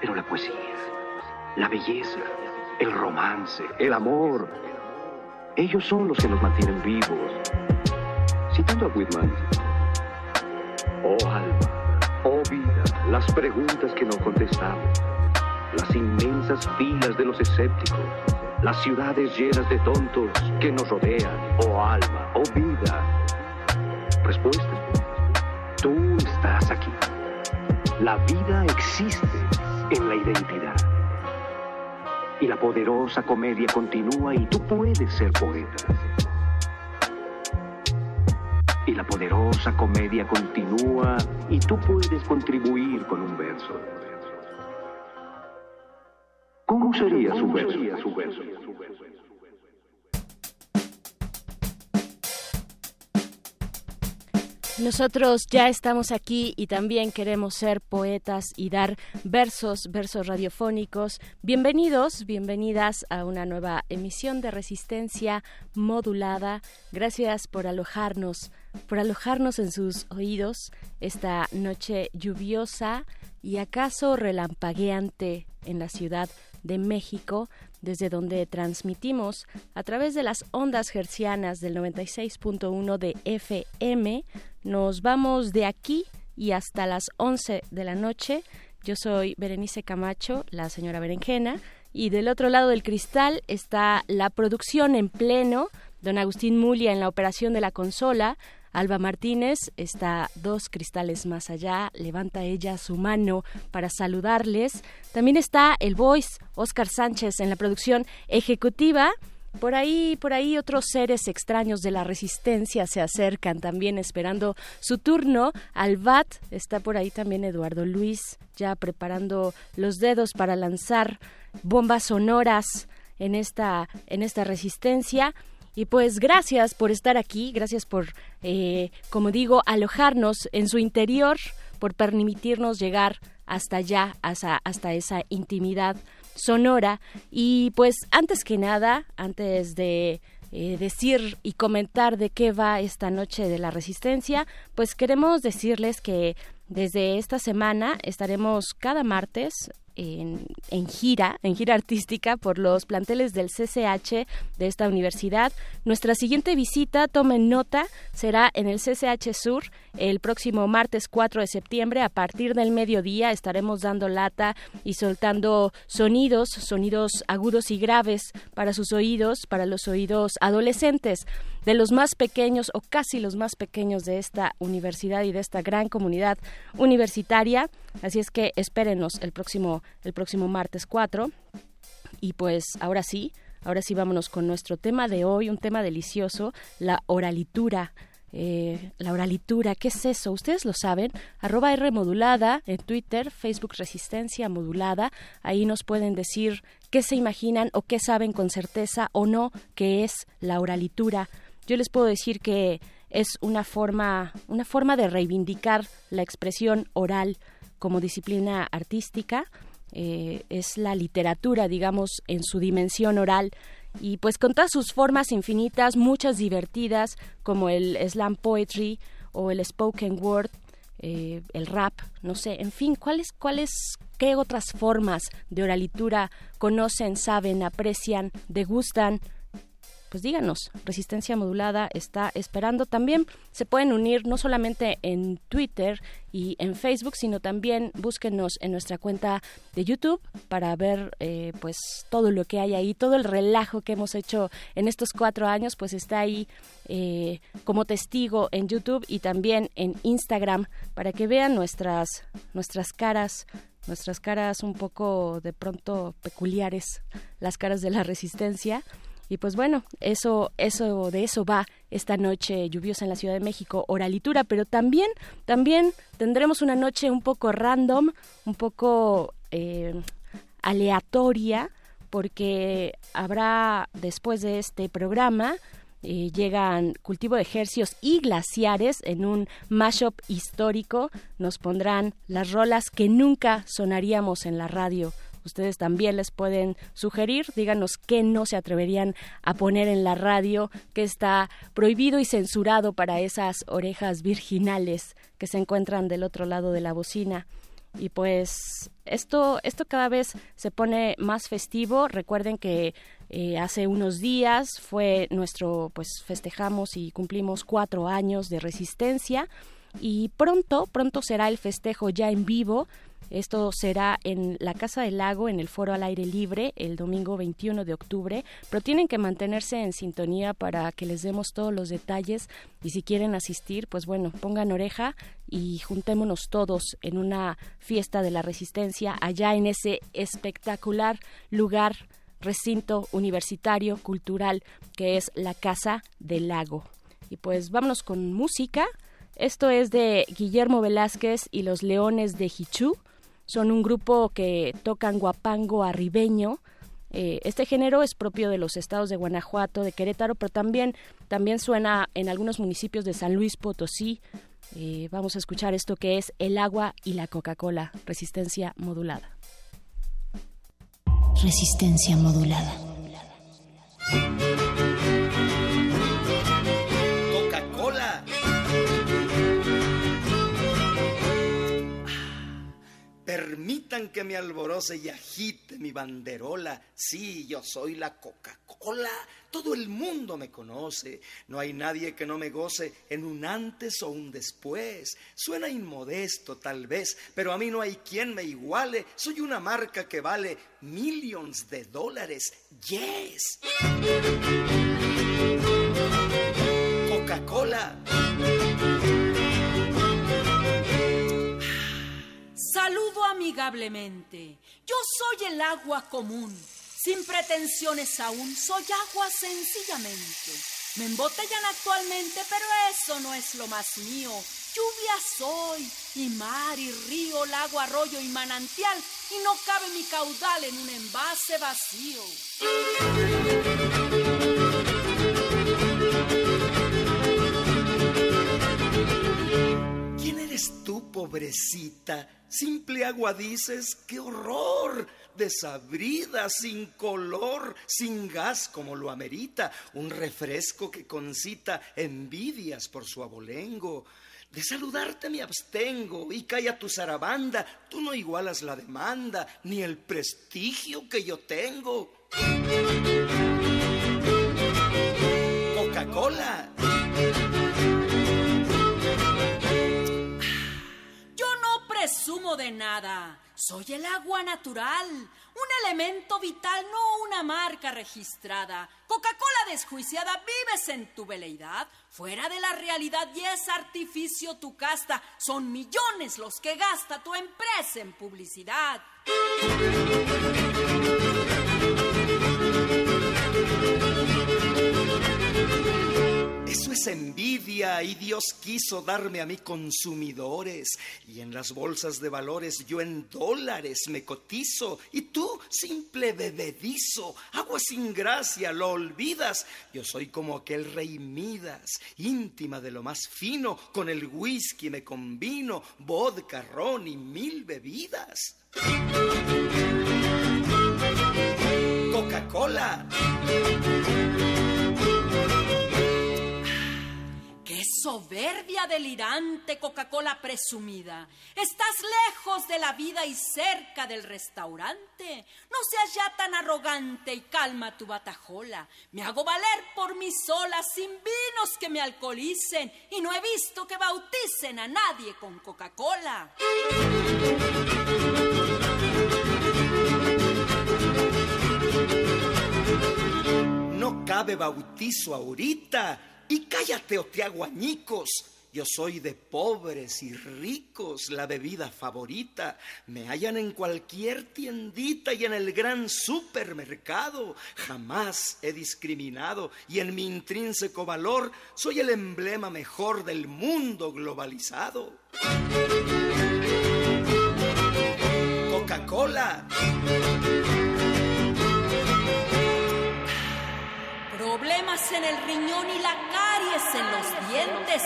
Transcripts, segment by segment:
Pero la poesía, la belleza, el romance, el amor, ellos son los que nos mantienen vivos. Citando a Whitman, oh alma, oh vida, las preguntas que no contestamos, las inmensas filas de los escépticos, las ciudades llenas de tontos que nos rodean, oh alma, oh vida. Respuesta, tú estás aquí. La vida existe en la identidad. Y la poderosa comedia continúa y tú puedes ser poeta. Y la poderosa comedia continúa y tú puedes contribuir con un verso. ¿Cómo sería su verso? Nosotros ya estamos aquí y también queremos ser poetas y dar versos, versos radiofónicos. Bienvenidos, bienvenidas a una nueva emisión de Resistencia Modulada. Gracias por alojarnos, por alojarnos en sus oídos esta noche lluviosa y acaso relampagueante en la Ciudad de México, desde donde transmitimos a través de las ondas hercianas del 96.1 de FM. Nos vamos de aquí y hasta las 11 de la noche. Yo soy Berenice Camacho, la señora Berenjena, y del otro lado del cristal está la producción en pleno, don Agustín Mulia en la operación de la consola, Alba Martínez está dos cristales más allá, levanta ella su mano para saludarles. También está el voice Oscar Sánchez en la producción ejecutiva. Por ahí, por ahí otros seres extraños de la resistencia se acercan también esperando su turno. Al BAT está por ahí también Eduardo Luis, ya preparando los dedos para lanzar bombas sonoras en esta, en esta resistencia. Y pues gracias por estar aquí, gracias por, eh, como digo, alojarnos en su interior, por permitirnos llegar hasta allá, hasta, hasta esa intimidad sonora. Y pues antes que nada, antes de eh, decir y comentar de qué va esta noche de la resistencia, pues queremos decirles que desde esta semana estaremos cada martes en, gira, en gira artística por los planteles del CCH de esta universidad. Nuestra siguiente visita, tomen nota, será en el CCH Sur el próximo martes 4 de septiembre. A partir del mediodía estaremos dando lata y soltando sonidos, sonidos agudos y graves para sus oídos, para los oídos adolescentes de los más pequeños o casi los más pequeños de esta universidad y de esta gran comunidad universitaria. Así es que espérenos el próximo, el próximo martes 4. Y pues ahora sí, ahora sí vámonos con nuestro tema de hoy, un tema delicioso, la oralitura. Eh, la oralitura, ¿qué es eso? Ustedes lo saben, arroba R en Twitter, Facebook Resistencia Modulada, ahí nos pueden decir qué se imaginan o qué saben con certeza o no que es la oralitura. Yo les puedo decir que es una forma, una forma de reivindicar la expresión oral como disciplina artística. Eh, es la literatura, digamos, en su dimensión oral y pues con todas sus formas infinitas, muchas divertidas, como el slam poetry o el spoken word, eh, el rap, no sé, en fin, ¿cuáles, cuáles, qué otras formas de oralitura conocen, saben, aprecian, degustan? Pues díganos, Resistencia Modulada está esperando. También se pueden unir no solamente en Twitter y en Facebook, sino también búsquenos en nuestra cuenta de YouTube para ver eh, pues todo lo que hay ahí, todo el relajo que hemos hecho en estos cuatro años, pues está ahí eh, como testigo en YouTube y también en Instagram para que vean nuestras, nuestras caras nuestras caras un poco de pronto peculiares, las caras de la resistencia. Y pues bueno, eso, eso, de eso va esta noche lluviosa en la Ciudad de México, oralitura, pero también, también tendremos una noche un poco random, un poco eh, aleatoria, porque habrá después de este programa eh, llegan cultivo de ejercios y glaciares en un mashup histórico. Nos pondrán las rolas que nunca sonaríamos en la radio. Ustedes también les pueden sugerir, díganos qué no se atreverían a poner en la radio, qué está prohibido y censurado para esas orejas virginales que se encuentran del otro lado de la bocina. Y pues esto, esto cada vez se pone más festivo. Recuerden que eh, hace unos días fue nuestro, pues festejamos y cumplimos cuatro años de resistencia y pronto, pronto será el festejo ya en vivo. Esto será en la Casa del Lago, en el Foro al Aire Libre, el domingo 21 de octubre, pero tienen que mantenerse en sintonía para que les demos todos los detalles y si quieren asistir, pues bueno, pongan oreja y juntémonos todos en una fiesta de la resistencia allá en ese espectacular lugar recinto universitario cultural que es la Casa del Lago. Y pues vámonos con música. Esto es de Guillermo Velázquez y los Leones de Hichú. Son un grupo que tocan guapango arribeño. Eh, este género es propio de los estados de Guanajuato, de Querétaro, pero también, también suena en algunos municipios de San Luis Potosí. Eh, vamos a escuchar esto que es el agua y la Coca-Cola, resistencia modulada. Resistencia modulada. Permitan que me alboroce y agite mi banderola. Sí, yo soy la Coca-Cola. Todo el mundo me conoce. No hay nadie que no me goce en un antes o un después. Suena inmodesto tal vez, pero a mí no hay quien me iguale. Soy una marca que vale millions de dólares. Yes. Coca-Cola. Saludo amigablemente. Yo soy el agua común. Sin pretensiones aún, soy agua sencillamente. Me embotellan actualmente, pero eso no es lo más mío. Lluvia soy, y mar y río, lago, arroyo y manantial, y no cabe mi caudal en un envase vacío. Pobrecita? Simple agua dices, qué horror. Desabrida, sin color, sin gas como lo amerita. Un refresco que concita envidias por su abolengo. De saludarte me abstengo y calla tu zarabanda. Tú no igualas la demanda ni el prestigio que yo tengo. Coca-Cola. No presumo de nada. Soy el agua natural, un elemento vital, no una marca registrada. Coca-Cola desjuiciada, vives en tu veleidad, fuera de la realidad y es artificio tu casta. Son millones los que gasta tu empresa en publicidad. Envidia y Dios quiso darme a mí consumidores y en las bolsas de valores yo en dólares me cotizo y tú simple bebedizo, agua sin gracia, lo olvidas. Yo soy como aquel rey Midas, íntima de lo más fino, con el whisky me combino, vodka, ron y mil bebidas. Coca-Cola. Soberbia delirante Coca-Cola presumida. Estás lejos de la vida y cerca del restaurante. No seas ya tan arrogante y calma tu batajola. Me hago valer por mí sola sin vinos que me alcoholicen y no he visto que bauticen a nadie con Coca-Cola. No cabe bautizo ahorita. Y cállate o te hago añicos. Yo soy de pobres y ricos, la bebida favorita. Me hallan en cualquier tiendita y en el gran supermercado. Jamás he discriminado y en mi intrínseco valor soy el emblema mejor del mundo globalizado. Coca-Cola. Problemas en el riñón y la caries en los dientes.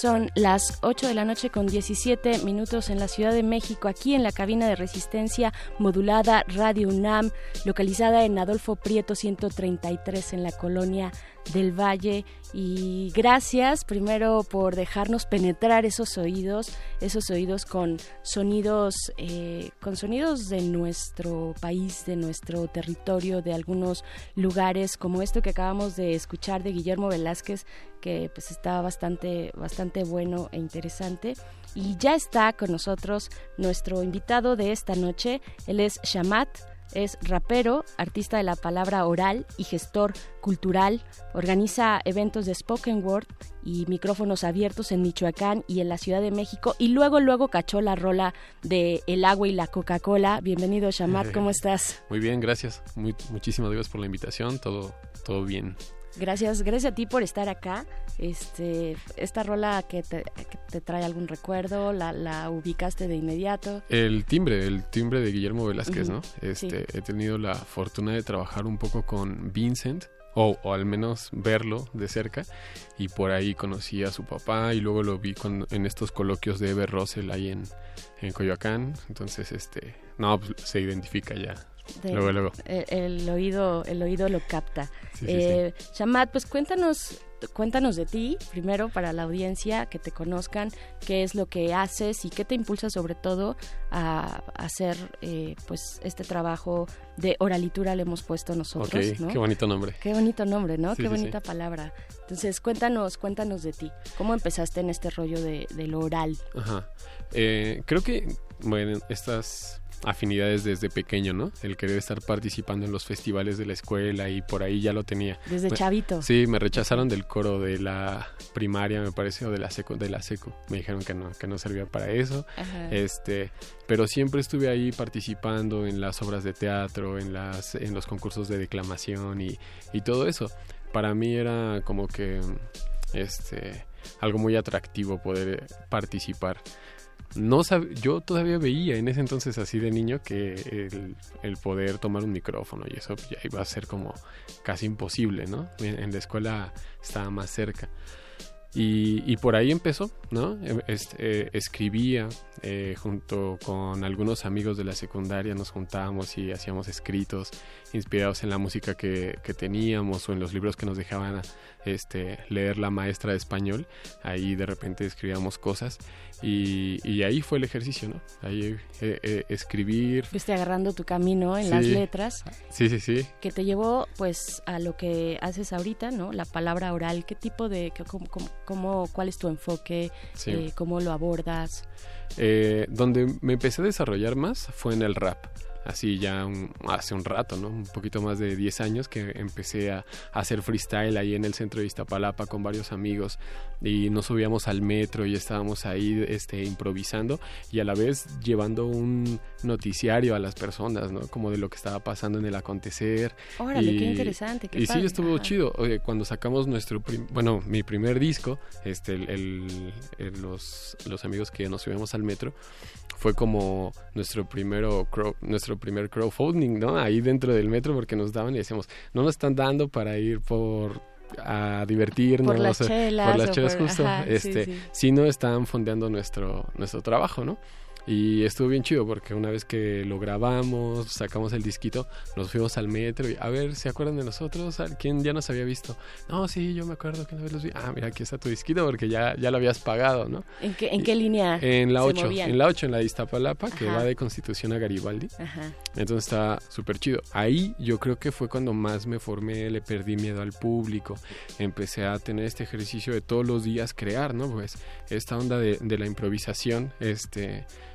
Son las 8 de la noche con 17 minutos en la Ciudad de México, aquí en la cabina de resistencia modulada Radio UNAM, localizada en Adolfo Prieto 133 en la colonia del Valle. Y gracias primero por dejarnos penetrar esos oídos, esos oídos con sonidos, eh, con sonidos de nuestro país, de nuestro territorio, de algunos lugares, como esto que acabamos de escuchar de Guillermo Velázquez, que pues está bastante, bastante bueno e interesante. Y ya está con nosotros nuestro invitado de esta noche. Él es Shamat, es rapero, artista de la palabra oral y gestor cultural. Organiza eventos de spoken word y micrófonos abiertos en Michoacán y en la Ciudad de México. Y luego, luego cachó la rola de El agua y la Coca-Cola. Bienvenido, Shamat, ¿cómo estás? Muy bien, gracias. Muy, muchísimas gracias por la invitación. Todo, todo bien. Gracias, gracias a ti por estar acá. Este, esta rola que te, que te trae algún recuerdo, la, la, ubicaste de inmediato. El timbre, el timbre de Guillermo Velázquez, uh -huh. ¿no? Este, sí. he tenido la fortuna de trabajar un poco con Vincent. O, o, al menos verlo de cerca y por ahí conocí a su papá y luego lo vi con, en estos coloquios de Ever Russell ahí en, en Coyoacán entonces este no pues, se identifica ya de, luego, luego. El, el, oído, el oído lo capta. Sí, sí, eh, sí. Shamat, pues cuéntanos, cuéntanos de ti, primero para la audiencia, que te conozcan, qué es lo que haces y qué te impulsa sobre todo a, a hacer eh, pues este trabajo de oralitura le hemos puesto nosotros. Okay, ¿no? Qué bonito nombre. Qué bonito nombre, ¿no? qué bonita palabra. Entonces, cuéntanos, cuéntanos de ti. ¿Cómo empezaste en este rollo de, de lo oral? Ajá. Eh, creo que, bueno, estas afinidades desde pequeño, ¿no? El querer estar participando en los festivales de la escuela y por ahí ya lo tenía. Desde me, chavito. Sí, me rechazaron del coro de la primaria, me parece, o de la seco, de la seco. Me dijeron que no, que no servía para eso. Ajá. Este, pero siempre estuve ahí participando en las obras de teatro, en las, en los concursos de declamación y, y todo eso. Para mí era como que este algo muy atractivo poder participar no sab yo todavía veía en ese entonces así de niño que el, el, poder tomar un micrófono y eso ya iba a ser como casi imposible, ¿no? En, la escuela estaba más cerca. Y, y, por ahí empezó, ¿no? Este, eh, escribía eh, junto con algunos amigos de la secundaria, nos juntábamos y hacíamos escritos inspirados en la música que, que teníamos o en los libros que nos dejaban este, leer la maestra de español. Ahí de repente escribíamos cosas y, y ahí fue el ejercicio, ¿no? Ahí eh, eh, escribir. Fuiste agarrando tu camino en sí. las letras. Sí, sí, sí. Que te llevó pues a lo que haces ahorita, ¿no? La palabra oral. ¿Qué tipo de, cómo, cómo, cuál es tu enfoque? Sí. Eh, ¿Cómo lo abordas? Eh, donde me empecé a desarrollar más fue en el rap así ya un, hace un rato, ¿no? Un poquito más de 10 años que empecé a, a, hacer freestyle ahí en el centro de Iztapalapa con varios amigos y nos subíamos al metro y estábamos ahí este, improvisando y a la vez llevando un noticiario a las personas, ¿no? Como de lo que estaba pasando en el acontecer. Órale, y, qué interesante. Qué y padre. sí, estuvo Ajá. chido. Oye, cuando sacamos nuestro, bueno, mi primer disco, este, el, el, el, los, los amigos que nos subíamos al metro, fue como nuestro primero, nuestro nuestro primer crowdfunding, ¿no? Ahí dentro del metro porque nos daban y decíamos, no nos están dando para ir por a divertirnos por las chelas, por las chelas por- justo ajá, este sí. si no estaban fondeando nuestro nuestro trabajo no y estuvo bien chido porque una vez que lo grabamos, sacamos el disquito, nos fuimos al metro y a ver, ¿se acuerdan de nosotros? ¿A ¿Quién ya nos había visto? No, sí, yo me acuerdo que una vez los vi. Ah, mira, aquí está tu disquito porque ya, ya lo habías pagado, ¿no? ¿En qué, en qué línea? En la se 8, movían? en la 8, en la de Iztapalapa, que va de Constitución a Garibaldi. Ajá. Entonces está súper chido. Ahí yo creo que fue cuando más me formé, le perdí miedo al público. Empecé a tener este ejercicio de todos los días crear, ¿no? Pues esta onda de, de la improvisación, este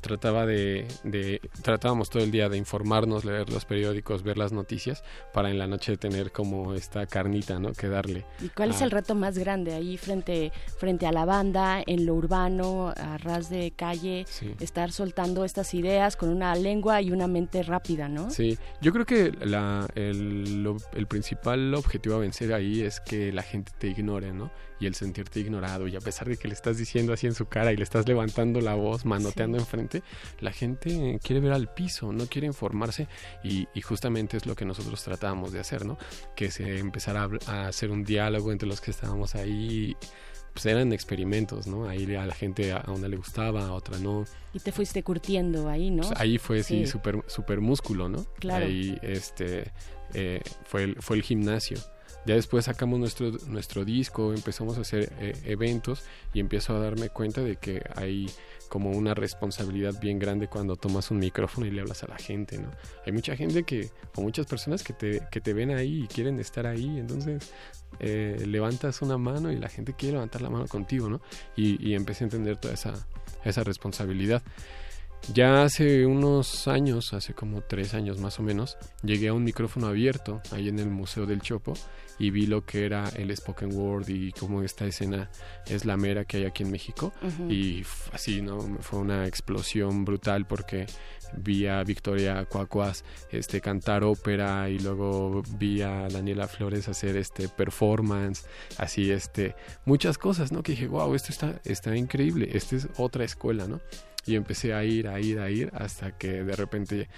trataba de, de- tratábamos todo el día de informarnos, leer los periódicos, ver las noticias, para en la noche tener como esta carnita, ¿no? Que darle. ¿Y cuál es el reto más grande ahí frente, frente a la banda, en lo urbano, a ras de calle, Sí. estar soltando estas ideas con una lengua y una mente rápida, ¿no? Sí, yo creo que la, el, lo- el principal objetivo a vencer ahí es que la gente te ignore, ¿no? Y el sentirte ignorado y a pesar de que le estás diciendo así en su cara y le estás levantando la voz, manoteando enfrente, la gente quiere ver al piso, no quiere informarse y, y justamente es lo que nosotros tratábamos de hacer, ¿no? Que se empezara a, hacer un diálogo entre los que estábamos ahí. Pues eran experimentos, ¿no? Ahí a la gente a una le gustaba, a otra no. Y te fuiste curtiendo ahí, ¿no? Pues ahí fue sí, Sí. super, super músculo, ¿no? Claro. Ahí este, eh, fue, el, fue el gimnasio. Ya después sacamos nuestro, nuestro disco, empezamos a hacer eh, eventos y empiezo a darme cuenta de que hay como una responsabilidad bien grande cuando tomas un micrófono y le hablas a la gente, ¿no? Hay mucha gente que, o muchas personas que te, que te ven ahí y quieren estar ahí, entonces eh, levantas una mano y la gente quiere levantar la mano contigo, ¿no? Y, y empecé a entender toda esa, esa responsabilidad. Ya hace unos años, hace como tres años más o menos, llegué a un micrófono abierto ahí en el Museo del Chopo y vi lo que era el spoken word y cómo esta escena es la mera que hay aquí en México. Y así, ¿no? Fue una explosión brutal porque vi a Victoria Cuacuas este, cantar ópera y luego vi a Daniela Flores hacer este performance, así, este, muchas cosas, ¿no? Que dije, wow, esto está, está increíble, esta es otra escuela, ¿no? Y empecé a ir, a ir, a ir, hasta que de repente,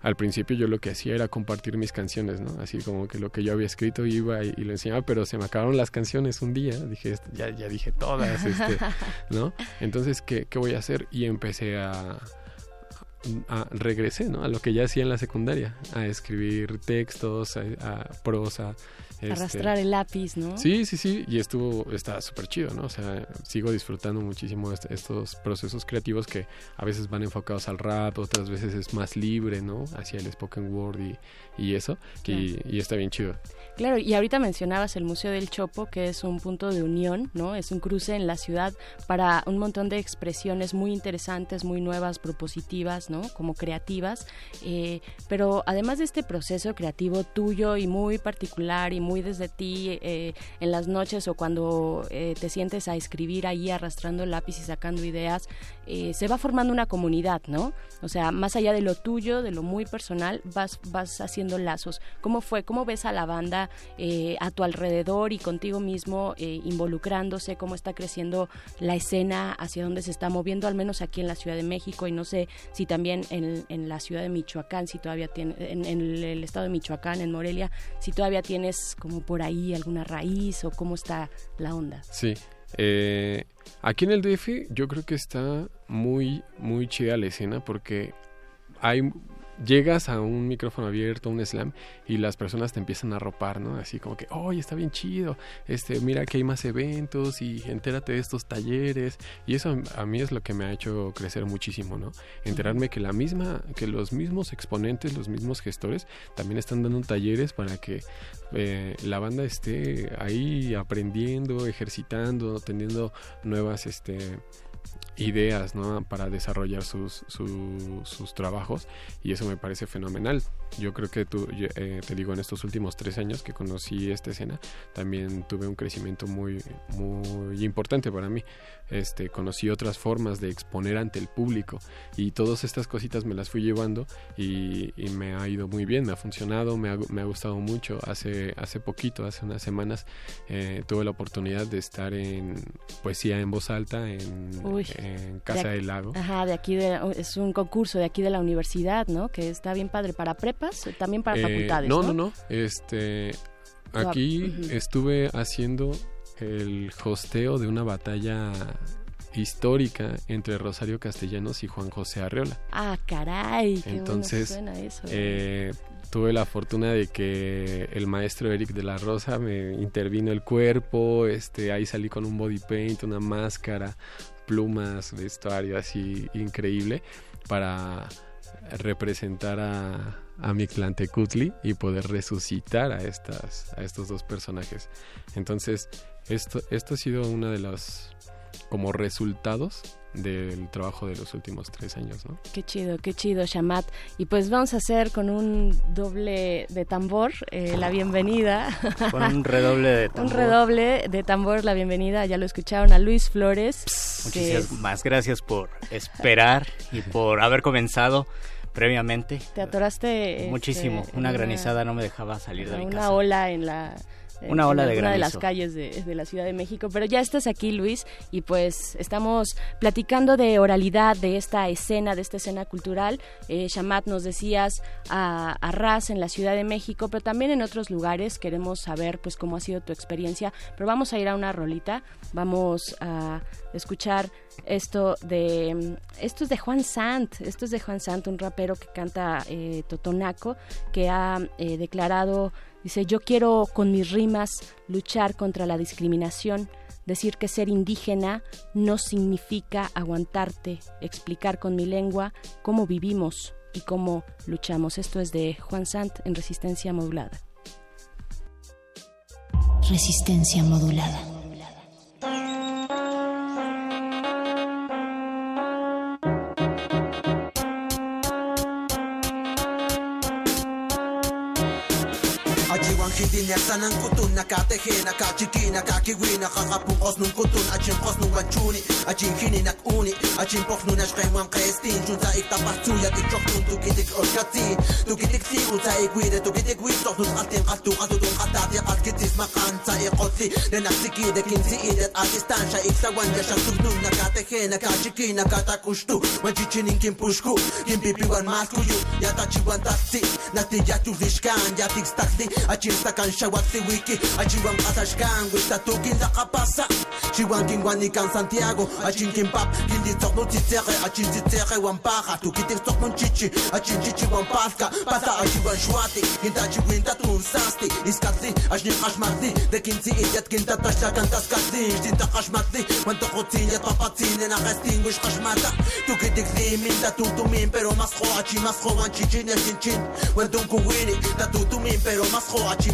al principio yo lo que hacía era compartir mis canciones, ¿no? Así como que lo que yo había escrito iba y, y lo enseñaba, pero se me acabaron las canciones un día, dije, "Esto- ya, ya dije todas, este, ¿no? Entonces, ¿qué, qué voy a hacer? Y empecé a, a- regresé, ¿no? A lo que ya hacía en la secundaria, a escribir textos, a, a prosa. Este, Arrastrar el lápiz, ¿no? Sí, sí, sí, y estuvo, está súper chido, ¿no? O sea, sigo disfrutando muchísimo est- estos procesos creativos que a veces van enfocados al rap, otras veces es más libre, ¿no? Hacia el spoken word y, y eso, y, y está bien chido. Claro, y ahorita mencionabas el Museo del Chopo, que es un punto de unión, ¿no? Es un cruce en la ciudad para un montón de expresiones muy interesantes, muy nuevas, propositivas, ¿no? Como creativas. Eh, pero además de este proceso creativo tuyo y muy particular y muy desde ti, eh, en las noches o cuando eh, te sientes a escribir ahí arrastrando lápiz y sacando ideas, eh, se va formando una comunidad, ¿no? O sea, más allá de lo tuyo, de lo muy personal, vas, vas haciendo lazos. ¿Cómo fue? ¿Cómo ves a la banda eh, a tu alrededor y contigo mismo eh, involucrándose? ¿Cómo está creciendo la escena? ¿Hacia dónde se está moviendo? Al menos aquí en la Ciudad de México y no sé si también en, la ciudad de Michoacán, si todavía tiene, en, en el estado de Michoacán, en Morelia, si todavía tienes como por ahí alguna raíz o cómo está la onda. Sí. Eh, aquí en el DF yo creo que está muy, muy chida la escena porque hay llegas a un micrófono abierto, un slam, y las personas te empiezan a ropar, ¿no? Así como que, oye, está bien chido, este, mira que hay más eventos y entérate de estos talleres. Y eso a, mí es lo que me ha hecho crecer muchísimo, ¿no? Enterarme que la misma, que los mismos exponentes, los mismos gestores, también están dando talleres para que eh, la banda esté ahí aprendiendo, ejercitando, teniendo nuevas, este ideas ¿no? para desarrollar sus, su- sus trabajos y eso me parece fenomenal. Yo creo que tú, yo, eh, te digo, en estos últimos tres años que conocí esta escena, también tuve un crecimiento muy, muy importante para mí. Este, conocí otras formas de exponer ante el público y todas estas cositas me las fui llevando y, y me ha ido muy bien, me ha funcionado, me ha, me ha gustado mucho. Hace, hace poquito, hace unas semanas, eh, tuve la oportunidad de estar en poesía en voz alta en, Uy, en Casa del Lago. Ajá, de aquí de, es un concurso de aquí de la universidad, ¿no? Que está bien padre para prepas, también para Eh, facultades. no, No, no, no. Este, aquí estuve haciendo el hosteo de una batalla histórica entre Rosario Castellanos y Juan José Arreola. Ah, caray, qué Entonces, bueno suena eso. eh, tuve la fortuna de que el maestro Eric de la Rosa me intervino el cuerpo, este, ahí salí con un body paint, una máscara, plumas, vestuario así increíble para representar a, a Mictlantecutli y poder resucitar a estas a estos dos personajes. Entonces, esto esto ha sido uno de los como resultados del trabajo de los últimos tres años, ¿no? Qué chido, qué chido, Shamat. Y pues vamos a hacer con un doble de tambor eh, la bienvenida. Con un redoble de tambor. un redoble de tambor, la bienvenida. Ya lo escucharon a Luis Flores. Muchísimas gracias por esperar y por haber comenzado previamente. te atoraste. este, Muchísimo. en Una granizada no me dejaba salir de mi una casa. ola en la Una ola de alguna de las granizo. calles de, de la Ciudad de México. Pero ya estás aquí, Luis, y pues estamos platicando de oralidad, de esta escena, de esta escena cultural. Eh, Shamat, nos decías a, a Raz en la Ciudad de México, pero también en otros lugares. Queremos saber pues cómo ha sido tu experiencia. Pero vamos a ir a una rolita. Vamos a escuchar esto de esto es de Juan Sant esto es de Juan Sant un rapero que canta eh, Totonaco que ha eh, declarado dice yo quiero con mis rimas luchar contra la discriminación. Decir que ser indígena no significa aguantarte explicar con mi lengua cómo vivimos y cómo luchamos esto es de Juan Sant en resistencia modulada. Resistencia modulada. Kidinya sanang kutun nakatehena kachikina kakiwina kakapungkos nung kutun achimpos nung wanchuni achinhini nakuni achimpoh nun ashqenwan qestin chunta iktapah tsuyat ikchok nun tukitik olkatsin tukitik sigun sa ikwide tukitik witoh nun qatin qatu qatutun qatati qatkitis maqan sa iqotli nenaqsikide kinsiidet atistan sha iksawan yashan tugnun nakatehena kachikina katakushtu wanchichinin kinpushku kinpipiwan maskuyu yatachiwan tatsi natiyatulishkan yatikstaqti achimp kan xahuaxtiwiki achinwan asachkan witatukin laqapasa chiwankinwanikan santiago. Achin kinpap kinlitzoqnutitzeqe achin titzeqe wanpaqa tukitirtzoqmunchichi achin chichi. Wanpalqa pasa achiwan xuati kintachiwinta tunsasti iskatli axninqaxmatli dekinsi iyat kintataxtlakan taskatlin xtintaqaxmatli wan toqotzinyat papatzinen aqestin wixqaxmata tukitikli minta tutumin pero masqo achin masqo wan chichin extinchin wan tunkuwini tatutumin pero masqo achin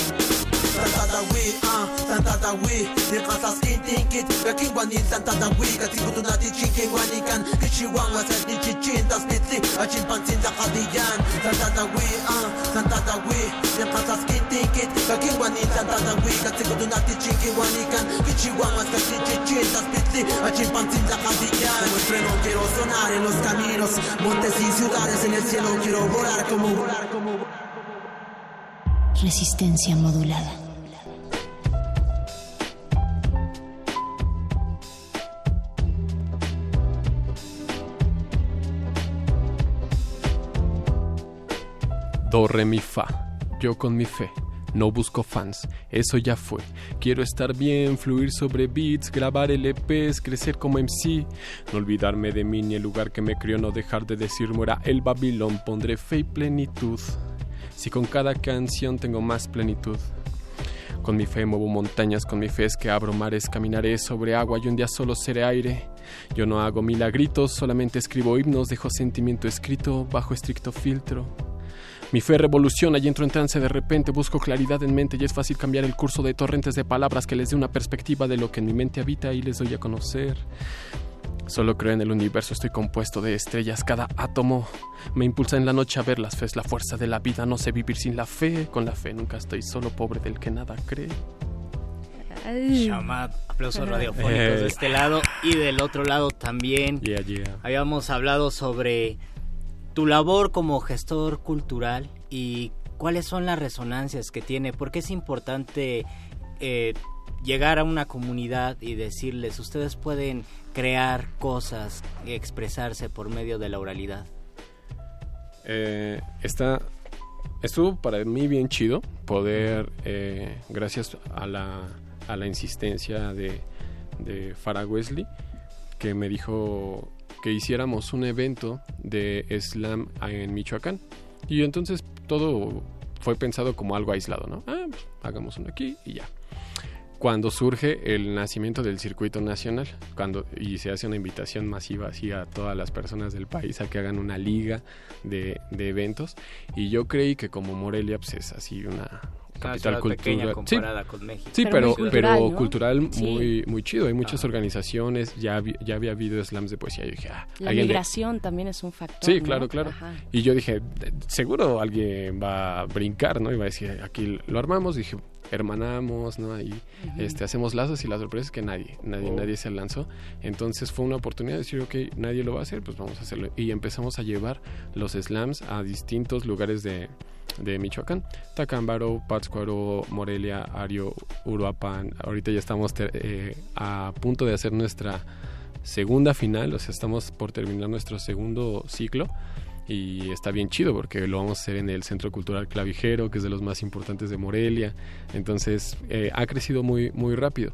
Katikutu na tichinkin wanikan Kichiwan wasat ni chichin Das mitli Achin pansin da kadiyan. Santa da we, ah, Santa da we Ni kasas kintinkit Gaking wanin Santa da we Katikutu na tichinkin wanikan Kichiwan wasat ni chichin Das mitli Achin pansin da kadiyan. Como el freno quiero sonar en los caminos Montes y ciudades en el cielo Quiero volar como volar como Resistencia modulada. Do, re, mi, fa. Yo con mi fe. No busco fans, eso ya fue. Quiero estar bien, fluir sobre beats, grabar LPs, crecer como MC. No olvidarme de mí ni el lugar que me crió, no dejar de decir muera el Babilón. Pondré fe y plenitud. Si con cada canción tengo más plenitud. Con mi fe muevo montañas, con mi fe es que abro mares, caminaré sobre agua y un día solo seré aire. Yo no hago milagritos, solamente escribo himnos, dejo sentimiento escrito bajo estricto filtro. Mi fe revoluciona y entro en trance de repente, busco claridad en mente y es fácil cambiar el curso de torrentes de palabras que les dé una perspectiva de lo que en mi mente habita y les doy a conocer. Solo creo en el universo, estoy compuesto de estrellas, cada átomo me impulsa en la noche a ver las fe, es la fuerza de la vida, no sé vivir sin la fe, con la fe nunca estoy solo, pobre del que nada cree. Shamat, aplausos radiofónicos Eh. de este lado y del otro lado también. Yeah, yeah. Habíamos hablado sobre tu labor como gestor cultural y cuáles son las resonancias que tiene, porque es importante eh, llegar a una comunidad y decirles, ustedes pueden crear cosas, expresarse por medio de la oralidad? Eh, está, estuvo para mí bien chido poder, eh, gracias a la, a la insistencia de, de Farah Wesley, que me dijo que hiciéramos un evento de slam en Michoacán. Y entonces todo fue pensado como algo aislado, ¿no? Ah, pues, hagamos uno aquí y ya. Cuando surge el nacimiento del circuito nacional, cuando y se hace una invitación masiva así a todas las personas del país a que hagan una liga de, de eventos, y yo creí que como Morelia pues es así una, capital cultural comparada con México. Sí, pero, Pero cultural, ¿no? cultural Sí. muy, muy chido. Hay muchas organizaciones, ya, ya había habido slams de poesía. Yo dije, ah, La migración también es un factor. Sí, ¿no? claro, claro. Ajá. Y yo dije, "De- seguro alguien va a brincar, ¿no? Y va a decir, aquí lo armamos. Dije, hermanamos, ¿no? Y Ujú. este, hacemos lazos y la sorpresa es que nadie, nadie, Oh. nadie se lanzó. Entonces fue una oportunidad de decir, ok, nadie lo va a hacer, pues vamos a hacerlo. Y empezamos a llevar los slams a distintos lugares de, de Michoacán. Tacámbaro, Pátzcuaro, Morelia, Ario, Uruapan. Ahorita ya estamos ter- eh, a punto de hacer nuestra segunda final, o sea, estamos por terminar nuestro segundo ciclo y está bien chido porque lo vamos a hacer en el Centro Cultural Clavijero, que es de los más importantes de Morelia. Entonces, eh, ha crecido muy, muy rápido.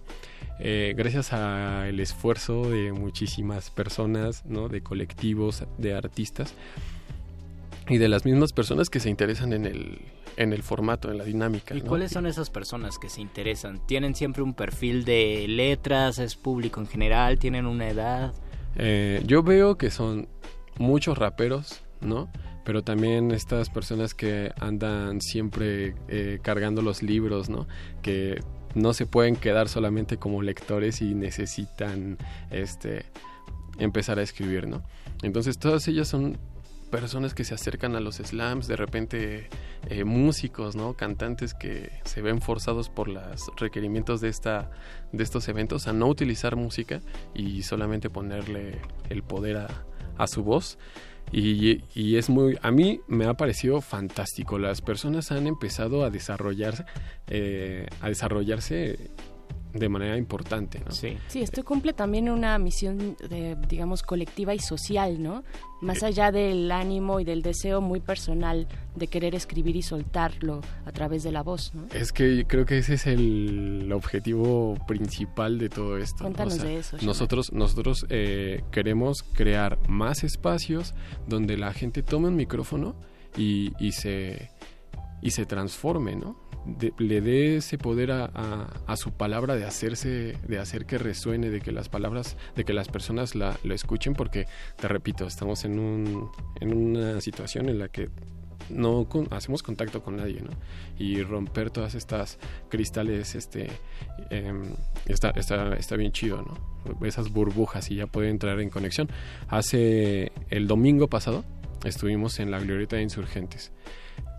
Eh, gracias al esfuerzo de muchísimas personas, ¿no? de colectivos, de artistas y de las mismas personas que se interesan en el, en el formato, en la dinámica. ¿Y ¿no? cuáles son esas personas que se interesan? ¿Tienen siempre un perfil de letras? ¿Es público en general? ¿Tienen una edad? Eh, yo veo que son muchos raperos, ¿no? Pero también estas personas que andan siempre eh, cargando los libros, ¿no? Que no se pueden quedar solamente como lectores y necesitan este empezar a escribir, ¿no? Entonces todas ellas son personas que se acercan a los slams, de repente eh, músicos, ¿no? Cantantes que se ven forzados por los requerimientos de esta de estos eventos a no utilizar música y solamente ponerle el poder a, a su voz. Y, y es muy, a mí me ha parecido fantástico. Las personas han empezado a desarrollarse, eh, a desarrollarse de manera importante, ¿no? Sí. Sí, esto cumple también una misión, de, digamos, colectiva y social, ¿no? Más allá del ánimo y del deseo muy personal de querer escribir y soltarlo a través de la voz, ¿no? Es que creo que ese es el objetivo principal de todo esto. ¿no? Cuéntanos de eso, Shana. Nosotros, nosotros eh, queremos crear más espacios donde la gente tome un micrófono y, y se y se transforme, ¿no? Le dé ese poder a, a- su palabra de hacerse, de hacer que resuene, de que las palabras, de que las personas la, lo escuchen, porque te repito, estamos en un, en una situación en la que no hacemos contacto con nadie, ¿no? Y romper todas estas cristales, este, em, está, está, está bien chido, ¿no? Esas burbujas y ya puede entrar en conexión. Hace el domingo pasado estuvimos en la Glorieta de Insurgentes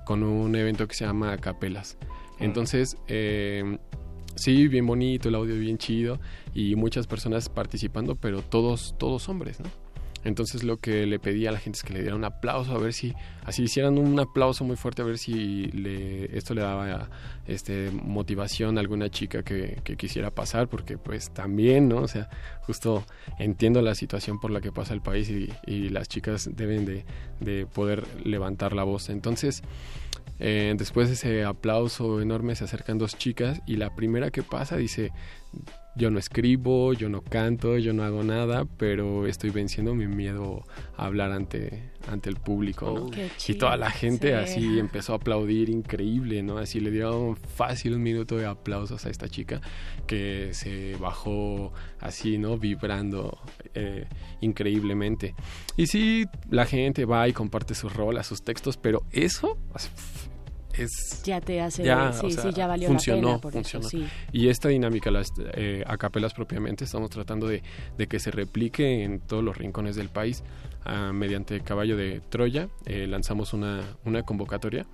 con un evento que se llama Capelas. Entonces, eh, sí, bien bonito, el audio bien chido y muchas personas participando, pero todos, todos hombres, ¿no? Entonces lo que le pedí a la gente es que le dieran un aplauso, a ver si, así hicieran un aplauso muy fuerte, a ver si le, esto le daba este, motivación a alguna chica que, quisiera pasar, porque pues también, ¿no? O sea, justo entiendo la situación por la que pasa el país y, y las chicas deben de, de poder levantar la voz. Entonces, eh, después de ese aplauso enorme se acercan dos chicas y la primera que pasa dice, yo no escribo, yo no canto, yo no hago nada, pero estoy venciendo mi miedo a hablar ante, ante el público, ¿no? Oh, y toda la gente sí. así empezó a aplaudir, increíble, ¿no? Así le dieron fácil un minuto de aplausos a esta chica que se bajó así, ¿no? Vibrando eh, increíblemente. Y sí, la gente va y comparte sus rolas, sus textos, pero eso es Ya te hace, ya, sí, o sea, sí, ya valió funcionó, la pena por funcionó. eso, sí. Y esta dinámica, las eh, acapelas propiamente, estamos tratando de, de que se replique en todos los rincones del país. Ah, mediante Caballo de Troya eh, lanzamos una, una convocatoria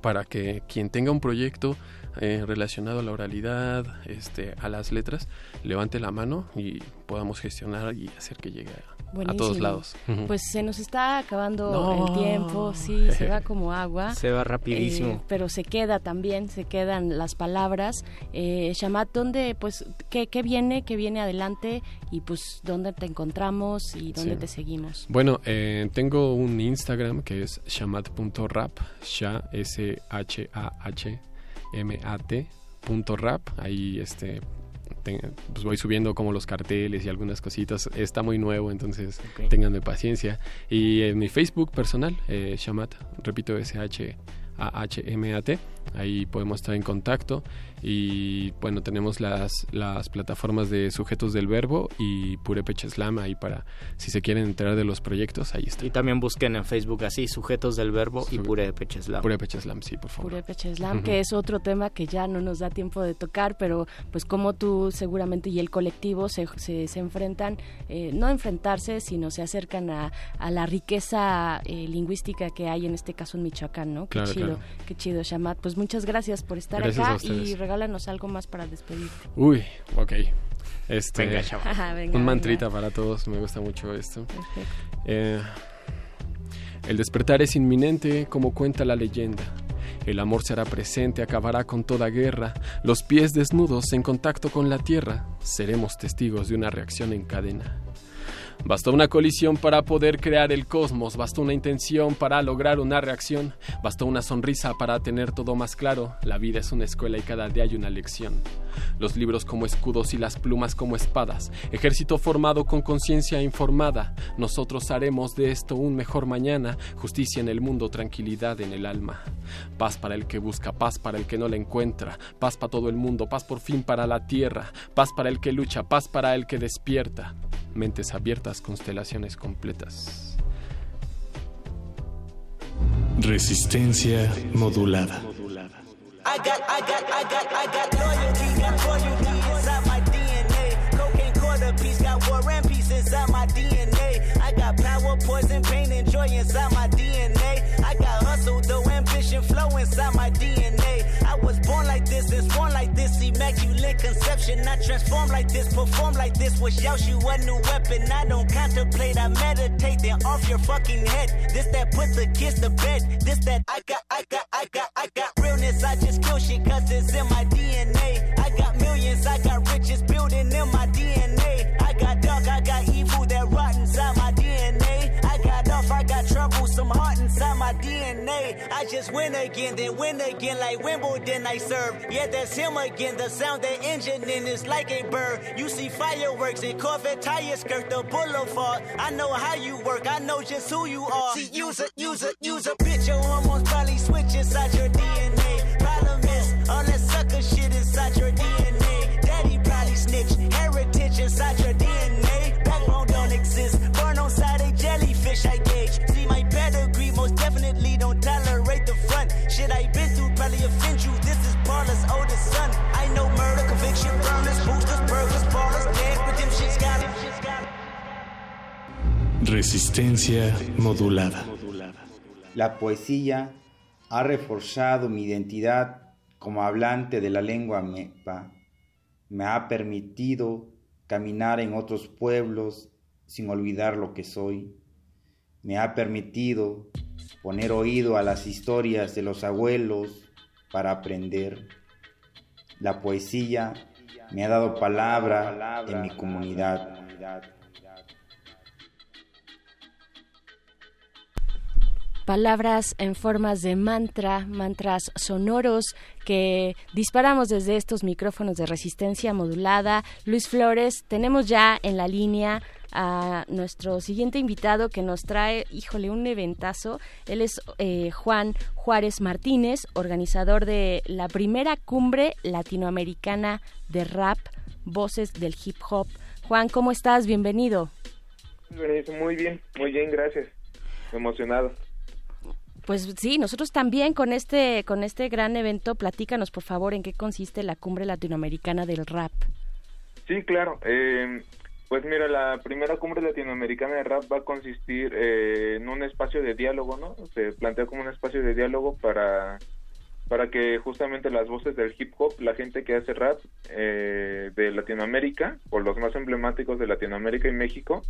para que quien tenga un proyecto eh, relacionado a la oralidad, este, a las letras, levante la mano y podamos gestionar y hacer que llegue a todos lados. Pues se nos está acabando el tiempo, sí, se va como agua. Se va rapidísimo. Eh, pero se queda también, se quedan las palabras. Eh, Shamat, ¿dónde, pues, qué, qué, viene, qué viene adelante y pues dónde te encontramos y dónde te seguimos? Bueno, eh, tengo un Instagram que es shamat.rap, sha, S-H-A-H, M-A-T, punto rap, ahí este pues voy subiendo como los carteles y algunas cositas. Está muy nuevo, entonces okay. tenganme paciencia. Y en mi Facebook personal, eh, Shamat, repito, S-H-A-H-M-A-T, ahí podemos estar en contacto y bueno, tenemos las, las plataformas de sujetos del verbo y Purepecha Slam ahí para si se quieren enterar de los proyectos, ahí está. Y también busquen en Facebook así, sujetos del verbo Su y Purepecha Slam. Purepecha Slam, sí, por favor. Purepecha Slam, uh -huh. que es otro tema que ya no nos da tiempo de tocar, pero pues como tú seguramente y el colectivo se, se, se enfrentan, eh, no enfrentarse, sino se acercan a, a la riqueza eh, lingüística que hay en este caso en Michoacán, ¿no? Claro, qué chido, claro. qué chido, Shamat. Pues muchas gracias por estar gracias acá y regálanos algo más para despedirte. Uy, ok. Este, venga, Ajá, venga, un mantrita venga. para todos, me gusta mucho esto. Eh, el despertar es inminente, como cuenta la leyenda. El amor será presente, acabará con toda guerra. Los pies desnudos en contacto con la tierra, seremos testigos de una reacción en cadena. Bastó una colisión para poder crear el cosmos, bastó una intención para lograr una reacción, bastó una sonrisa para tener todo más claro. La vida es una escuela y cada día hay una lección. Los libros como escudos y las plumas como espadas, ejército formado con conciencia informada. Nosotros haremos de esto un mejor mañana, justicia en el mundo, tranquilidad en el alma. Paz para el que busca, paz para el que no la encuentra, paz para todo el mundo, paz por fin para la tierra, paz para el que lucha, paz para el que despierta mentes abiertas, constelaciones completas. Resistencia modulada. I got, I got, I got, I got loyalty, got loyalty inside my DNA. Cocaine quarter piece, got war and peace inside my DNA. I got power, poison, pain, and joy inside my DNA. I got hustle, though ambition, flow inside my DNA. Immaculate conception. I transform like this, perform like this. Was Yaoshu a new weapon? I don't contemplate, I meditate. Then off your fucking head. This that put the kids to bed. This that I got, I got, I got, I got realness. I just kill shit cause it's in my DNA. I got millions, I got riches building in my I just win again, then win again like Wimbledon I serve. Yeah, that's him again. The sound that engine in is like a bird. You see fireworks and Corvette tires skirt the boulevard. I know how you work, I know just who you are. See, use a, use a, use a bitch. Your hormones probably switch inside your DNA. Problem is, all that sucker shit inside your DNA. Resistencia modulada. La poesía ha reforzado mi identidad como hablante de la lengua mepa. Me ha permitido caminar en otros pueblos sin olvidar lo que soy. Me ha permitido poner oído a las historias de los abuelos para aprender. La poesía me ha dado palabra en mi comunidad. Palabras en formas de mantra, mantras sonoros que disparamos desde estos micrófonos de resistencia modulada. Luis Flores, tenemos ya en la línea a nuestro siguiente invitado que nos trae, híjole, un eventazo. Él es eh, Juan Juárez Martínez, organizador de la primera cumbre latinoamericana de rap, Voces del Hip Hop. Juan, ¿cómo estás? Bienvenido. Muy bien, muy bien, gracias. Emocionado. Pues sí, nosotros también con este con este gran evento, platícanos por favor en qué consiste la Cumbre Latinoamericana del Rap. Sí, claro. Eh, pues mira, la primera Cumbre Latinoamericana de Rap va a consistir eh, en un espacio de diálogo, ¿no? Se plantea como un espacio de diálogo para para que justamente las voces del hip hop, la gente que hace rap eh, de Latinoamérica, o los más emblemáticos de Latinoamérica y México,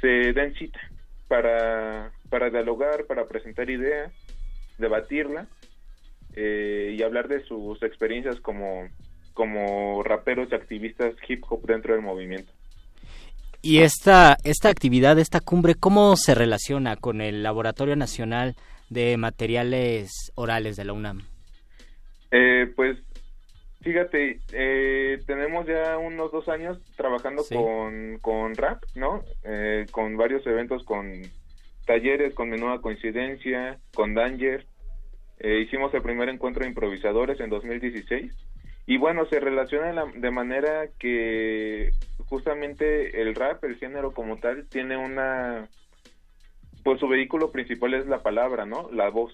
se den cita para, para dialogar, para presentar ideas, debatirla eh, y hablar de sus experiencias como, como raperos y activistas hip hop dentro del movimiento. Y esta, esta actividad, esta cumbre, ¿cómo se relaciona con el Laboratorio Nacional de Materiales Orales de la UNAM? Eh, pues fíjate, eh, tenemos ya unos dos años trabajando con, con rap, ¿no? Eh, con varios eventos, con talleres, con Menuda Coincidencia, con Danger. Eh, hicimos el primer encuentro de improvisadores en 2016. Y bueno, se relaciona de, manera que justamente el rap, el género como tal, tiene una... Pues su vehículo principal es la palabra, ¿no? La voz.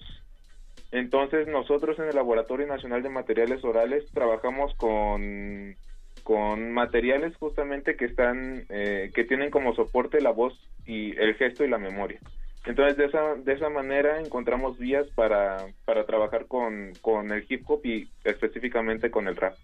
Entonces nosotros en el Laboratorio Nacional de Materiales Orales trabajamos con, con materiales justamente que están, eh, que tienen como soporte la voz y el gesto y la memoria. Entonces de esa, de esa manera encontramos vías para, para trabajar con, con el hip hop y específicamente con el rap.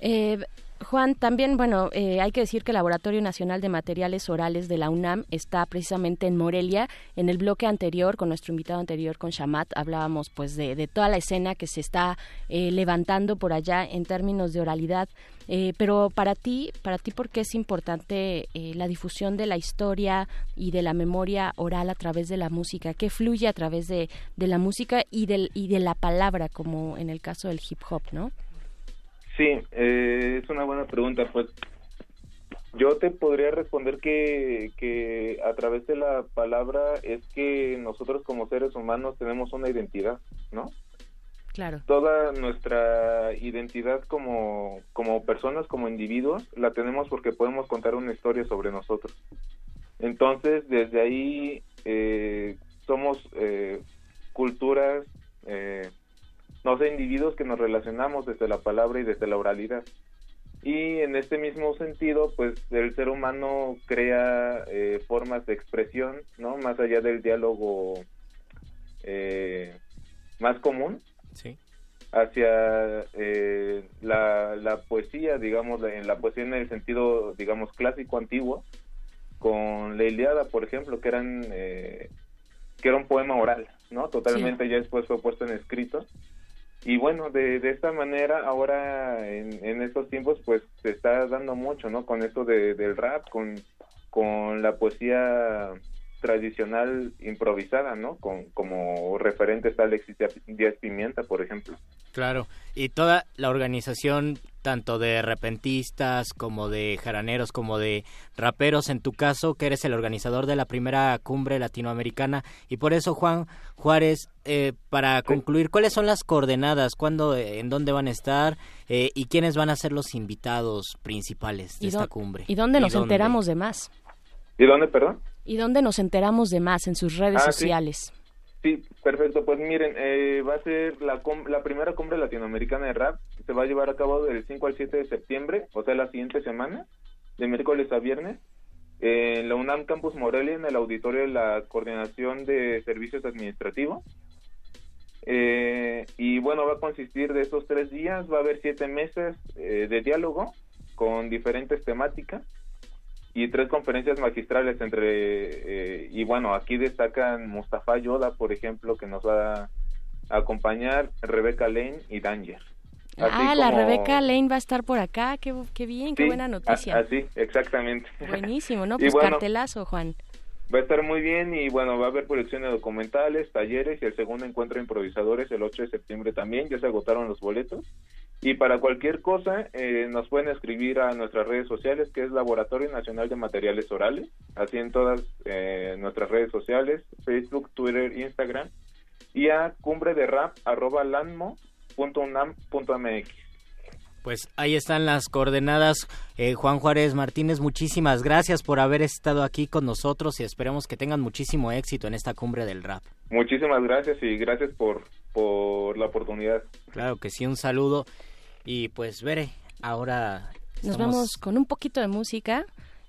Eh, Juan, también, bueno, eh, hay que decir que el Laboratorio Nacional de Materiales Orales de la UNAM está precisamente en Morelia. En el bloque anterior, con nuestro invitado anterior, con Shamat, hablábamos pues de, de toda la escena que se está eh, levantando por allá en términos de oralidad. Eh, pero para ti, para ti, ¿por qué es importante eh, la difusión de la historia y de la memoria oral a través de la música? ¿Qué fluye a través de, de la música y, del, y de la palabra, como en el caso del hip hop, no? Sí, eh, es una buena pregunta. Pues yo te podría responder que, que a través de la palabra es que nosotros como seres humanos tenemos una identidad, ¿no? Claro. Toda nuestra identidad como, como personas, como individuos, la tenemos porque podemos contar una historia sobre nosotros. Entonces, desde ahí eh, somos eh, culturas, eh, no sé, individuos que nos relacionamos desde la palabra y desde la oralidad. Y en este mismo sentido, pues el ser humano crea eh, formas de expresión, ¿no? Más allá del diálogo eh, más común, Sí. hacia eh, la, la poesía, digamos, en la poesía en el sentido, digamos, clásico antiguo, con la Iliada, por ejemplo, que eran eh, que era un poema oral, ¿no? Totalmente ya después fue puesto en escrito. Y bueno, de, de esta manera, ahora en, en estos tiempos, pues se está dando mucho, ¿no? Con esto de, del rap, con, con la poesía tradicional improvisada, ¿no? Con, como referente está Alexis Díaz Pimienta, por ejemplo. Claro, y toda la organización, tanto de repentistas como de jaraneros, como de raperos, en tu caso, que eres el organizador de la primera cumbre latinoamericana, y por eso, Juan Juárez, eh, para concluir, ¿cuáles son las coordenadas? ¿Cuándo, eh, en dónde van a estar? Eh, ¿Y quiénes van a ser los invitados principales de ¿Y, esta cumbre? ¿Y dónde nos enteramos de más? ¿Y dónde, perdón? ¿Y dónde nos enteramos de más? En sus redes Ah, sociales. Sí, perfecto. Pues miren, eh, va a ser la, com- la primera cumbre latinoamericana de rap. Se va a llevar a cabo del 5 al 7 de septiembre, o sea, la siguiente semana, de miércoles a viernes, en la UNAM Campus Morelia, en el auditorio de la Coordinación de Servicios Administrativos. Eh, y bueno, va a consistir de estos tres días, va a haber siete meses eh, de diálogo con diferentes temáticas y tres conferencias magistrales entre eh, y bueno aquí destacan Mustafa Yoda por ejemplo que nos va a acompañar Rebeca Lane y Danger Así ah, la Rebeca Lane va a estar por acá. Qué, qué bien, qué buena noticia. así exactamente Buenísimo, ¿no? Pues bueno, cartelazo, Juan. va a estar muy bien y bueno va a haber proyecciones documentales talleres y el segundo encuentro de improvisadores el 8 de septiembre también ya se agotaron los boletos y para cualquier cosa eh, nos pueden escribir a nuestras redes sociales que es Laboratorio Nacional de Materiales Orales así en todas eh, nuestras redes sociales Facebook Twitter Instagram y a cumbre de rap arroba landmo.unam.mx Pues ahí están las coordenadas. Eh, Juan Juárez Martínez, muchísimas gracias por haber estado aquí con nosotros y esperemos que tengan muchísimo éxito en esta cumbre del rap. muchísimas gracias y gracias por por la oportunidad Claro que sí, un saludo. Y pues, Bere, ahora... Nos estamos- vamos con un poquito de música.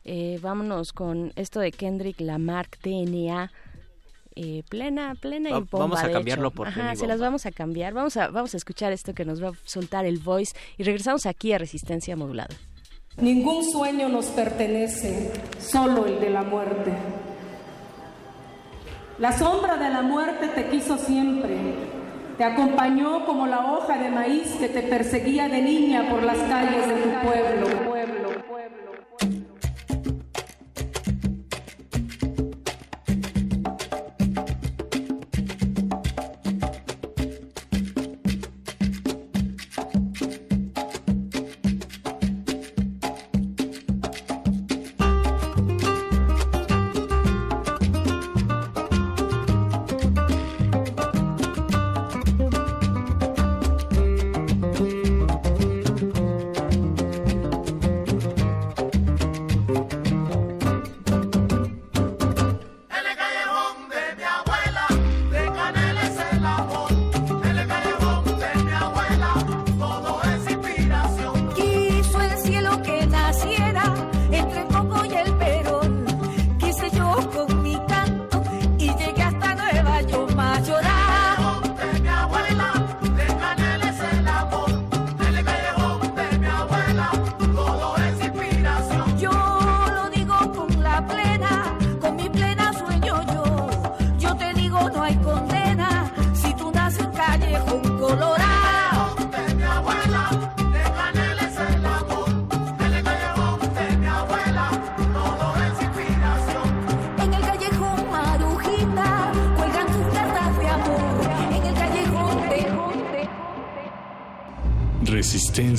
Eh, vámonos con esto de Kendrick Lamarck, DNA. Eh, plena, plena y bomba, vamos a de cambiarlo hecho. por Ajá, se las vamos a cambiar. Vamos a, vamos a escuchar esto que nos va a soltar el voice y regresamos aquí a Resistencia Modulada. Ningún sueño nos pertenece, solo el de la muerte. La sombra de la muerte te quiso siempre, te acompañó como la hoja de maíz que te perseguía de niña por las calles de tu pueblo.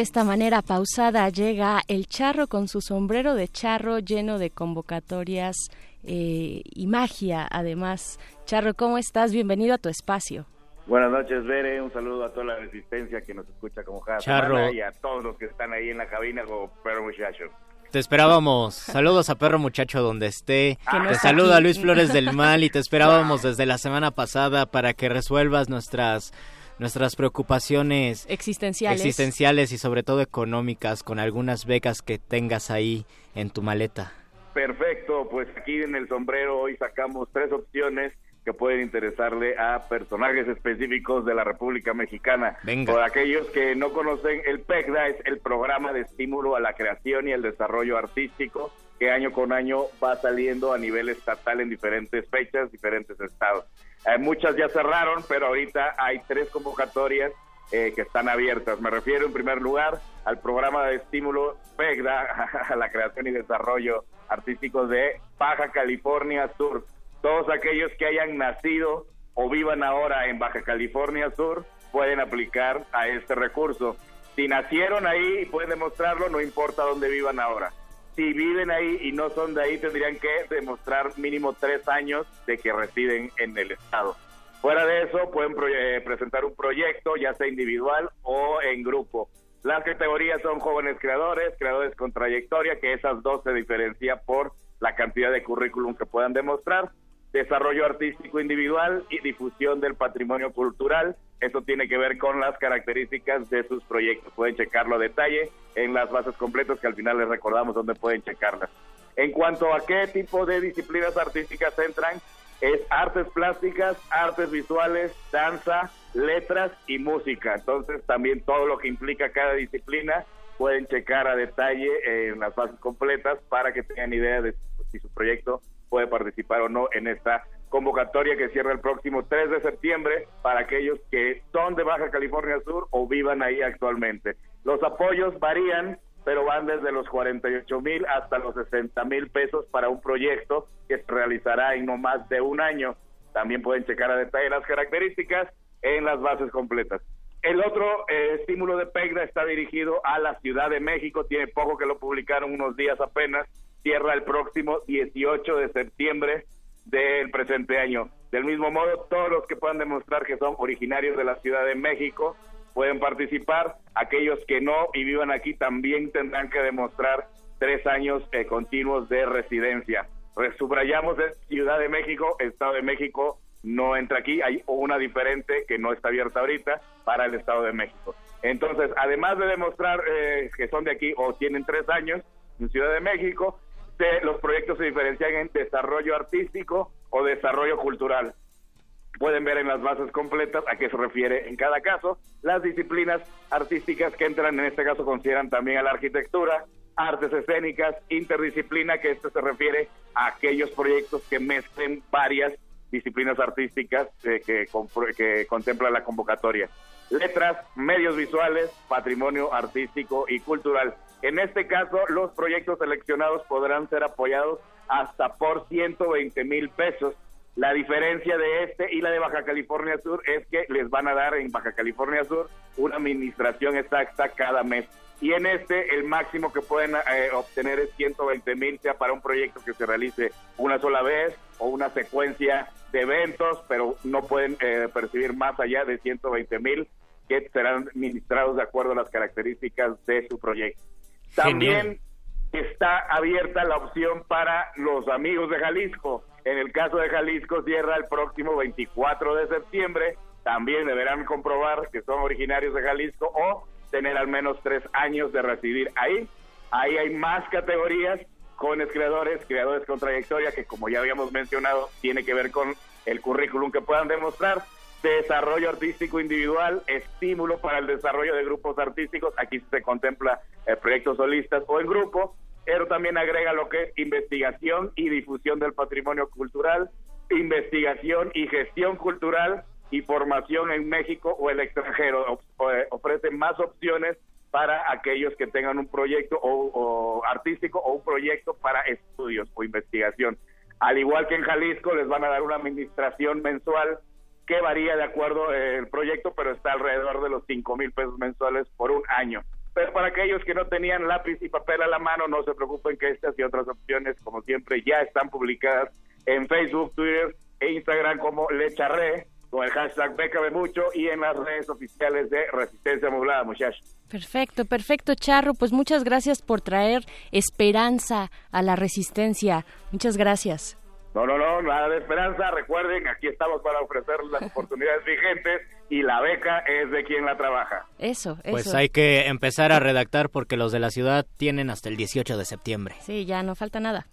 De esta manera pausada llega el charro con su sombrero de charro lleno de convocatorias eh, y magia. Además, Charro, ¿cómo estás? Bienvenido a tu espacio. Buenas noches, Bere. Un saludo a toda la resistencia que nos escucha como cada Charro. y a todos los que están ahí en la cabina como perro muchacho. Te esperábamos. Saludos a Perro Muchacho donde esté. No te saluda aquí. Luis Flores del Mal y te esperábamos desde la semana pasada para que resuelvas nuestras nuestras preocupaciones Existenciales. existenciales y sobre todo económicas con algunas becas que tengas ahí en tu maleta. Perfecto, pues aquí en el sombrero hoy sacamos tres opciones que pueden interesarle a personajes específicos de la República Mexicana. Venga. Por aquellos que no conocen, el PECDA es el programa de estímulo a la creación y el desarrollo artístico que año con año va saliendo a nivel estatal en diferentes fechas, diferentes estados. Eh, muchas ya cerraron, pero ahorita hay tres convocatorias eh, que están abiertas. Me refiero en primer lugar al programa de estímulo PECDA a la creación y desarrollo artístico de Baja California Sur. Todos aquellos que hayan nacido o vivan ahora en Baja California Sur pueden aplicar a este recurso. Si nacieron ahí y pueden demostrarlo, no importa dónde vivan ahora. Si viven ahí y no son de ahí, tendrían que demostrar mínimo tres años de que residen en el estado. Fuera de eso, pueden eh, presentar un proyecto, ya sea individual o en grupo. Las categorías son jóvenes creadores, creadores con trayectoria, que esas dos se diferencia por la cantidad de currículum que puedan demostrar. Desarrollo artístico individual y difusión del patrimonio cultural. Eso tiene que ver con las características de sus proyectos. Pueden checarlo a detalle en las bases completas que al final les recordamos dónde pueden checarlas. En cuanto a qué tipo de disciplinas artísticas entran, es artes plásticas, artes visuales, danza, letras y música. Entonces también todo lo que implica cada disciplina pueden checar a detalle en las bases completas para que tengan idea de si su proyecto puede participar o no en esta convocatoria que cierra el próximo 3 de septiembre para aquellos que son de Baja California Sur o vivan ahí actualmente. Los apoyos varían, pero van desde los 48 mil hasta los 60 mil pesos para un proyecto que se realizará en no más de un año. También pueden checar a detalle las características en las bases completas. El otro eh, estímulo de PECDA está dirigido a la Ciudad de México, tiene poco que lo publicaron, unos días apenas, cierra el próximo 18 de septiembre del presente año. Del mismo modo, todos los que puedan demostrar que son originarios de la Ciudad de México pueden participar, aquellos que no y vivan aquí también tendrán que demostrar tres años eh, continuos de residencia. Subrayamos es Ciudad de México, Estado de México no entra aquí, hay una diferente que no está abierta ahorita para el Estado de México. Entonces, además de demostrar eh, que son de aquí o tienen tres años en Ciudad de México, los proyectos se diferencian en desarrollo artístico o desarrollo cultural. Pueden ver en las bases completas a qué se refiere en cada caso. Las disciplinas artísticas que entran en este caso consideran también a la arquitectura, artes escénicas, interdisciplina, que esto se refiere a aquellos proyectos que mezclen varias disciplinas artísticas eh, que, que contempla la convocatoria. Letras, medios visuales, patrimonio artístico y cultural. En este caso, los proyectos seleccionados podrán ser apoyados hasta por 120 mil pesos. La diferencia de este y la de Baja California Sur es que les van a dar en Baja California Sur una administración exacta cada mes y en este el máximo que pueden eh, obtener es 120 mil, sea para un proyecto que se realice una sola vez o una secuencia de eventos, pero no pueden eh, percibir más allá de 120 mil que serán administrados de acuerdo a las características de su proyecto. También está abierta la opción para los amigos de Jalisco. En el caso de Jalisco cierra el próximo 24 de septiembre. También deberán comprobar que son originarios de Jalisco o tener al menos tres años de residir ahí. Ahí hay más categorías, jóvenes creadores, creadores con trayectoria, que como ya habíamos mencionado, tiene que ver con el currículum que puedan demostrar, desarrollo artístico individual, estímulo para el desarrollo de grupos artísticos, aquí se contempla eh, proyectos solistas o en grupo, pero también agrega lo que es investigación y difusión del patrimonio cultural, investigación y gestión cultural, y formación en México o el extranjero. Eh, ofrece más opciones para aquellos que tengan un proyecto o, artístico o un proyecto para estudios o investigación. Al igual que en Jalisco, les van a dar una administración mensual que varía de acuerdo eh, el proyecto, pero está alrededor de los 5 mil pesos mensuales por un año. Pero para aquellos que no tenían lápiz y papel a la mano, no se preocupen que estas y otras opciones, como siempre, ya están publicadas en Facebook, Twitter e Instagram como Lecharre con el hashtag Bécame Mucho y en las redes oficiales de Resistencia Modulada, muchachos. Perfecto, perfecto, Charro. Pues muchas gracias por traer esperanza a la resistencia. Muchas gracias. No, no, no, nada de esperanza. Recuerden, aquí estamos para ofrecer las oportunidades vigentes y la beca es de quien la trabaja. Eso, eso. Pues hay que empezar a redactar porque los de la ciudad tienen hasta el 18 de septiembre. Sí, ya no falta nada.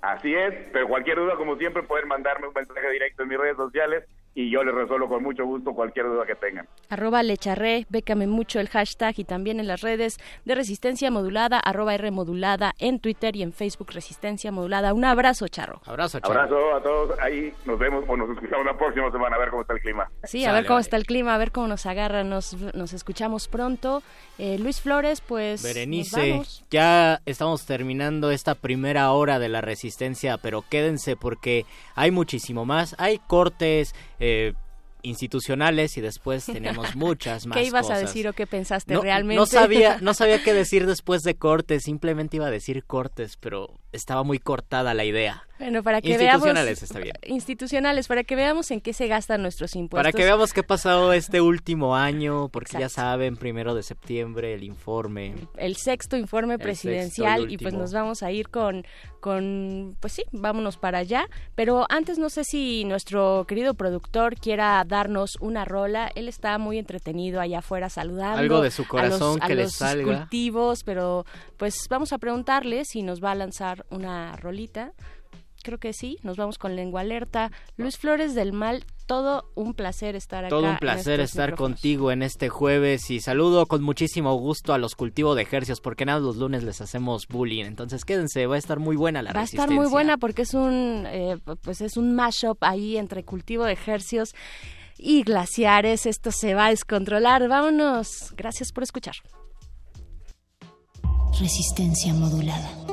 Así es, pero cualquier duda, como siempre, pueden mandarme un mensaje directo en mis redes sociales y yo les resuelvo con mucho gusto cualquier duda que tengan. Arroba lecharré, bécame mucho el hashtag y también en las redes de Resistencia Modulada, arroba R Modulada, en Twitter y en Facebook Resistencia Modulada. Un abrazo, Charro. Abrazo, Charro. Abrazo a todos. Ahí nos vemos o nos escuchamos la próxima semana a ver cómo está el clima. Sí, a ver cómo está el clima, a ver cómo nos agarra. Nos, nos escuchamos pronto. Eh, Luis Flores, pues. Berenice, ya estamos terminando esta primera hora de la Resistencia, pero quédense porque hay muchísimo más. Hay cortes. Eh, institucionales y después tenemos muchas más ¿Qué ibas a decir o qué pensaste realmente? No sabía, no sabía qué decir después de cortes, simplemente iba a decir cortes, pero estaba muy cortada la idea. Bueno, para que institucionales veamos, está bien. Institucionales, para que veamos en qué se gastan nuestros impuestos. Para que veamos qué ha pasado este último año, porque ya saben, primero de septiembre, el informe. El sexto informe presidencial y, pues nos vamos a ir con, con, pues sí, vámonos para allá. Pero antes no sé si nuestro querido productor quiera darnos una rola. Él está muy entretenido allá afuera saludando. Algo de su corazón a que los, le cultivos, pero pues vamos a preguntarle si nos va a lanzar una rolita creo que sí. Nos vamos con lengua alerta. Luis Flores del Mal, todo un placer estar acá. Todo un placer estar contigo en este jueves y saludo con muchísimo gusto a los cultivos de ejercios porque nada los lunes les hacemos bullying. Entonces quédense, va a estar muy buena la Va a estar muy buena porque es un eh, pues es un mashup ahí entre cultivo de ejercios y glaciares. Esto se va a descontrolar. Vámonos. Gracias por escuchar. Resistencia modulada.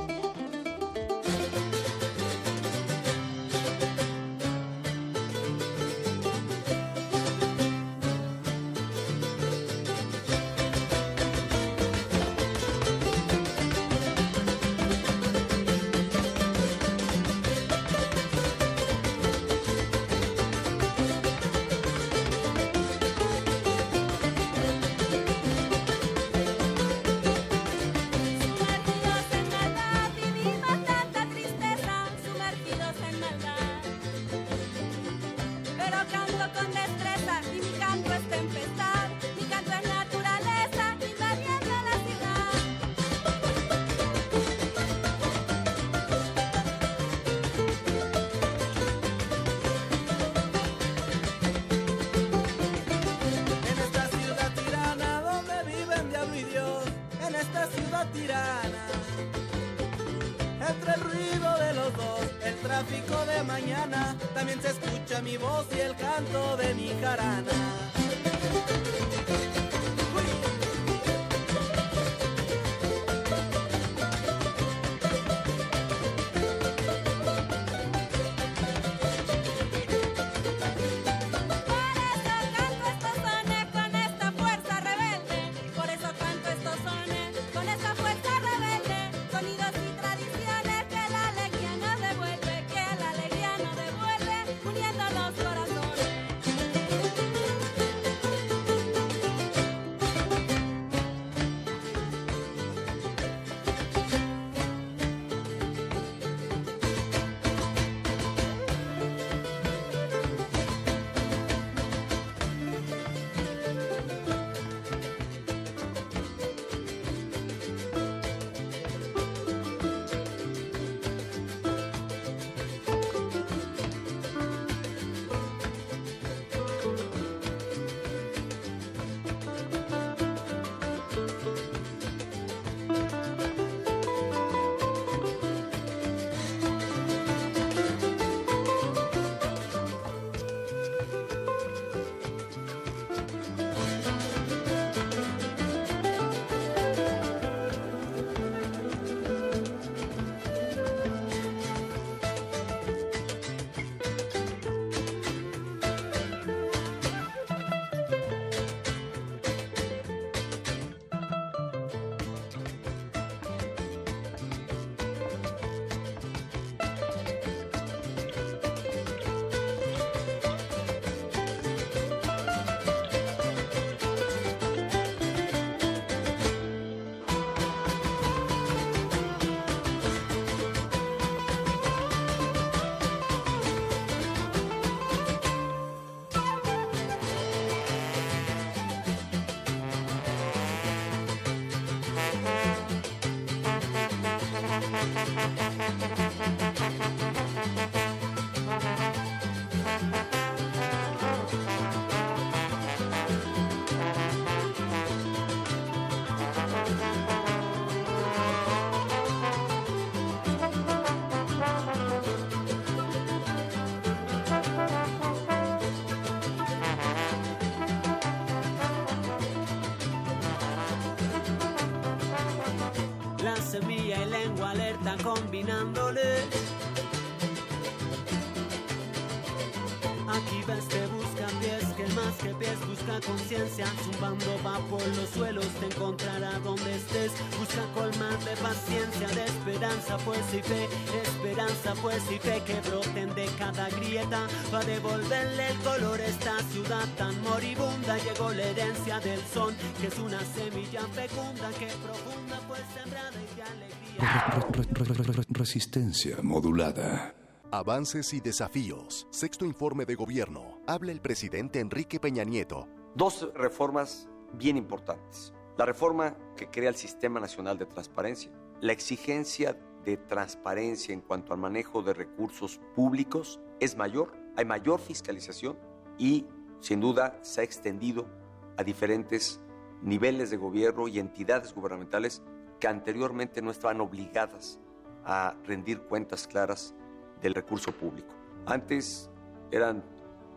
Resistencia modulada. Avances y desafíos. Sexto informe de gobierno. Habla el presidente Enrique Peña Nieto. Dos reformas bien importantes. La reforma que crea el Sistema Nacional de Transparencia. La exigencia de transparencia en cuanto al manejo de recursos públicos es mayor, hay mayor fiscalización y sin duda se ha extendido a diferentes niveles de gobierno y entidades gubernamentales que anteriormente no estaban obligadas a rendir cuentas claras del recurso público. Antes eran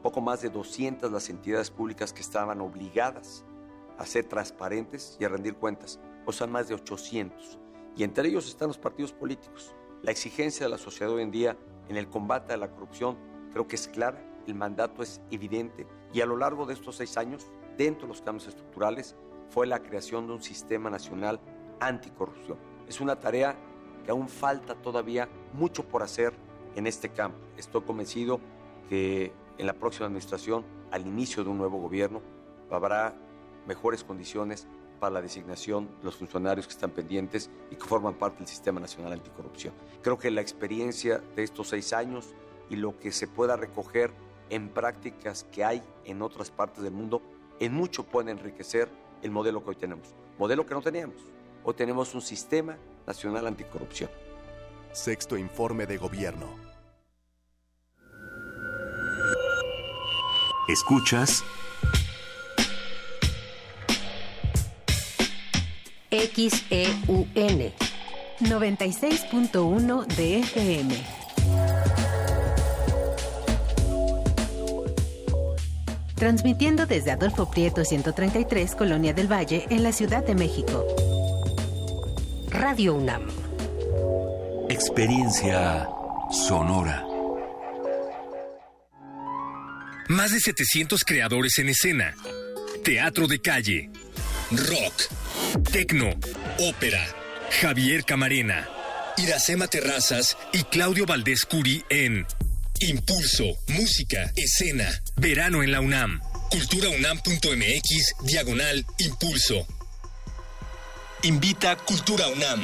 poco más de 200 las entidades públicas que estaban obligadas a ser transparentes y a rendir cuentas. O son más de 800. Y entre ellos están los partidos políticos. La exigencia de la sociedad hoy en día en el combate a la corrupción creo que es clara, el mandato es evidente y a lo largo de estos seis años, dentro de los cambios estructurales, fue la creación de un sistema nacional anticorrupción. Es una tarea aún falta todavía mucho por hacer en este campo. Estoy convencido que en la próxima administración, al inicio de un nuevo gobierno, habrá mejores condiciones para la designación de los funcionarios que están pendientes y que forman parte del Sistema Nacional Anticorrupción. Creo que la experiencia de estos seis años y lo que se pueda recoger en prácticas que hay en otras partes del mundo, en mucho puede enriquecer el modelo que hoy tenemos. Modelo que no teníamos. Hoy tenemos un Sistema Nacional Anticorrupción. Sexto informe de gobierno. Escuchas. XEUN 96.1 de FM. Transmitiendo desde Adolfo Prieto 133, Colonia del Valle, en la Ciudad de México. Radio UNAM. Experiencia sonora. Más de 700 creadores en escena. Teatro de calle. Rock. Tecno. Ópera. Javier Camarena. Iracema Terrazas y Claudio Valdés Curi en Impulso, Música, Escena, Verano en la UNAM. Culturaunam.mx, diagonal, Impulso. Invita Cultura UNAM.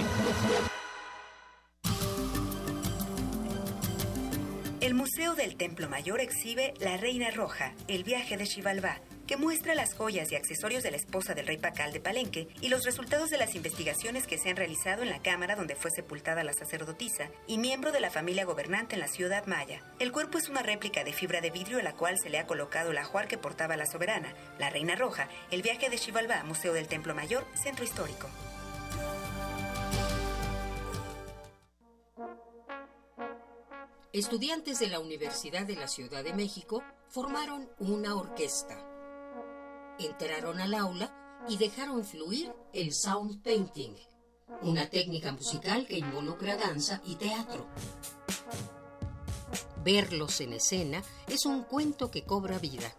El Museo del Templo Mayor exhibe La Reina Roja, el viaje de Xibalbá, que muestra las joyas y accesorios de la esposa del rey Pacal de Palenque y los resultados de las investigaciones que se han realizado en la cámara donde fue sepultada la sacerdotisa y miembro de la familia gobernante en la ciudad maya. El cuerpo es una réplica de fibra de vidrio a la cual se le ha colocado el ajuar que portaba la soberana, la Reina Roja, el viaje de Xibalbá, Museo del Templo Mayor, Centro Histórico. Estudiantes de la Universidad de la Ciudad de México formaron una orquesta. Entraron al aula y dejaron fluir el sound painting, una técnica musical que involucra danza y teatro. Verlos en escena es un cuento que cobra vida.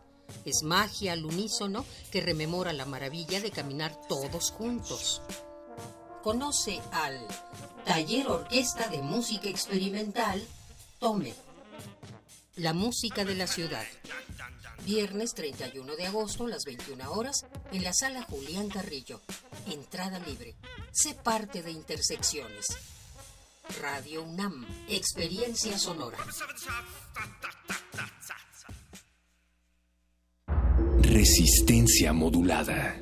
Es magia al unísono que rememora la maravilla de caminar todos juntos. Conoce al Taller Orquesta de Música Experimental Tome. La música de la ciudad. Viernes 31 de agosto a las 21 horas en la sala Julián Carrillo. Entrada libre. Sé parte de Intersecciones. Radio UNAM. Experiencia sonora. Resistencia modulada.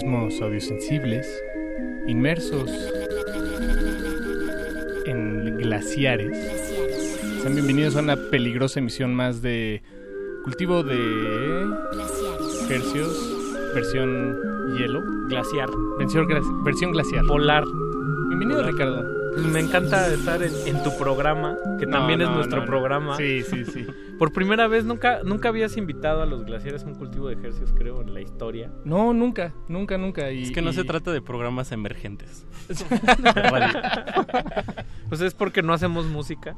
Organismos audiosensibles inmersos en glaciares. Sean bienvenidos a una peligrosa emisión más de cultivo de hercios, versión hielo, glaciar, versión, versión glaciar, polar. Bienvenido Polar. Ricardo. Me encanta estar en, en tu programa, que No, también es nuestro no, no. programa. Sí, sí, sí. Por primera vez nunca nunca habías invitado a los glaciares a un cultivo de ejercicios, creo, en la historia. No, nunca, nunca, nunca. Y, Es que no y- se trata de programas emergentes. Pues es porque no hacemos música.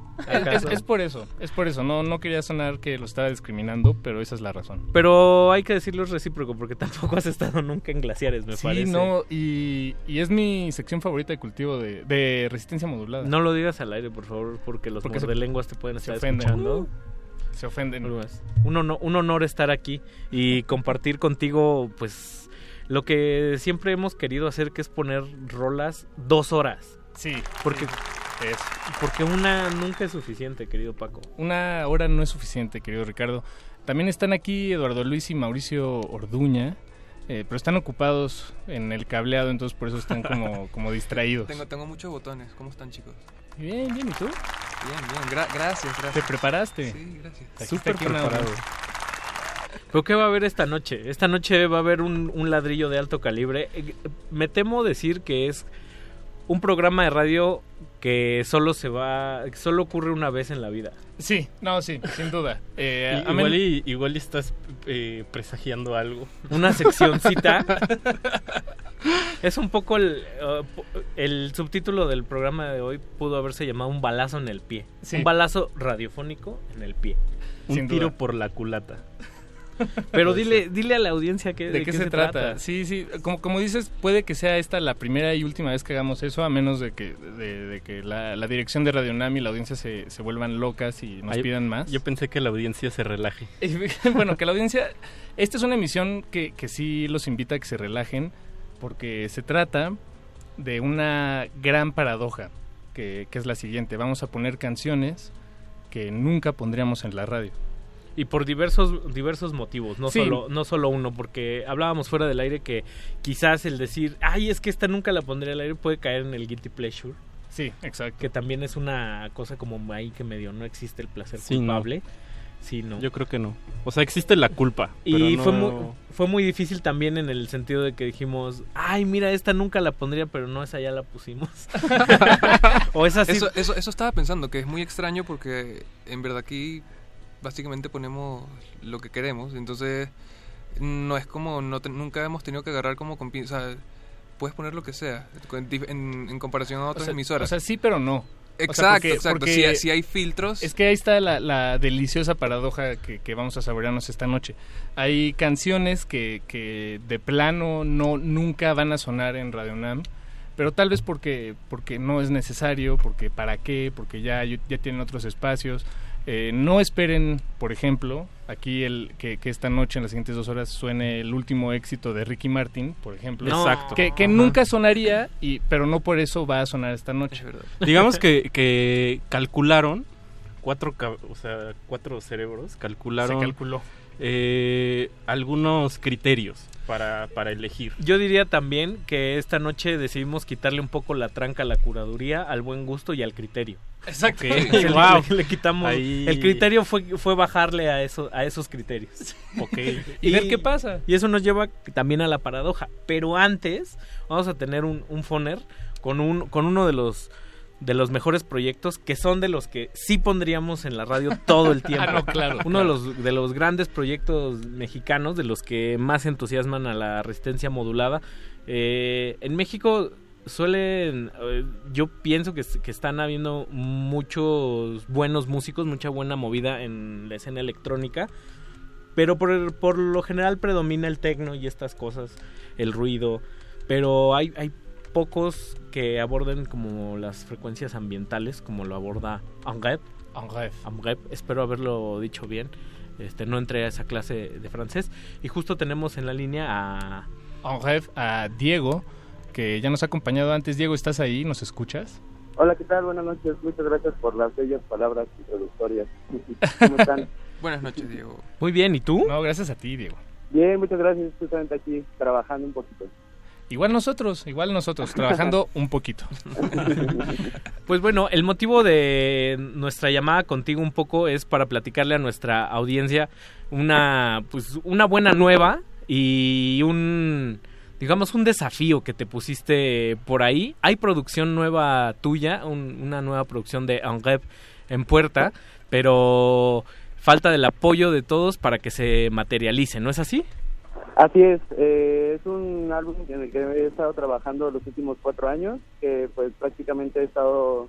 Es, por eso, es por eso. No, no quería sonar que lo estaba discriminando, pero esa es la razón. Pero hay que decirlo es recíproco porque tampoco has estado nunca en glaciares, me sí, parece. no, y, y es mi sección favorita de cultivo de, de resistencia modulada. No lo digas al aire, por favor, porque los Porque se- lenguas te pueden estar escuchando. Uh, se ofenden. Un, honor, un honor estar aquí y compartir contigo, pues, lo que siempre hemos querido hacer, que es poner rolas dos horas. Sí. Porque, es. porque una nunca es suficiente, querido Paco. Una hora no es suficiente, querido Ricardo. También están aquí Eduardo Luis y Mauricio Orduña, eh, pero están ocupados en el cableado, entonces por eso están como, como distraídos. Tengo, tengo muchos botones. ¿Cómo están, chicos? Bien, bien, ¿y tú? Bien, bien. Gra- gracias, gracias. ¿Te preparaste? Sí, gracias. Súper preparado. ¿Pero qué va a haber esta noche? Esta noche va a haber un, un ladrillo de alto calibre. Eh, Me temo decir que es un programa de radio que solo se va, que solo ocurre una vez en la vida. Sí, no, sí, sin duda. Eh, igual, men- y, igual y estás eh, presagiando algo. Una seccioncita. es un poco el, uh, el subtítulo del programa de hoy pudo haberse llamado un balazo en el pie. Sí. Un balazo radiofónico en el pie. Un tiro duda. por la culata. Pero dile, dile a la audiencia que, ¿De, qué, se, trata? Sí, sí, como, como dices, puede que sea esta la primera y última vez que hagamos eso, a menos de que, de, que la, dirección de Radio Nam y la audiencia se, se vuelvan locas y nos pidan más. Yo pensé que la audiencia se relaje. bueno, que la audiencia... Esta es una emisión que, que sí los invita a que se relajen, porque se trata de una gran paradoja, que, que es la siguiente. Vamos a poner canciones que nunca pondríamos en la radio y por diversos diversos motivos no solo no solo uno porque hablábamos fuera del aire que quizás el decir ay es que esta nunca la pondría al aire puede caer en el guilty pleasure sí exacto que también es una cosa como ahí que medio no existe el placer culpable Sí, no. Yo creo que no. O sea, existe la culpa. Y fue, muy, fue muy difícil también en el sentido de que dijimos, ay, mira, esta nunca la pondría, pero no, esa ya la pusimos. o esa sí. Eso, eso, eso estaba pensando, que es muy extraño porque en verdad aquí básicamente ponemos lo que queremos, entonces no es como, no nunca hemos tenido que agarrar como con o sea, puedes poner lo que sea, en, comparación a otras emisoras. O sea, sí, pero no. Exacto, exacto. si, hay filtros. Es que ahí está la, deliciosa paradoja que, vamos a saborearnos esta noche. Hay canciones que, que de plano no nunca van a sonar en Radio Nam, pero tal vez porque, porque no es necesario, porque para qué, porque ya, ya tienen otros espacios eh, no esperen, por ejemplo, aquí el que, esta noche en las siguientes dos horas suene el último éxito de Ricky Martin, por ejemplo. Exacto. Que, nunca sonaría, y, pero no por eso va a sonar esta noche. Digamos que, que calcularon cuatro, o sea, cuatro cerebros, calcularon. Se calculó. Eh, algunos criterios para, para elegir. Yo diría también que esta noche decidimos quitarle un poco la tranca a la curaduría, al buen gusto y al criterio. Exacto. le, quitamos. El criterio fue, fue bajarle a, eso, a esos criterios. Okay. y, ver qué pasa. Y eso nos lleva también a la paradoja. Pero antes vamos a tener un, un foner con, un, con uno de los de los mejores proyectos que son de los que sí pondríamos en la radio todo el tiempo. Ah, claro, Uno de los de los grandes proyectos mexicanos, de los que más entusiasman a la resistencia modulada. Eh, en México suelen, eh, yo pienso que, que, están habiendo muchos buenos músicos, mucha buena movida en la escena electrónica, pero por, por lo general predomina el tecno y estas cosas, el ruido, pero hay, hay pocos que aborden como las frecuencias ambientales, como lo aborda Angrep. Angrep. Espero haberlo dicho bien. Este, no entré a esa clase de francés. Y justo tenemos en la línea a... Angrep, a Diego, que ya nos ha acompañado antes. Diego, ¿estás ahí? ¿Nos escuchas? Hola, ¿qué tal? Buenas noches. Muchas gracias por las bellas palabras introductorias. ¿Cómo están? Buenas noches, Diego. Muy bien, ¿y tú? No, gracias a ti, Diego. Bien, muchas gracias. Justamente aquí trabajando un poquito. Igual nosotros, igual nosotros, trabajando un poquito. Pues bueno, el motivo de nuestra llamada contigo un poco es para platicarle a nuestra audiencia una, pues, una buena nueva y un, digamos, un desafío que te pusiste por ahí. Hay producción nueva tuya, una nueva producción de Angrep en puerta, pero falta del apoyo de todos para que se materialice, ¿no es así? Así es, eh, es un álbum en el que he estado trabajando los últimos cuatro años, que pues prácticamente he estado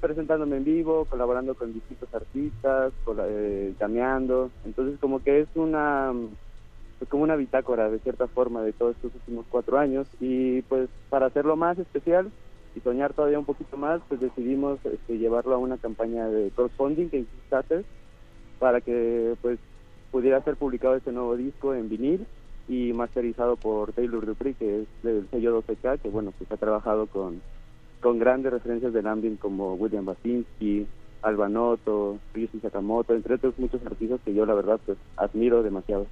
presentándome en vivo, colaborando con distintos artistas, eh, entonces como que es una pues, como una bitácora de cierta forma de todos estos últimos cuatro años. Y pues para hacerlo más especial y soñar todavía un poquito más, pues decidimos este, llevarlo a una campaña de crowdfunding que Kickstarter para que pues pudiera ser publicado este nuevo disco en vinil y masterizado por Taylor Dupree, que es del sello 12K, que bueno, pues ha trabajado con, con grandes referencias del ambient como William Basinski, Albanoto, Ryushi Sakamoto, entre otros muchos artistas que yo la verdad pues admiro demasiado.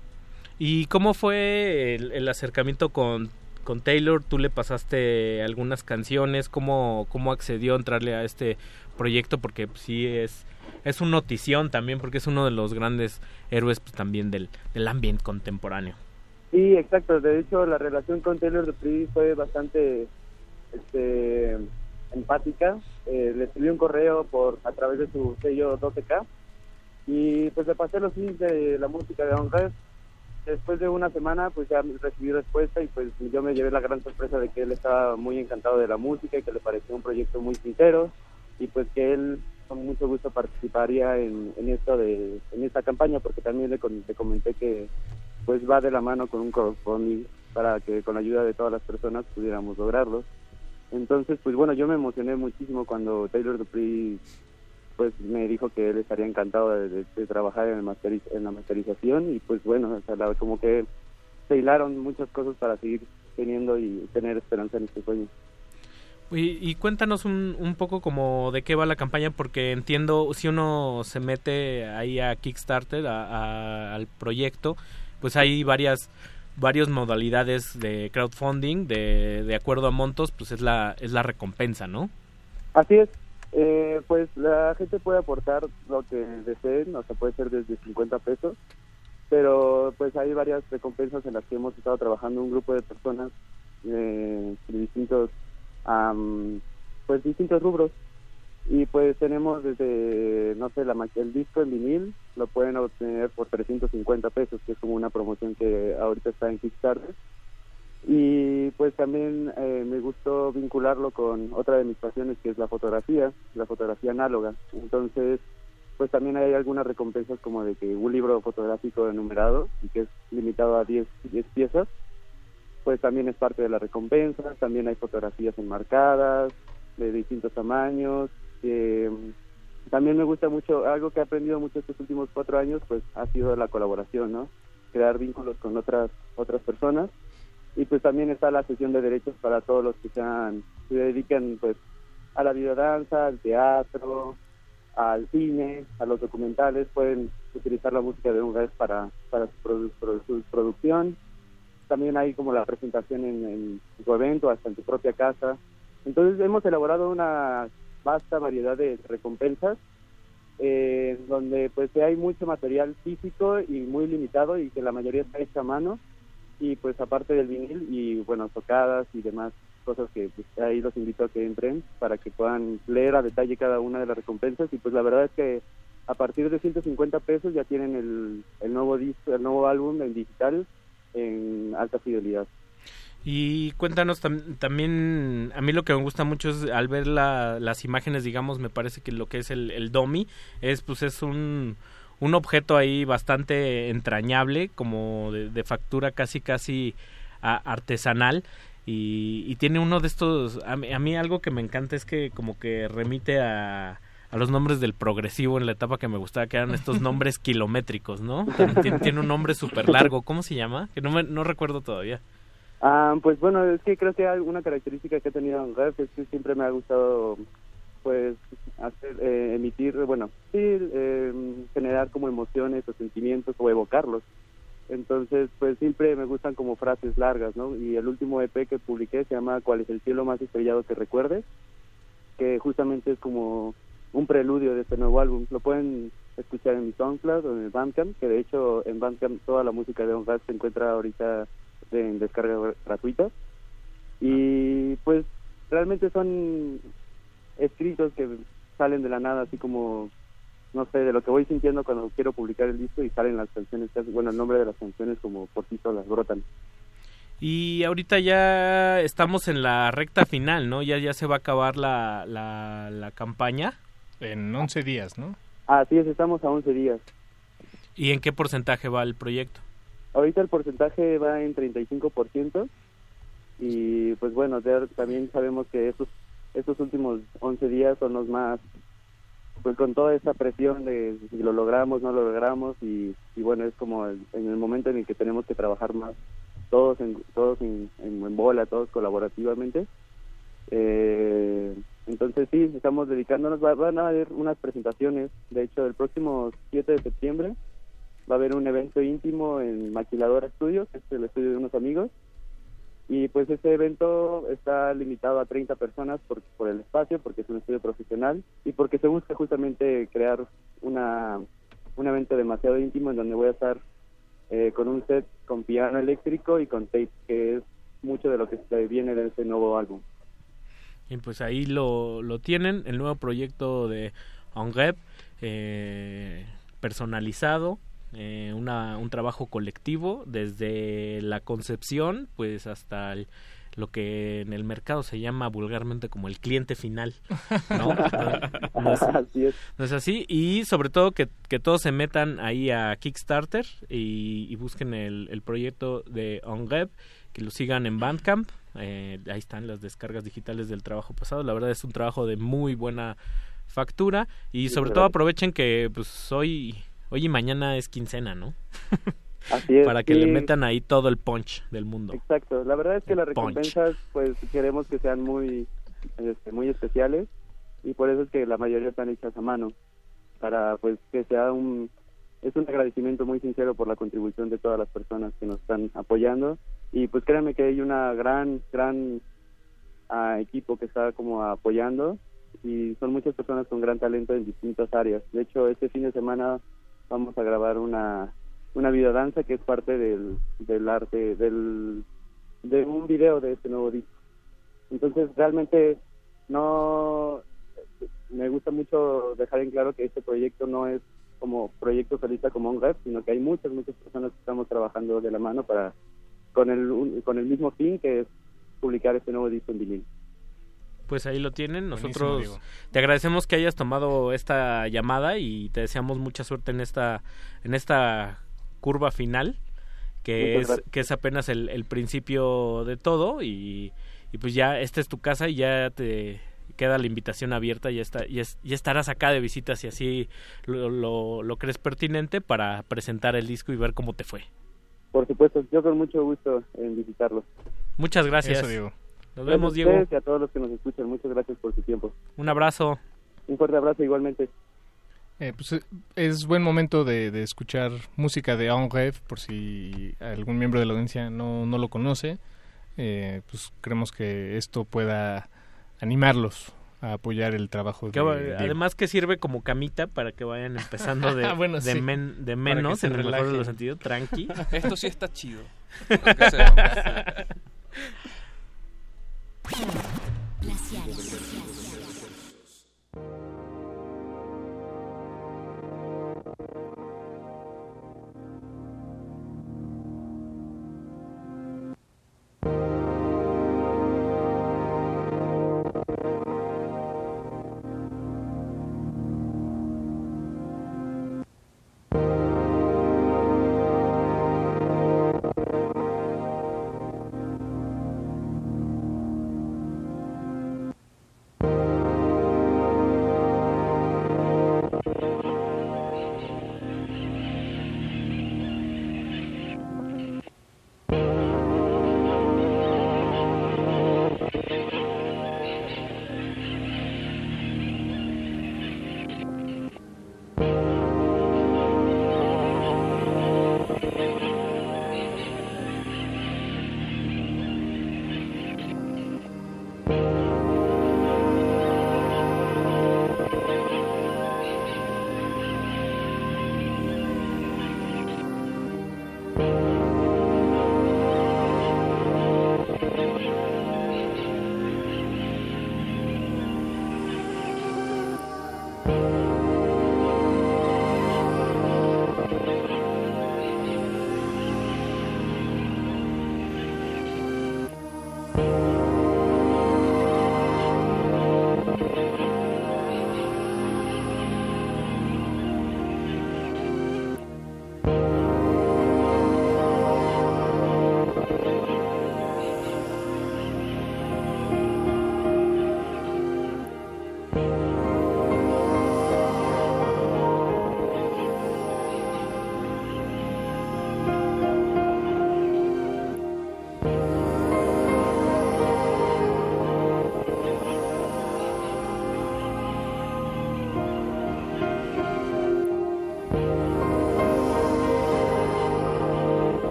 ¿Y cómo fue el, acercamiento con, con Taylor? ¿Tú le pasaste algunas canciones? ¿Cómo, cómo accedió a entrarle a este proyecto? Porque pues, sí es es una notición también porque es uno de los grandes héroes pues, también del, del ambiente contemporáneo. Sí, exacto. De hecho, la relación con Taylor Dupree fue bastante este, empática. Eh, le escribí un correo por a través de su sello 12K y pues le pasé los links de la música de On Después de una semana, pues ya recibí respuesta y pues yo me llevé la gran sorpresa de que él estaba muy encantado de la música y que le pareció un proyecto muy sincero y pues que él con mucho gusto participaría en, en esto de en esta campaña porque también le, le comenté que pues va de la mano con un crowdfunding para que con la ayuda de todas las personas pudiéramos lograrlo. Entonces, pues bueno, yo me emocioné muchísimo cuando Taylor Dupree pues me dijo que él estaría encantado de, de- de trabajar en, el masteriz- en la masterización y pues bueno, o sea, la- como que se hilaron muchas cosas para seguir teniendo y tener esperanza en este sueño. Y, y cuéntanos un, un poco como de qué va la campaña, porque entiendo, si uno se mete ahí a Kickstarter, a- a- al proyecto, pues hay varias varias modalidades de crowdfunding, de, de acuerdo a montos, pues es la, es la recompensa, ¿no? Así es, eh, pues la gente puede aportar lo que deseen, o sea, puede ser desde 50 pesos, pero pues hay varias recompensas en las que hemos estado trabajando un grupo de personas eh, de distintos, am, pues distintos rubros. Y pues tenemos desde, no sé, la, el disco en vinil, lo pueden obtener por 350 pesos, que es como una promoción que ahorita está en Kickstarter. Y pues también eh, me gustó vincularlo con otra de mis pasiones, que es la fotografía, la fotografía análoga. Entonces, pues también hay algunas recompensas como de que un libro fotográfico enumerado y que es limitado a 10, 10 piezas, pues también es parte de la recompensa. También hay fotografías enmarcadas de distintos tamaños. Eh, también me gusta mucho, algo que he aprendido mucho estos últimos cuatro años, pues ha sido la colaboración, ¿no? Crear vínculos con otras otras personas y pues también está la sesión de derechos para todos los que sean se dediquen pues a la videodanza, al teatro, al cine, a los documentales, pueden utilizar la música de un vez para para su, produ- su producción. También hay como la presentación en, en tu evento, hasta en tu propia casa. Entonces hemos elaborado una vasta variedad de recompensas eh, donde pues hay mucho material físico y muy limitado y que la mayoría está hecha a mano. Y pues aparte del vinil y bueno tocadas y demás cosas que pues, ahí los invito a que entren para que puedan leer a detalle cada una de las recompensas. Y pues la verdad es que a partir de 150 pesos ya tienen el, el nuevo disco el nuevo álbum en digital en alta fidelidad Y cuéntanos tam- también, a mí lo que me gusta mucho es al ver la- las imágenes, digamos, me parece que lo que es el, el dummy es pues es un, un objeto ahí bastante entrañable, como de, de factura casi casi artesanal y, tiene uno de estos, a a mí algo que me encanta es que como que remite a, a los nombres del progresivo en la etapa que me gustaba, que eran estos nombres kilométricos, ¿no? Tiene, tiene un nombre súper largo, ¿cómo se llama? Que no, me, no recuerdo todavía. Ah, pues bueno, es que creo que hay una característica que he tenido en Ref es que siempre me ha gustado, pues, hacer, eh, emitir, bueno, sí, eh, generar como emociones o sentimientos o evocarlos. Entonces, pues siempre me gustan como frases largas, ¿no? Y el último EP que publiqué se llama ¿Cuál es el cielo más estrellado que recuerdes? Que justamente es como un preludio de este nuevo álbum. Lo pueden escuchar en mi SoundCloud o en el Bandcamp, que de hecho en Bandcamp toda la música de On se encuentra ahorita en descarga gratuita. Y pues realmente son escritos que salen de la nada, así como, no sé, de lo que voy sintiendo cuando quiero publicar el disco y salen las canciones, bueno, el nombre de las canciones como por sí solas brotan. Y ahorita ya estamos en la recta final, ¿no? Ya, ya se va a acabar la, la, la campaña. En 11 días, ¿no? Así es, estamos a 11 días. ¿Y en qué porcentaje va el proyecto? Ahorita el porcentaje va en 35% y pues bueno, también sabemos que estos, estos últimos 11 días son los más, pues con toda esa presión de si lo logramos, no lo logramos y, y bueno, es como el- en el momento en el que tenemos que trabajar más todos en, todos en, en, bola, todos colaborativamente. Eh, entonces sí, estamos dedicándonos, va- van a haber unas presentaciones, de hecho el próximo 7 de septiembre va a haber un evento íntimo en Maquiladora Studios, que es el estudio de unos amigos. Y pues este evento está limitado a 30 personas por, por el espacio, porque es un estudio profesional y porque se busca justamente crear una, un evento demasiado íntimo en donde voy a estar eh, con un set con piano eléctrico y con tape, que es mucho de lo que viene de este nuevo álbum. Y pues ahí lo, lo tienen, el nuevo proyecto de OnRep, eh, personalizado, eh, una, un trabajo colectivo desde la concepción pues hasta el- lo que en el mercado se llama vulgarmente como el cliente final, ¿no? no es, Así es. no es así. Y sobre todo que, que todos se metan ahí a Kickstarter y, y busquen el, el proyecto de OnRep, que lo sigan en Bandcamp. Eh, ahí están las descargas digitales del trabajo pasado. La verdad es un trabajo de muy buena factura y sobre todo aprovechen que pues hoy hoy y mañana es quincena, ¿no? Así es. Para que sí. le metan ahí todo el punch del mundo. Exacto. La verdad es que El las punch. recompensas, pues queremos que sean muy, este, muy especiales y por eso es que la mayoría están hechas a mano para pues que sea un es un agradecimiento muy sincero por la contribución de todas las personas que nos están apoyando y pues créanme que hay una gran gran ah, equipo que está como apoyando y son muchas personas con gran talento en distintas áreas de hecho este fin de semana vamos a grabar una una videodanza que es parte del, del arte del de un video de este nuevo disco entonces realmente no me gusta mucho dejar en claro que este proyecto no es como proyecto solista como un rap, sino que hay muchas, muchas personas que estamos trabajando de la mano para con el con el mismo fin que es publicar este nuevo disco en vinil. Pues ahí lo tienen. Nosotros te agradecemos que hayas tomado esta llamada y te deseamos mucha suerte en esta en esta curva final que Muchas es gracias. que es apenas el, el principio de todo y, y pues ya esta es tu casa y ya te queda la invitación abierta ya está ya, es- ya estarás acá de visita si así lo, lo, lo crees pertinente para presentar el disco y ver cómo te fue. Por supuesto, yo con mucho gusto en visitarlos. Muchas gracias. Eso. Nos Gracias a vemos, Diego. y a todos los que nos escuchan, muchas gracias por su tiempo. Un abrazo. Un fuerte abrazo igualmente. Eh, pues, eh, es buen momento de, de escuchar música de On Rêve, por si algún miembro de la audiencia no, no lo conoce. Eh, pues creemos que esto pueda animarlos a apoyar el trabajo de Que Diego. además que sirve como camita para que vayan empezando de, Ah, bueno, de, sí. men- de menos en el mejor de los sentidos, tranqui. Esto sí está chido. Para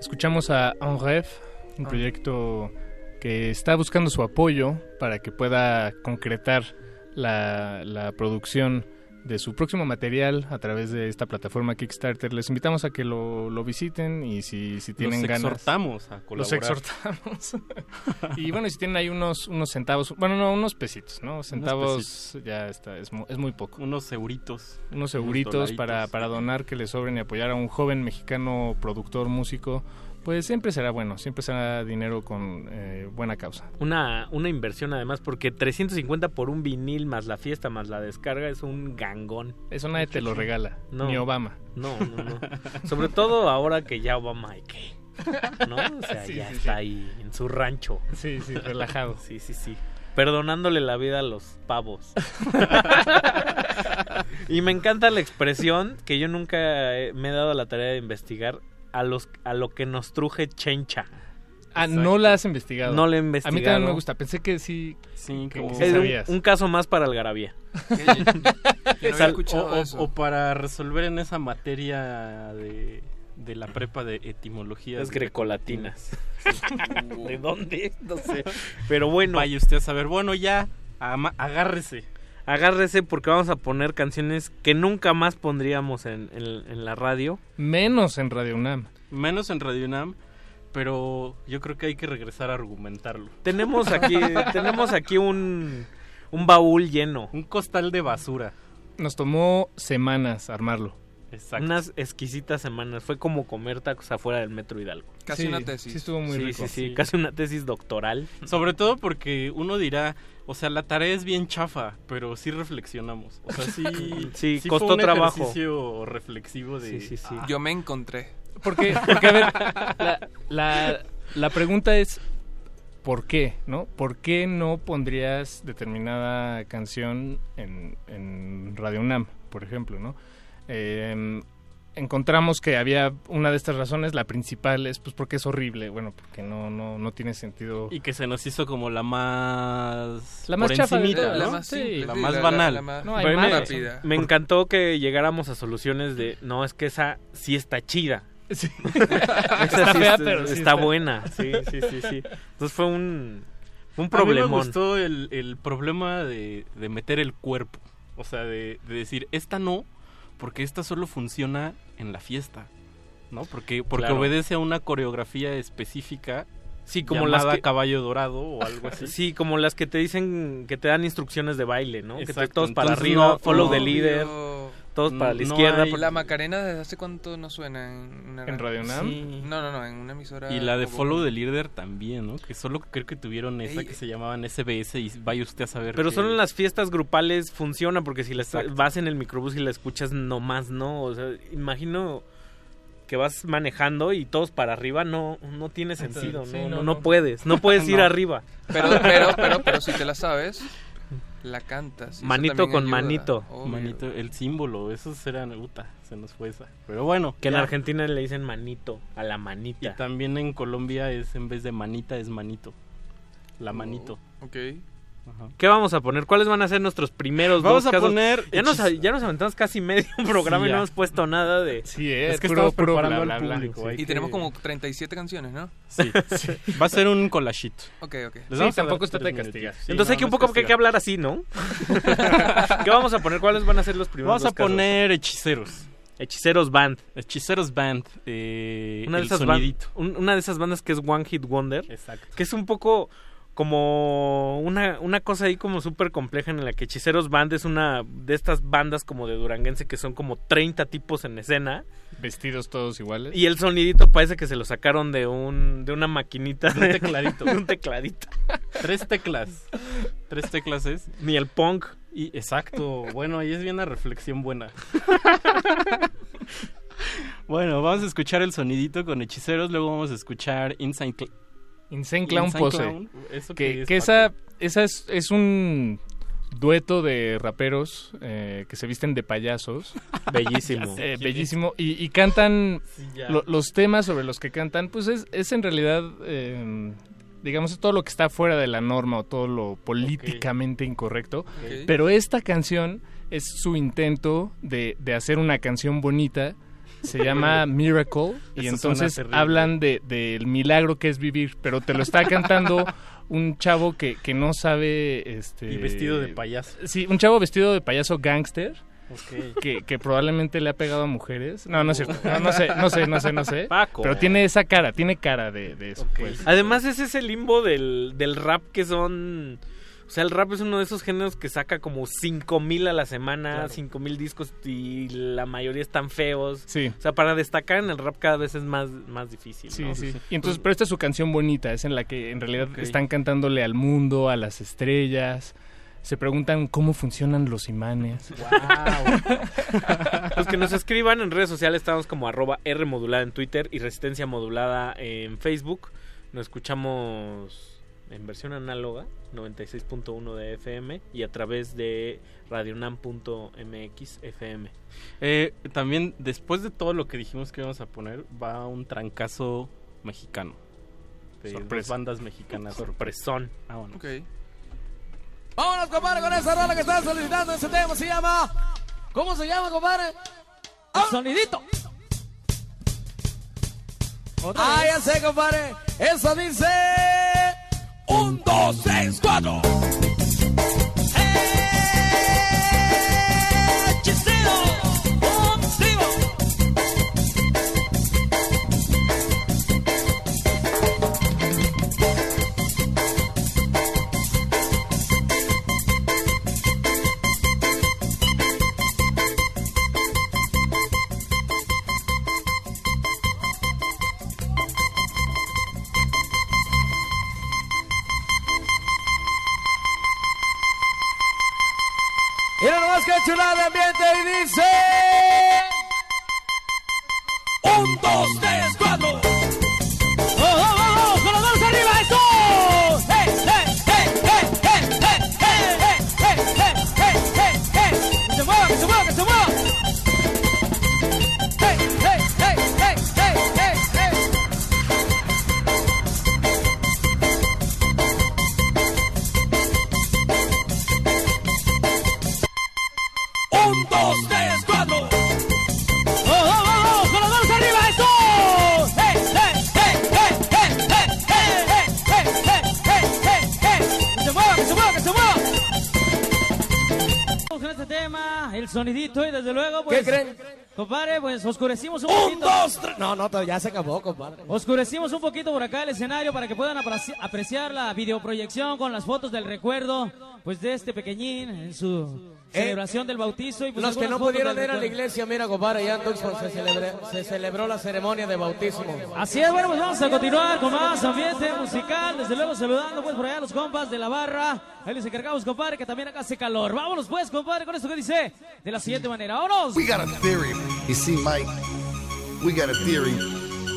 Escuchamos a En Rêve, un proyecto que está buscando su apoyo para que pueda concretar la, la producción de su próximo material a través de esta plataforma Kickstarter. Les invitamos a que lo, lo visiten y si, si tienen Los ganas... exhortamos a colaborar. Los exhortamos. y bueno, si tienen ahí unos, unos centavos, bueno, no, unos pesitos, ¿no? Centavos ya está, es, es muy poco. Unos euritos. Unos euritos para, para donar que le sobren y apoyar a un joven mexicano productor, músico, pues siempre será bueno, siempre será dinero con eh, buena causa. Una, una inversión además, porque 350 por un vinil más la fiesta más la descarga es un gangón. Eso nadie te lo regala, No. ni Obama. No, no, no. Sobre todo ahora que ya Obama hay que. ¿No? O sea, Sí, ya sí, está sí. ahí en su rancho. Sí, sí, relajado. Sí, sí, sí. Perdonándole la vida a los pavos. y me encanta la expresión que yo nunca me he dado la tarea de investigar a los a lo que nos truje chencha. Ah, no la has investigado. No la he A mí investigado. también me gusta, pensé que sí, Sí, que, como- que un, sabías. un caso más para Algarabía. Yo no o, o- eso. o para resolver en esa materia de, de la prepa de etimología. Las grecolatinas. ¿De dónde? No sé. Pero bueno. Vaya usted a saber. Bueno, ya, ama- agárrese. Agárrese porque vamos a poner canciones que nunca más pondríamos en, en- en la radio. Menos en Radio UNAM. Menos en Radio UNAM, pero yo creo que hay que regresar a argumentarlo. Tenemos aquí, tenemos aquí un, un baúl lleno. Un costal de basura. Nos tomó semanas armarlo. Exacto. Unas exquisitas semanas. Fue como comer tacos afuera del Metro Hidalgo. Casi Sí, una tesis. Sí, estuvo muy sí, rico. sí, sí, Sí. Casi una tesis doctoral. Sobre todo porque uno dirá, o sea, la tarea es bien chafa, pero sí reflexionamos. O sea, sí, costó un trabajo. ejercicio reflexivo de... Sí, sí, sí. Yo me encontré. Porque, porque a ver, la, la, la pregunta es, ¿por qué? ¿No? ¿Por qué no pondrías determinada canción en, en Radio UNAM, por ejemplo, ¿no? Eh, encontramos que había una de estas razones, la principal es pues porque es horrible, bueno, porque no, no, no tiene sentido. Y que se nos hizo como la más... La más por chafa de encimita, todas, ¿no? La más Sí, la más banal. La, más No, hay Pero más. me- rápida. Me encantó que llegáramos a soluciones de, no, es que esa sí está chida. Sí. Esa Está sí fea, está, pero sí está está- buena. Sí, sí, sí, sí. Entonces fue un, un A mí me problemón. gustó el, el problema de, de meter el cuerpo. O sea, de, de decir, esta no, porque esta solo funciona en la fiesta. ¿No? Porque, porque Claro. obedece a una coreografía específica Sí, como las que, caballo dorado o algo así. sí, como las que te dicen que te dan instrucciones de baile, ¿no? que te- Exacto, todos para entonces arriba, no- follow no, the leader, todos para la no izquierda. hay- La Macarena, ¿desde hace cuánto no suena en una ¿En Radio UNAM? Sí. No, no, no, en una emisora. Y la de como- Follow the Leader también, ¿no? Que solo creo que tuvieron esa Ey. que se llamaban SBS y vaya usted a saber. Pero que- solo en las fiestas grupales funciona porque si la está- Exacto. vas en el microbús y la escuchas nomás no, o sea, imagino que vas manejando y todos para arriba no no tiene sentido, Sí, no, no, no, no. no puedes, no puedes ir No. arriba. Pero, pero, pero, pero si te la sabes, la cantas. y Manito con ayuda. manito. Obvio. Manito, el símbolo, eso será se nos fue esa. Pero bueno, Que en. Argentina le dicen manito a la Y manita. también en Colombia es en vez de manita es manito. La manito. Ok. Ajá. ¿Qué vamos a poner? ¿Cuáles van a ser nuestros primeros Vamos dos a casos? poner Ya nos, ya nos aventamos casi medio programa Sí, y no hemos puesto nada de... Sí, es, Es que puro, estamos puro preparando bla, al bla, bla, público, sí. hay Y que- tenemos como 37 canciones, ¿no? Sí, va a ser un collachito. Ok, ok. Les Sí, tampoco está minutitos. Sí, Entonces no, hay que un poco que hay que hablar así, ¿no? ¿Qué vamos a poner? ¿Cuáles van a ser los primeros Vamos a casos? poner hechiceros. Hechiceros Band. Hechiceros Band. Eh, Una de, el esas ban- sonidito. un- una de esas bandas que es One Hit Wonder. Exacto. Que es un poco como una, una cosa ahí como súper compleja en la que Hechiceros Band es una de estas bandas como de Duranguense que son como 30 tipos en escena. Vestidos todos iguales. Y el sonidito parece que se lo sacaron de un de una maquinita. De un tecladito. de un tecladito. Tres teclas. Tres teclas es. Ni el punk. Y exacto. Bueno, ahí es bien una reflexión buena. bueno, vamos a escuchar el sonidito con hechiceros. Luego vamos a escuchar Insane, Cl- Insane Clown Insane Pose. Clown. ¿Eso que, qué es, que esa, esa es, es un dueto de raperos eh, que se visten de payasos. Bellísimo. Eh, bellísimo. Y, y cantan Sí, ya. lo- los temas sobre los que cantan, pues es, es en realidad, eh, digamos, todo lo que está fuera de la norma o todo lo políticamente incorrecto. Pero esta canción es su intento de, de hacer una canción bonita. Se llama Miracle y Eso entonces hablan de- del milagro que es vivir, pero te lo está cantando un chavo que, que no sabe... Este, Y vestido de payaso. Sí, un chavo vestido de payaso gángster. Ok. Que, que probablemente le ha pegado a mujeres. No, no es cierto. No, no sé, no sé, no sé, no sé. Paco. Pero tiene esa cara, tiene cara de, de eso. pues. Además es ese limbo del, del rap que son... O sea, el rap es uno de esos géneros que saca como 5000 a la semana, Claro. 5000 discos y la mayoría están feos. Sí. O sea, para destacar en el rap cada vez es más, más difícil. Sí, ¿no? sí. Y entonces, pero esta es su canción bonita, es en la que en realidad están cantándole al mundo, a las estrellas. Se preguntan cómo funcionan los imanes. Los que nos escriban en redes sociales estamos como arroba R modulada en Twitter y Resistencia modulada en Facebook. Nos escuchamos en versión análoga, 96.1 de FM y a través de radionam.mx FM. Eh, también, después de todo lo que dijimos que íbamos a poner, va un trancazo mexicano. De dos Sorpresa. bandas mexicanas. Sorpresón. Ah, bueno. Vámonos, compadre, con esa rola que están solicitando. Ese tema se llama. ¿Cómo se llama, compadre? El sonidito. Ah, ya sé, compadre. Eso dice. Un, dos, tres, cuatro. Oscurecimos un, Un, poquito. dos, tres. No, no, ya se acabó, compadre. Oscurecimos un poquito por acá el escenario para que puedan apreciar la videoproyección con las fotos del recuerdo, pues de este pequeñín en su celebración del bautizo y pues Los que no pudieron ir a la iglesia, mira, compadre, allá en Tucson se, celebre- se celebró la ceremonia de bautismo. Así es, bueno, pues vamos a continuar con más ambiente musical. Desde luego saludando pues por allá a los compas de la barra. Ahí les encargamos, compadre, que también acá hace calor. Vámonos pues, compadre, con esto que dice de la siguiente manera. ¡Vámonos! We got a theory. You see, Mike, we got a theory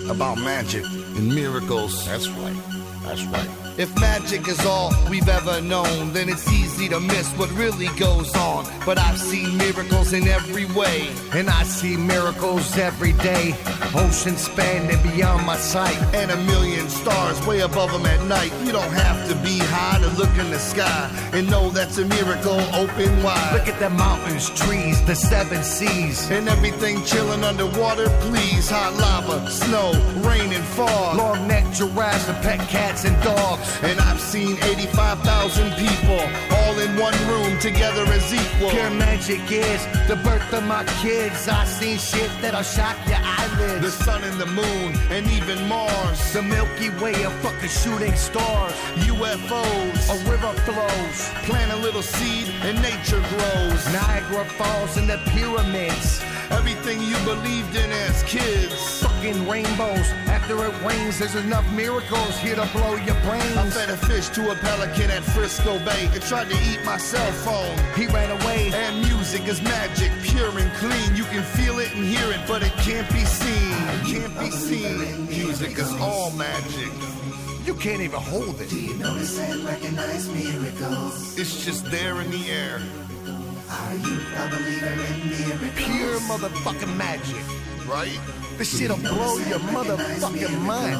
about magic and miracles. That's right. That's right. If magic is all we've ever known, then it's easy to miss what really goes on. But I've seen miracles in every way, and I see miracles every day. Oceans spanning beyond my sight, and a million stars way above them at night. You don't have to be high to look in the sky and know that's a miracle open wide. Look at the mountains, trees, the seven seas, and everything chilling underwater. Please, hot lava, snow, rain, and fog. Long necked giraffes and pet cats and dogs. And I've seen 85,000 people all in one room together as equal. Pure magic is the birth of my kids. I've seen shit that'll shock your eyelids. The sun and the moon, and even Mars. The Milky Way, a fucking shooting stars. UFOs, a river flows. Plant a little seed, and nature grows. Niagara Falls and the pyramids. Everything you believed in as kids. Fucking rainbows. After it rains, there's enough miracles here to blow your brains. I fed a fish to a pelican at Frisco Bay. It tried to eat my cell phone. He ran away. And music is magic, pure and clean. You can feel it and hear it, but it can't be seen. It can't be seen. Music is all magic. You can't even hold it. Do you notice and recognize miracles? It's just there in the air. Are you a believer in miracles? Pure motherfucking magic, right? This shit'll blow your motherfucking mind.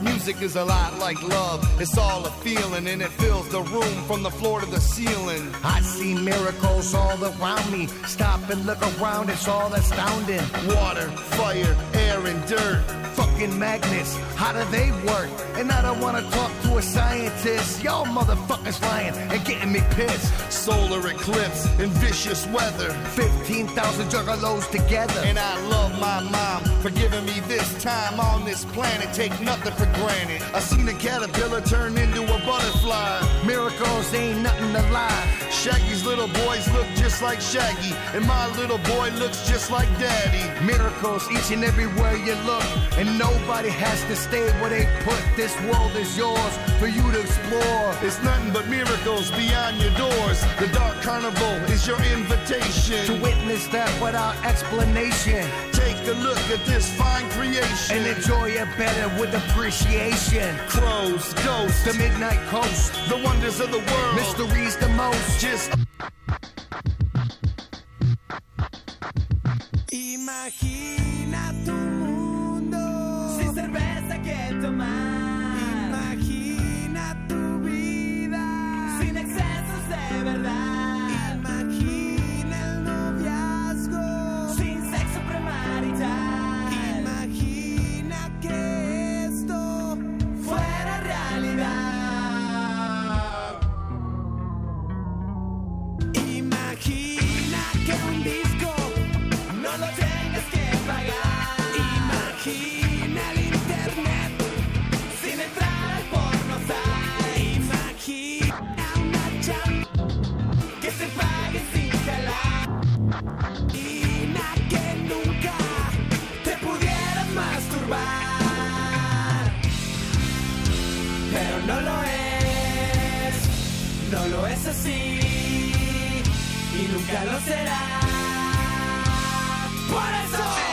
Music is a lot like love. It's all a feeling and it fills the room from the floor to the ceiling. I see miracles all around me. Stop and look around, it's all astounding. Water, fire, air, and dirt. Fucking magnets, how do they work? And I don't wanna talk to a scientist. Y'all motherfuckers lying and getting me pissed. Solar eclipse and vicious weather. 15,000 juggalos together. And I love my mom for giving me this time on this planet. Take nothing for granted. I seen a caterpillar turn into a butterfly. Miracles ain't nothing to lie. Shaggy's little boys look just like Shaggy, and my little boy looks just like Daddy. Miracles each and everywhere you look, and nobody has to stay where they put. This world is yours for you to explore. It's nothing but miracles beyond your doors. The Dark Carnival is your invitation to witness that without explanation. Take a look at this fine creation and enjoy it better with appreciation. Crows, ghosts, the midnight coast, the wonders of the world, mysteries the most. Just Imagina tu mundo sin cerveza que nunca lo será. Por eso.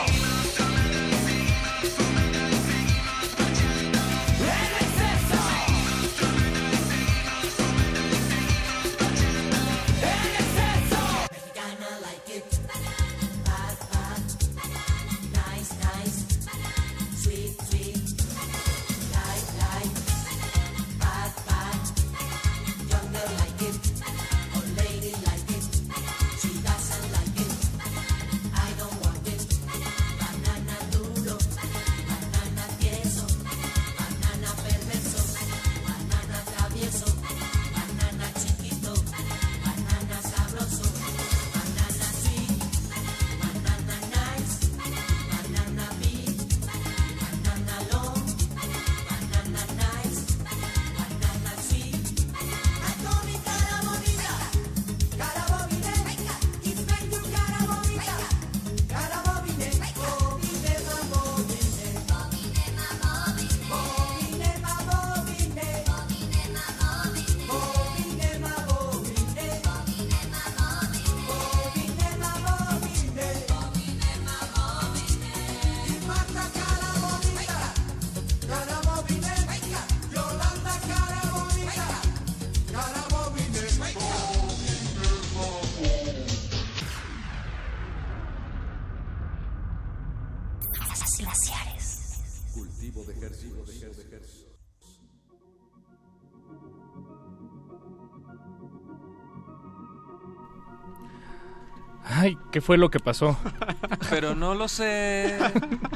Fue lo que pasó? Pero no lo sé.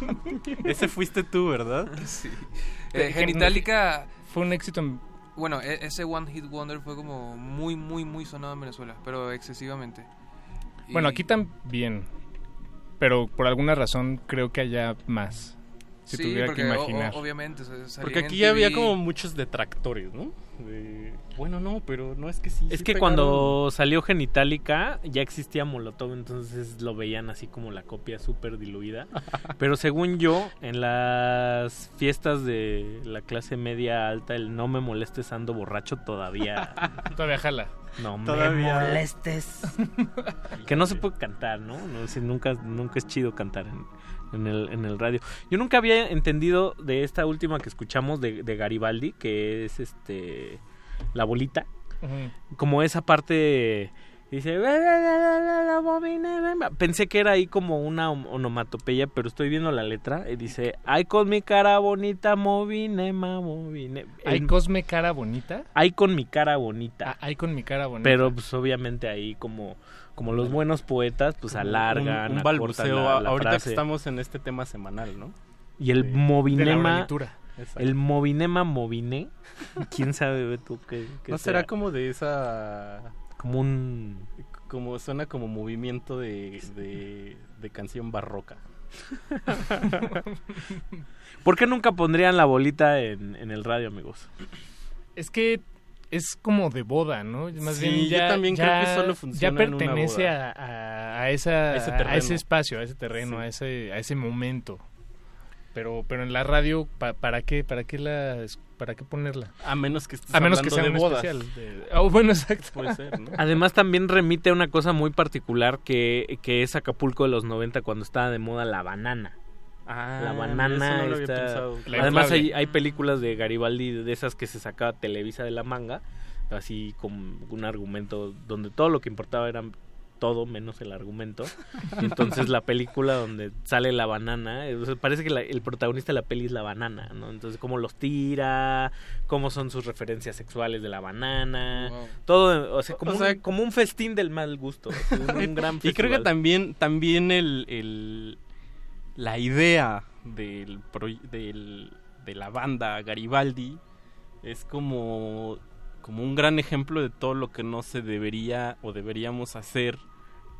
Ese fuiste tú, ¿verdad? Sí. Eh, Genitalica. Fue un éxito en... Bueno, e- ese One Hit Wonder fue como muy, muy, muy sonado en Venezuela, pero excesivamente. Y- Bueno, aquí también. Pero por alguna razón creo que haya más. Si Sí, tuviera porque que imaginar. o- obviamente. Porque aquí TV. había como muchos detractores, ¿no? De, bueno, no, pero no es que sí. Es sí que pegaron. cuando salió Genitalica ya existía Molotov, entonces lo veían así como la copia súper diluida. Pero según yo, en las fiestas de la clase media alta, el no me molestes ando borracho todavía... Todavía jala. No me Todavía. molestes. que no se puede cantar, ¿no? no si nunca, nunca es chido cantar en, en el, en el radio. Yo nunca había entendido de esta última que escuchamos de, de Garibaldi, que es este la bolita, como esa parte dice pensé que era ahí como una om- onomatopeya pero estoy viendo la letra y dice ay con mi cara bonita movine ma movine ¿Hay El- Cosme cara bonita? ay con mi cara bonita Hay con mi cara bonita. pero pues obviamente ahí como como los buenos poetas pues alargan un, un balbuceo la- la ahorita frase. que estamos en este tema semanal, ¿no? Y el De- movinema. de la. El movinema movine. ¿Quién sabe ve tú qué, qué ¿No será como de esa... Como un... Como suena como movimiento de, de, de canción barroca. ¿Por qué nunca pondrían la bolita en, en el radio, amigos? Es que es como de boda, ¿no? Más Sí, bien yo ya, también ya- creo que solo ya funciona en una pertenece boda. a, a- a esa, A ese a ese espacio, a ese terreno, Sí. a ese a ese momento. Pero pero en la radio pa- para qué para qué la para qué ponerla? A menos que estés a menos que sea un de bodas. especial. de- oh, bueno, exacto. Puede ser, ¿no? Además también remite a una cosa muy particular que, que es Acapulco de los 90 cuando estaba de moda la banana. Ah, la banana no está- Además hay, hay películas de Garibaldi de esas que se sacaba Televisa de la manga, así con un argumento donde todo lo que importaba era todo menos el argumento. Y entonces la película donde sale la banana, eh, o sea, parece que la- el protagonista de la peli es la banana, ¿no? Entonces cómo los tira, cómo son sus referencias sexuales de la banana, todo, o sea, como, O sea, un, como un festín del mal gusto, un, un gran Y creo que festival. también, también el, el- la idea del, del- de la banda Garibaldi es como, como un gran ejemplo de todo lo que no se debería o deberíamos hacer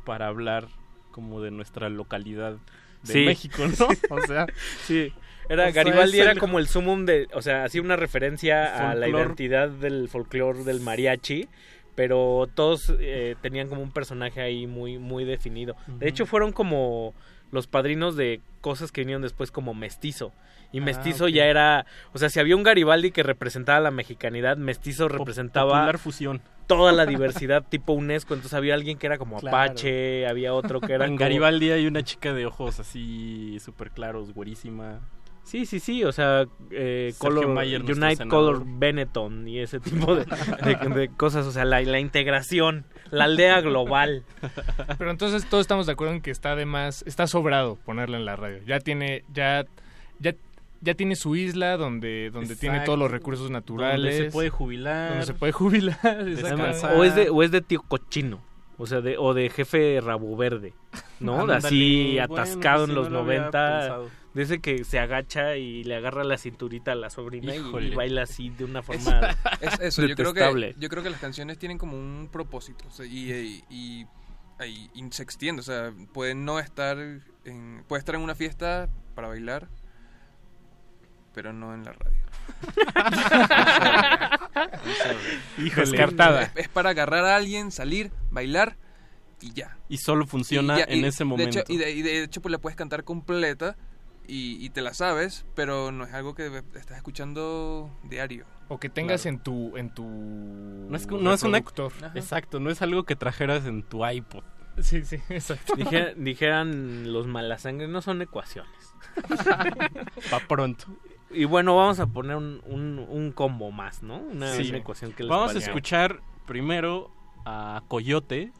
para hablar como de nuestra localidad de Sí. México, ¿no? O sea, sí. Era o sea, Garibaldi era el- como el sumum de, o sea, hacía una referencia a la identidad del folclore del mariachi, pero todos eh, tenían como un personaje ahí muy muy definido. De hecho fueron como los padrinos de cosas que vinieron después como Mestizo. Y Ah, Mestizo ya era, o sea, si había un Garibaldi que representaba la mexicanidad, Mestizo representaba popular fusión. toda la diversidad tipo UNESCO, entonces había alguien que era como Claro. Apache, había otro que era en como- Garibaldi hay una chica de ojos así súper claros, güerísima. Sí, sí, sí, o sea, eh, color, Unite. Color Benetton y ese tipo de, de- de cosas, o sea, la, la integración, la aldea global. Pero entonces todos estamos de acuerdo en que está de más, está sobrado ponerla en la radio. Ya tiene, ya, ya, ya tiene su isla donde, donde tiene todos los recursos naturales. Donde se puede jubilar. Donde se puede jubilar. O es de, o es de tío cochino, o sea, de, o de jefe rabo verde, ¿no? Así bueno, atascado en los no lo había 90, pensado. De ese que se agacha y le agarra la cinturita a la sobrina y- baila así de una Es, forma es eso, yo creo, que, yo creo que las canciones tienen como un propósito o sea, y, y, y- y- y se extiende, o sea, puede no estar en, puede estar en una fiesta para bailar, pero no en la radio. Híjole. Descartada. Es, es para agarrar a alguien, salir, bailar y ya. Y solo funciona Y ya, en y ese de momento. hecho- y, de, y de hecho, pues la puedes cantar completa y, y te la sabes, pero no es algo que estás escuchando diario. O que tengas Claro. en tu, en tu no es, no es una... reproductor. Exacto, no es algo que trajeras en tu iPod. Sí, sí, exacto. Dije- dijeran los malasangres, no son ecuaciones. Pa' pronto. Y bueno, vamos a poner un, un, un combo más, ¿no? Una, Sí. una ecuación que les Vamos a escuchar primero a Coyote.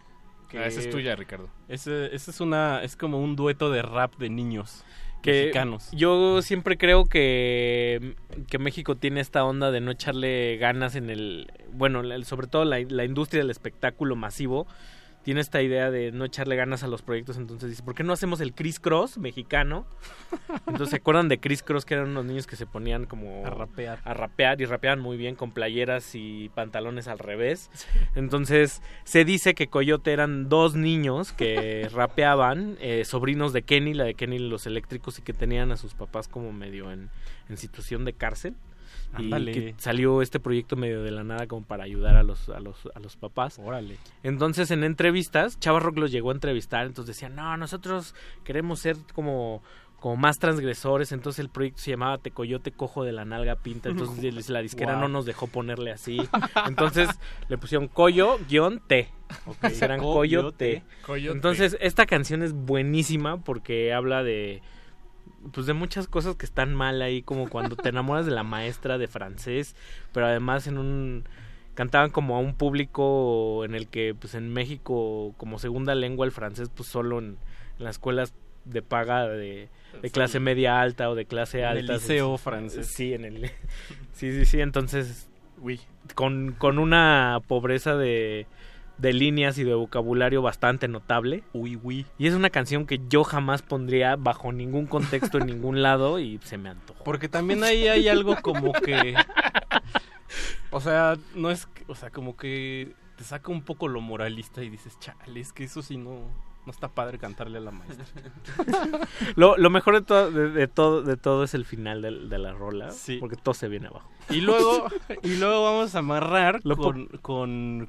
Ah, esa es tuya, Ricardo. Ese, ese es una es como un dueto de rap de niños que mexicanos. yo siempre creo que, que México tiene esta onda de no echarle ganas en el bueno sobre todo la, la industria del espectáculo masivo tiene esta idea de no echarle ganas a los proyectos entonces dice ¿por qué no hacemos el Chris Cross mexicano? entonces se acuerdan de Chris Cross que eran unos niños que se ponían como A rapear. a rapear y rapeaban muy bien con playeras y pantalones al revés. Entonces se dice que Coyote eran dos niños que rapeaban, eh, sobrinos de Kenny, la de Kenny los eléctricos y que tenían a sus papás como medio en, en situación de cárcel. Y que salió este proyecto medio de la nada como para ayudar a los, a los, a los papás. Órale. Entonces en entrevistas, Chava Rock los llegó a entrevistar, entonces decían, no, nosotros queremos ser como, como más transgresores, entonces el proyecto se llamaba Tecoyote Cojo de la Nalga Pinta, entonces la disquera Wow. no nos dejó ponerle así, entonces le pusieron Coyo-T, eran Coyote. Coyote. Coyote. Entonces esta canción es buenísima porque habla de pues de muchas cosas que están mal ahí, como cuando te enamoras de la maestra de francés, pero además en un cantaban como a un público en el que pues en México como segunda lengua el francés pues solo en, en las escuelas de paga de, de clase media alta o de clase En el alta. liceo es- francés. Sí, en el Sí, sí, sí, entonces con, con una pobreza de de líneas y de vocabulario bastante notable. Uy, uy. Y es una canción que yo jamás pondría bajo ningún contexto en ningún lado y se me antojó. Porque también ahí hay algo como que. O sea, no es. O sea, como que te saca un poco lo moralista y dices, chale, es que eso sí no. No está padre cantarle a la maestra. Lo, lo mejor de todo, de, de todo, de todo es el final de, la rola, Sí. porque todo se viene abajo. Y luego, y luego vamos a amarrar con,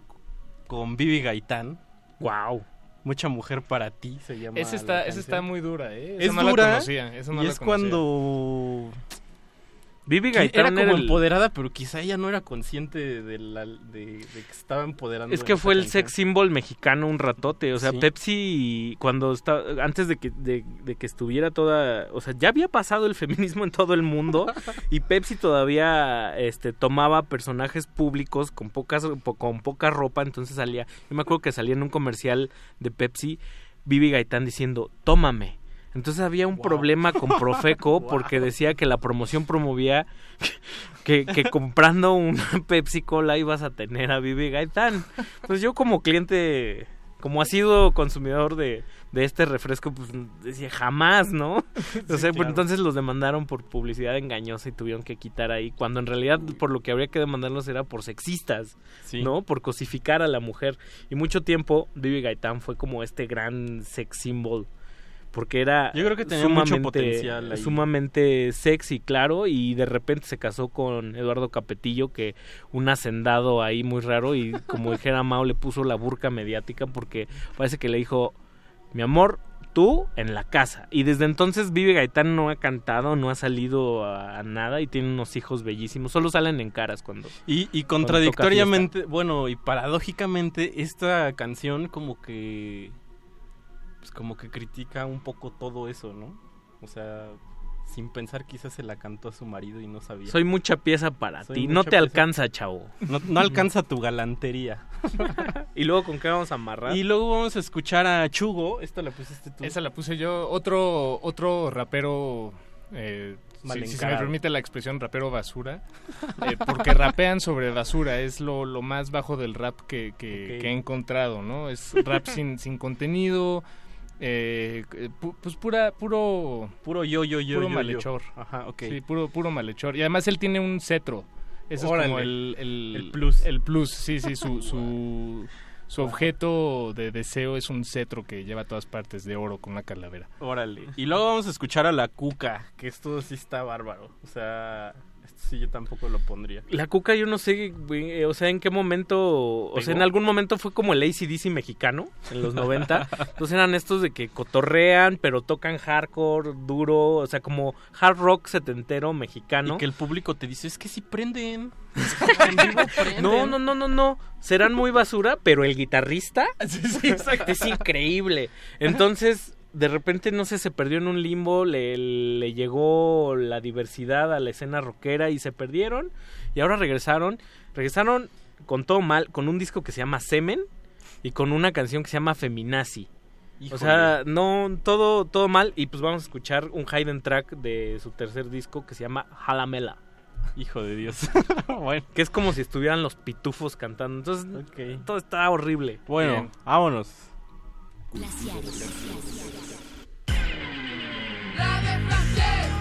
con Vivi Gaitán. Wow. Mucha mujer para ti se llama. Esa la está, esa está muy dura, ¿eh? Esa Es no la dura. conocía, esa no y la es conocía. cuando. Vivi Gaitán era como era el- empoderada, pero quizá ella no era consciente de, la, de, de que estaba empoderando. Es que fue el sex symbol mexicano un ratote. O sea, Sí. Pepsi, cuando está, antes de que, de, de que estuviera toda. O sea, ya había pasado el feminismo en todo el mundo. y Pepsi todavía este, tomaba personajes públicos con, pocas, po- con poca ropa. Entonces salía. Yo me acuerdo que salía en un comercial de Pepsi, Vivi Gaitán diciendo: Tómame. Entonces había un problema con Profeco porque decía que la promoción promovía que, que comprando una Pepsi Cola ibas a tener a Vivi Gaitán. Entonces yo como cliente, como ha sido consumidor de, de este refresco, pues decía jamás, ¿no? O sea, pues, entonces los demandaron por publicidad engañosa y tuvieron que quitar ahí, cuando en realidad por lo que habría que demandarlos era por sexistas, Sí. ¿no? Por cosificar a la mujer. Y mucho tiempo Vivi Gaitán fue como este gran sex symbol. Porque era Yo creo que tenía mucho potencial ahí. sumamente sexy, claro, y de repente se casó con Eduardo Capetillo, que un hacendado ahí muy raro, y como dijera Mao, le puso la burca mediática porque parece que le dijo, mi amor, tú en la casa. Y desde entonces Vive Gaitán no ha cantado, no ha salido a, nada y tiene unos hijos bellísimos, solo salen en caras cuando... Y, y cuando contradictoriamente, bueno, y paradójicamente, esta canción como que. Pues como que critica un poco todo eso, ¿no? O sea, sin pensar quizás se la cantó a su marido y no sabía. Soy mucha pieza para Soy ti, no te pieza- alcanza, chavo. No, no alcanza tu galantería. ¿Y luego con qué vamos a amarrar? Y luego vamos a escuchar a Chugo. Esta la pusiste tú. Esa la puse yo. Otro, otro rapero, eh, si, si se me permite la expresión rapero basura, eh, porque rapean sobre basura, es lo, lo más bajo del rap que, que- que he encontrado, ¿no? Es rap sin, sin contenido, eh, eh, pu- pues pura, puro... Puro yo, yo, yo, Puro yo, yo. malhechor. Ajá, ok. Sí, puro, puro malhechor. Y además él tiene un cetro. Ese es como Órale. el, el, El plus. El plus, sí, sí, su, su, su objeto de deseo es un cetro que lleva a todas partes de oro con una calavera. Órale. Y luego vamos a escuchar a la Cuca, que esto sí está bárbaro. O sea, sí yo tampoco lo pondría. La cuca yo no sé, güey, eh, o sea, en qué momento, o sea, en algún momento fue como el ACDC mexicano, en los 90. Entonces eran estos de que cotorrean, pero tocan hardcore, duro, o sea, como hard rock setentero mexicano. Y que el público te dice, es que sí prenden. No, no, no, no, no. Serán muy basura, pero el guitarrista es increíble. Entonces, de repente, no sé, se perdió en un limbo, le, le llegó la diversidad a la escena rockera y se perdieron. Y ahora regresaron. Regresaron con todo mal, con un disco que se llama Semen y con una canción que se llama Feminazi. O sea, no, todo, todo mal. Y pues vamos a escuchar un hidden track de su tercer disco que se llama Jalamela. Hijo de Dios. bueno. Que es como si estuvieran los pitufos cantando. Entonces, todo está horrible. Bueno, Bien. vámonos. La de.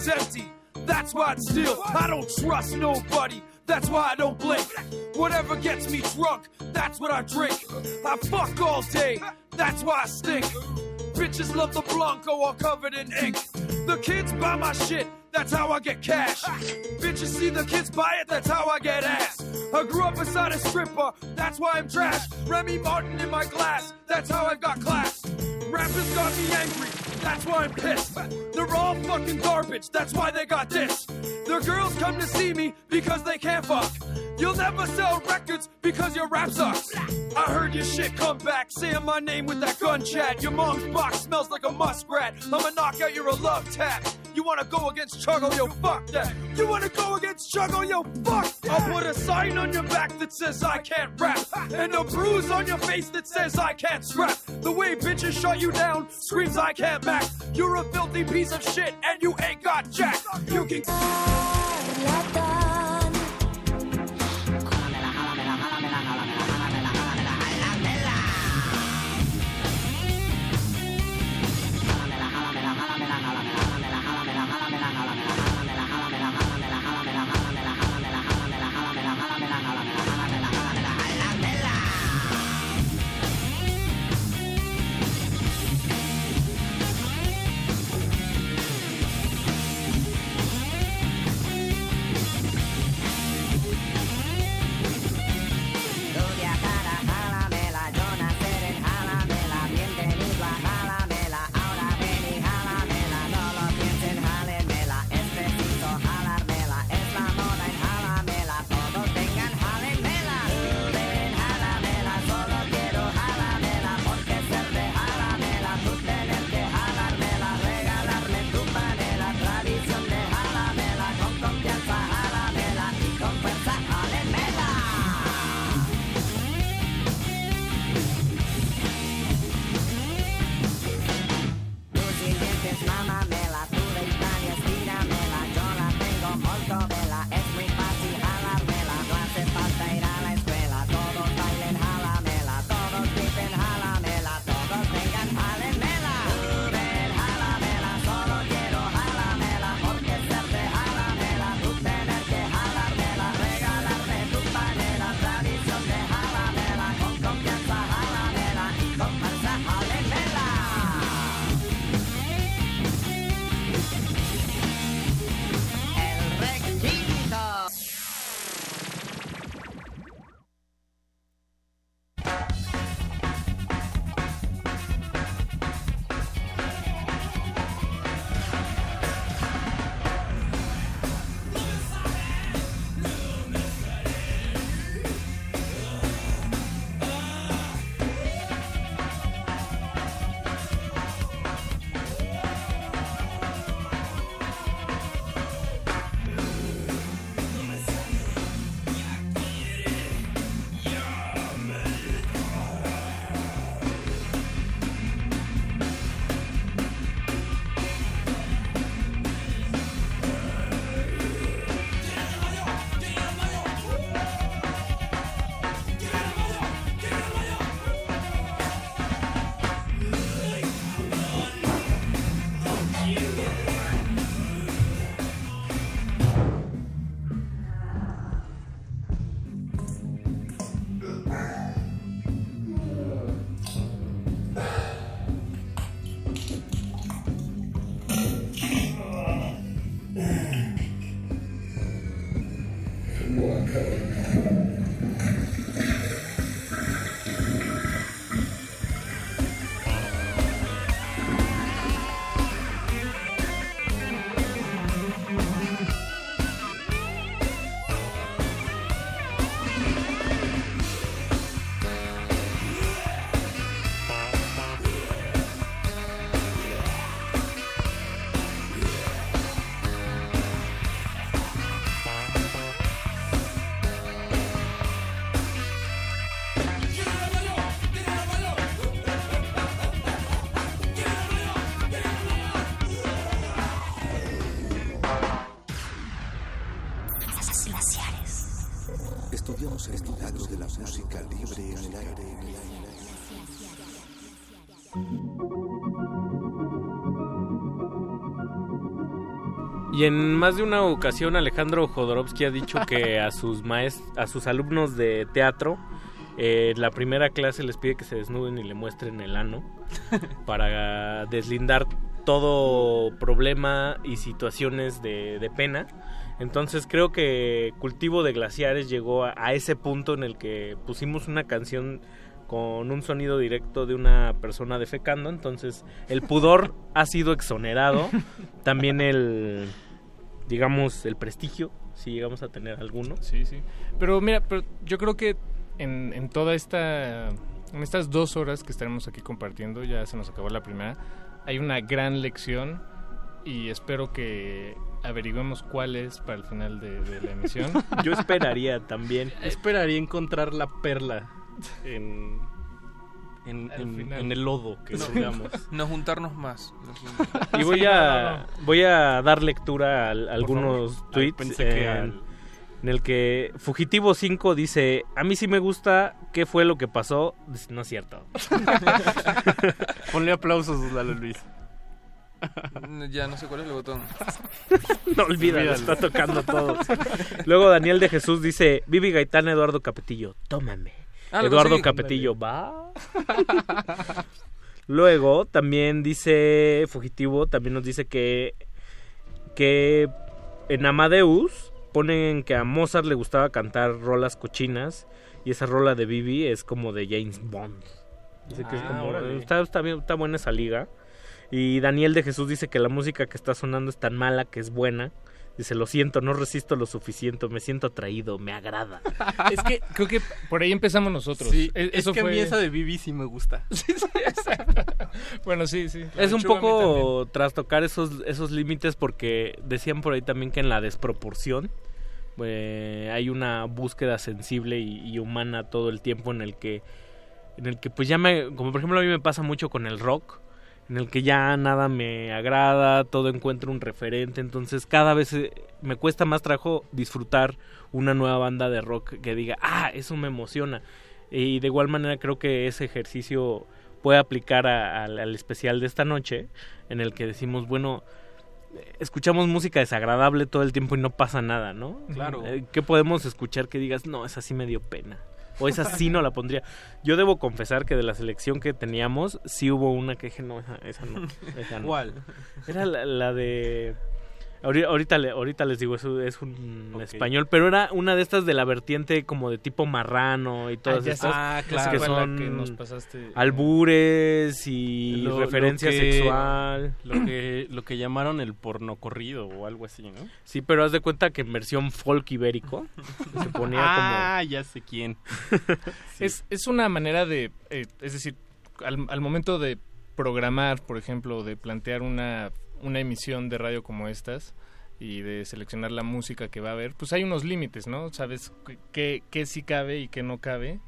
Was empty. That's why I'd steal. I don't trust nobody. That's why I don't blink. Whatever gets me drunk, that's what I drink. I fuck all day. That's why I stink. Bitches love the Blanco all covered in ink. The kids buy my shit, that's how I get cash. Bitches see the kids buy it, that's how I get ass. I grew up beside a stripper, that's why I'm trash. Remy Martin in my glass, that's how I got class. Rappers got me angry, that's why I'm pissed. They're all fucking garbage, that's why they got this. Their girls come to see me because they can't fuck. You'll never sell records because your rap sucks. I heard your shit come back, saying my name with that gun chat. Your mom's box smells like a muskrat. I'ma knock out your love tap. You wanna go against Chuggo, yo, fuck that. You wanna go against Chuggo, yo, fuck that. I'll put a sign on your back that says I can't rap, and a bruise on your face that says I can't scrap. The way bitches shut you down screams I can't back. You're a filthy piece of shit, and you ain't got jack. You can't. la la jala, me la jala, me la jala, me la jala, Y en más de una ocasión Alejandro Jodorowsky ha dicho que a sus maest a sus alumnos de teatro eh, la primera clase les pide que se desnuden y le muestren el ano para deslindar todo problema y situaciones de, de pena. Entonces creo que Cultivo de Glaciares llegó a, a ese punto en el que pusimos una canción con un sonido directo de una persona defecando, entonces el pudor ha sido exonerado, también el, digamos, el prestigio, si llegamos a tener alguno. Sí, sí. Pero mira, pero yo creo que en, en toda esta, en estas dos horas que estaremos aquí compartiendo, ya se nos acabó la primera, hay una gran lección y espero que averigüemos cuál es para el final de, de la emisión. Yo esperaría también. Esperaría encontrar la perla en, en, el lodo que No, digamos. no juntarnos más. Y voy a voy a dar lectura a, a algunos favor. tweets Ay, pensé que en, al- en el que Fugitivo 5 dice, a mí sí me gusta, ¿qué fue lo que pasó? Dice, No es cierto. Ponle aplausos, Lalo Luis. Ya no sé cuál es el botón. No Olvídalo. está tocando todo. Luego Daniel de Jesús dice, Vivi Gaitán, Eduardo Capetillo, tómame. Ah, Eduardo. Capetillo, va. Luego también dice Fugitivo, también nos dice que que en Amadeus ponen que a Mozart le gustaba cantar rolas cochinas y esa rola de Vivi es como de James Bond. Dice que es Ah, como- está, está bien- está buena esa liga. Y Daniel de Jesús dice que la música que está sonando es tan mala que es buena. Dice, lo siento, no resisto lo suficiente, me siento atraído, me agrada. es que creo que por ahí empezamos nosotros. Sí, E- es eso que a mí fue- esa de Vivi sí me gusta. Bueno, sí, sí. Es un poco trastocar esos, esos límites porque decían por ahí también que en la desproporción eh, hay una búsqueda sensible y, y humana todo el tiempo en el que en el que pues ya me como por ejemplo a mí me pasa mucho con el rock en el que ya nada me agrada todo encuentro un referente entonces cada vez eh, me cuesta más trabajo disfrutar una nueva banda de rock que diga ah eso me emociona y de igual manera creo que ese ejercicio puede aplicar a- al- al especial de esta noche en el que decimos bueno escuchamos música desagradable todo el tiempo y no pasa nada, ¿no? Claro. Eh, ¿Qué podemos escuchar que digas, no, esa sí me dio pena? O esa sí no la pondría. Yo debo confesar que de la selección que teníamos, sí hubo una que dije, no, esa, esa no. esa no". ¿Cuál? Era la, la de... ahori- Ahorita, le- ahorita les digo, eso es un español, pero era una de estas de la vertiente como de tipo marrano y todas ya sé. estas Ah, que claro. son Que nos pasaste. albures y Lo- lo referencia que- sexual. Lo que, lo que llamaron el porno corrido o algo así, ¿no? Sí, pero haz de cuenta que en versión folk ibérico se ponía ah, ya sé quién. Es, es una manera de, eh, es decir, al, al momento de programar, por ejemplo, de plantear una, una emisión de radio como estas y de seleccionar la música que va a haber, pues hay unos límites, ¿no? Sabes qué, qué sí cabe y qué no cabe.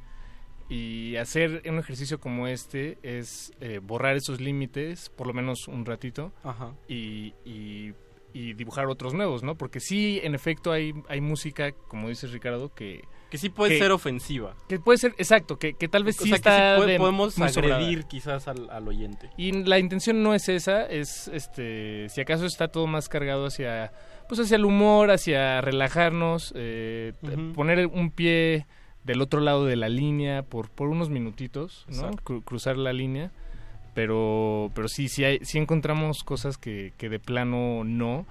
Y hacer un ejercicio como este es eh, borrar esos límites, por lo menos un ratito, Ajá. y, y- y dibujar otros nuevos, ¿no? Porque sí, en efecto, hay, hay música, como dice Ricardo, que... Que sí puede ser ofensiva. Que puede ser, exacto, que, que tal vez O sí sea, que está sí puede- de- podemos sobrada. agredir quizás al, al oyente. Y la intención no es esa, es este, si acaso está todo más cargado hacia, pues hacia el humor, hacia relajarnos, eh, poner un pie del otro lado de la línea por, por unos minutitos, ¿no? Cru- cruzar la línea, pero, pero sí, sí, hay, sí encontramos cosas que, que de plano no.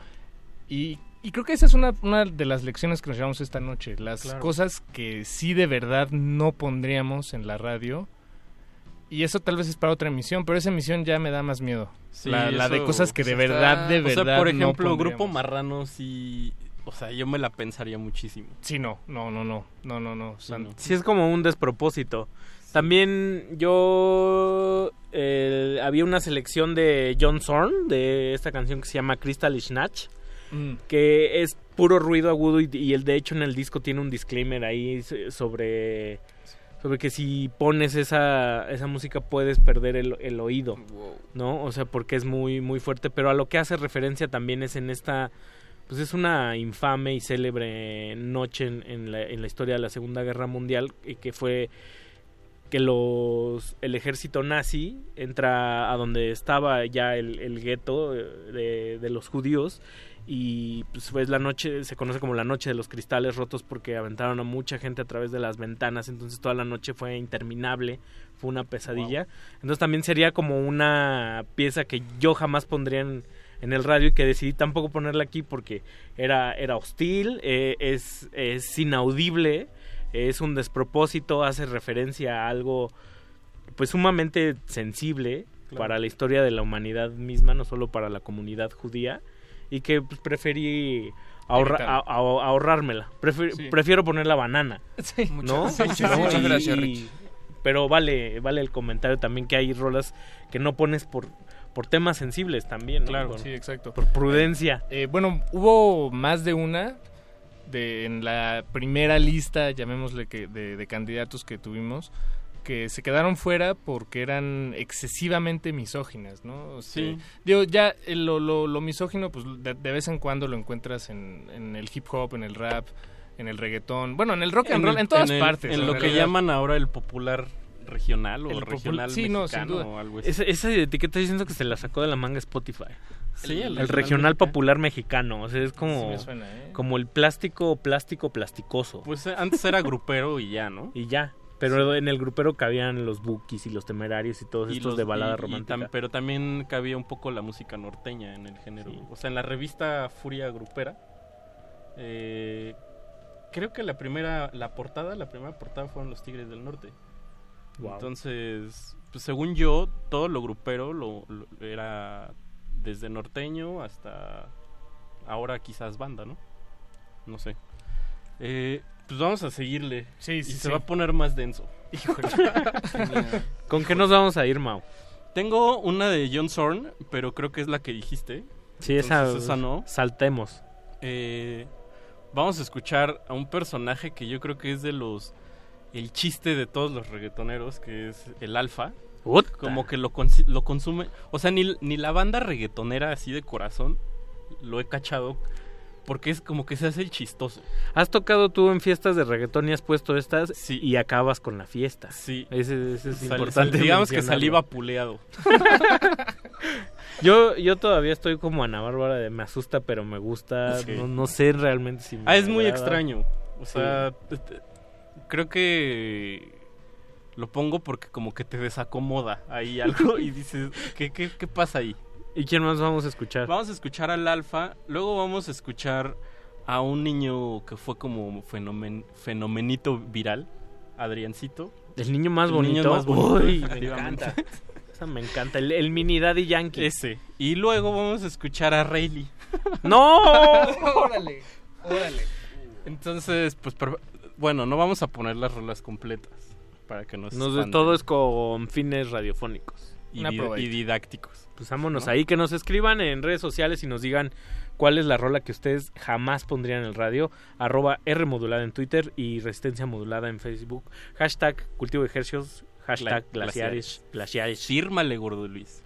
Y, y creo que esa es una, una de las lecciones que nos llevamos esta noche, las Claro. cosas que sí de verdad no pondríamos en la radio. Y eso tal vez es para otra emisión, pero esa emisión ya me da más miedo. Sí, la, la de cosas que de verdad, está- de o sea, verdad. por no ejemplo, Grupo. Marrano sí... O sea, yo me la pensaría muchísimo. Sí, no, no, no, no, no, no, no. san- Sí, es como un despropósito. También yo... eh, había una selección de John Zorn, de esta canción que se llama Crystal Snatch, Mm. que es puro ruido agudo y, y el de hecho en el disco tiene un disclaimer ahí sobre sobre que si pones esa, esa música puedes perder el, el oído, ¿no? O sea, porque es muy muy fuerte, pero a lo que hace referencia también es en esta pues es una infame y célebre noche en, en la, en la historia de la Segunda Guerra Mundial y que fue que los el ejército nazi entra a donde estaba ya el, el gueto eh, de, de los judíos y pues fue la noche se conoce como la noche de los cristales rotos porque aventaron a mucha gente a través de las ventanas entonces toda la noche fue interminable fue una pesadilla. Entonces también sería como una pieza que yo jamás pondría en, en el radio y que decidí tampoco ponerla aquí porque era era hostil eh, es es inaudible es un despropósito hace referencia a algo pues sumamente sensible Claro. para la historia de la humanidad misma no solo para la comunidad judía y que pues, preferí ahorra- a- a- ahorrármela. Prefi- Sí. Prefiero poner la banana. Sí. ¿No? Muchas- gracias, y- Rich. Pero vale, vale el comentario también que hay rolas que no pones por, por temas sensibles también. ¿no? Claro, Por- sí, exacto. Por prudencia. Eh, bueno, hubo más de una de, en la primera lista, llamémosle que de, de candidatos que tuvimos, que se quedaron fuera porque eran excesivamente misóginas, ¿no? O sea, Sí. Digo, ya eh, lo, lo, lo misógino, pues de, de vez en cuando lo encuentras en, en el hip hop, en el rap, en el reggaetón, bueno, en el rock and roll, el- en todas el- partes. En lo que llaman ahora el popular regional o El regional sí, no, sin mexicano duda. o algo así. Esa, esa etiqueta yo siento que se la sacó de la manga Spotify. Sí, el el, regional regional mexicano. popular mexicano. O sea, es como, Sí me suena, ¿eh? como el plástico, plástico, plasticoso. Pues eh, antes era grupero y ya, ¿no? Y ya. Pero en el grupero cabían los bookies y los temerarios y todos Y estos los- de balada y- y romántica. tam- pero también cabía un poco la música norteña en el género. O sea, en la revista Furia Grupera, eh, creo que la primera, la portada, la primera portada fueron los Tigres del Norte. Wow. Entonces, pues, según yo, todo lo grupero lo, lo- era desde norteño hasta ahora quizás banda, ¿no? No sé. Eh, pues vamos a seguirle. Sí, y sí, se sí. va a poner más denso. ¿Con qué nos vamos a ir, Mau? Tengo una de John Zorn, pero creo que es la que dijiste. Sí, esa, esa no. Saltemos. Eh, vamos a escuchar a un personaje que yo creo que es de los. El chiste de todos los reggaetoneros, que es el Alfa. Como que lo, lo consume. O sea, ni, ni la banda reggaetonera así de corazón lo he cachado. Porque es como que se hace el chistoso. ¿Has tocado tú en fiestas de reggaetón y has puesto estas y acabas con la fiesta? Sí. Ese, ese es Sal- importante. sal- digamos que salí vapuleado. Yo, yo todavía estoy como Ana Bárbara de me asusta, pero me gusta. Sí. No, no sé realmente si me Ah, es muy extraño. O Sí. sea, te- te- creo que lo pongo porque como que te desacomoda ahí algo y dices, ¿qué, qué, qué pasa ahí? ¿Y quién más vamos a escuchar? Vamos a escuchar al Alfa, luego vamos a escuchar a un niño que fue como fenomen, fenomenito viral, Adriancito. El niño más El bonito. niño más bonito, Uy, me encanta. Esa me encanta. El, el mini daddy yankee. Ese. Y luego vamos a escuchar a Rayleigh. ¡No! ¡Órale! ¡Órale! Entonces, pues, bueno, no vamos a poner las rolas completas para que nos Nos todo es con fines radiofónicos. y, di- y didácticos. Pues vámonos ¿no? ahí, que nos escriban en redes sociales y nos digan cuál es la rola que ustedes jamás pondrían en el radio. Arroba R modulada en Twitter y Resistencia modulada en Facebook. Hashtag cultivo de ejercicios. Hashtag Gla- glaciares. Glaciares. Fírmale, gordo Luis.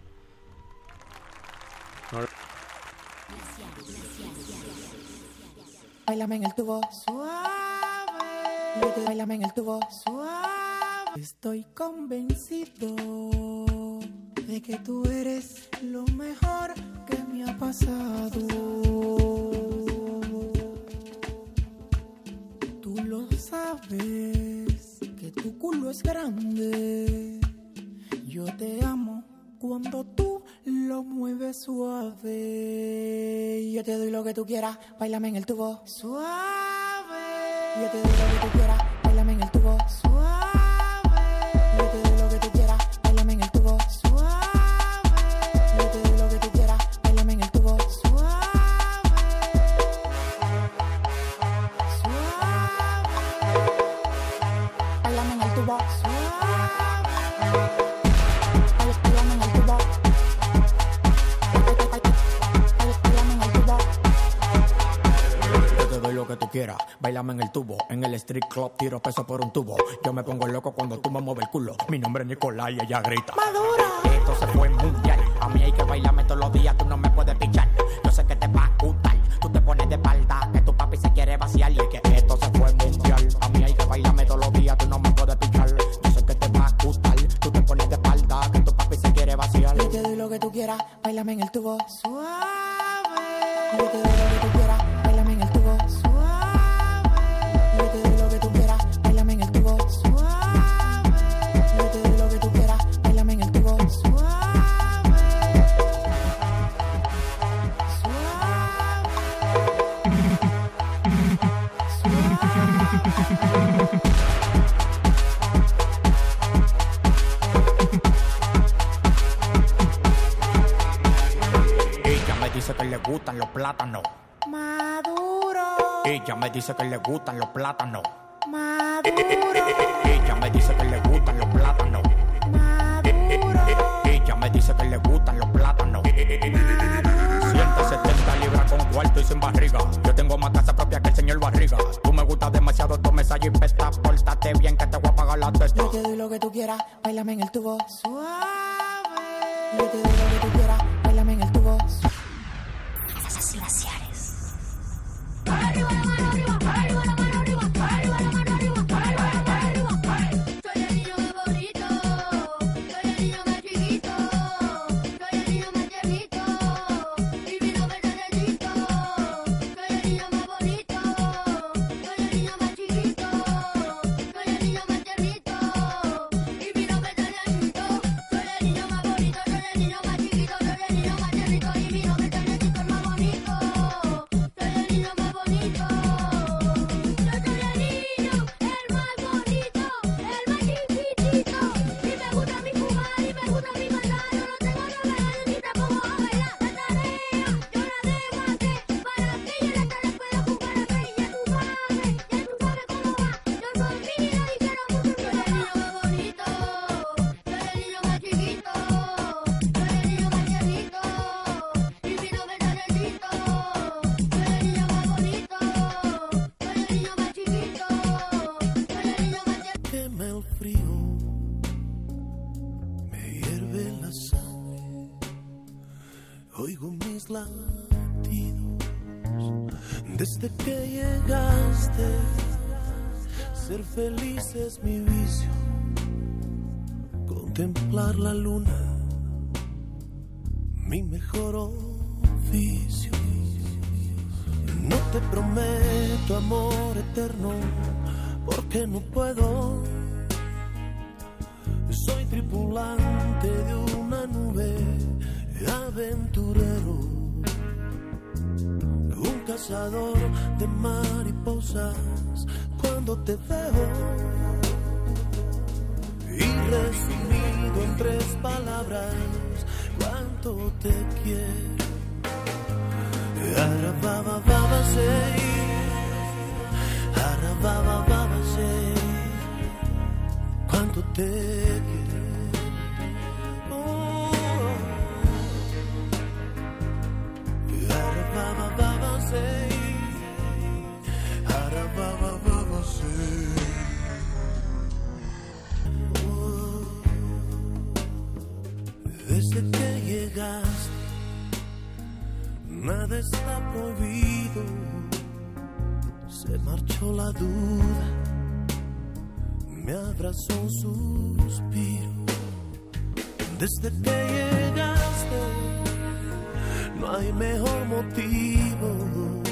Bailame en el tubo suave. Bailame en el tubo suave. Estoy convencido de que tú eres lo mejor que me ha pasado. Tú lo sabes que tu culo es grande. Yo te amo cuando tú lo mueves suave. Yo te doy lo que tú quieras, bailame en el tubo suave. Yo te doy lo que tú quieras, Bailame en el tubo, en el street club tiro peso por un tubo. Yo me pongo loco cuando tú me mueves el culo. Mi nombre es Nicolás y ella grita. Madura. Esto se fue mundial. A mí hay que bailarme todos los días, tú no me puedes pichar. Yo sé que te va a gustar. Tú te pones de espalda, que tu papi se quiere vaciar. Y que esto se fue mundial. A mí hay que bailarme todos los días, tú no me puedes pichar. Yo sé que te va a gustar. Tú te pones de espalda, que tu papi se quiere vaciar. Yo te doy lo que tú quieras, bailame en el tubo. Suave gustan los plátanos. Maduro. Ella me dice que le gustan los plátanos. Maduro. Ella me dice que le gustan los plátanos. Ella me dice que le gustan los plátanos. 170 libras con cuarto y sin barriga. Yo tengo más casa propia que el señor Barriga. Tú me gustas demasiado, sales y pesta. Pórtate bien que te voy a pagar la testa. Yo te doy lo que tú quieras, bailame en el tubo. Suave. Es mi vicio, contemplar la luna, mi mejor oficio. No te prometo amor eterno, porque no puedo. Soy tripulante de una nube, aventurero, un cazador de mariposas cuando te veo. Y resumido en tres palabras, cuánto te quiero. Arababa, baba, sei. Arababa, baba, sei. Cuánto te quiero. La duda, me abrazó un suspiro. Desde que llegaste, no hay mejor motivo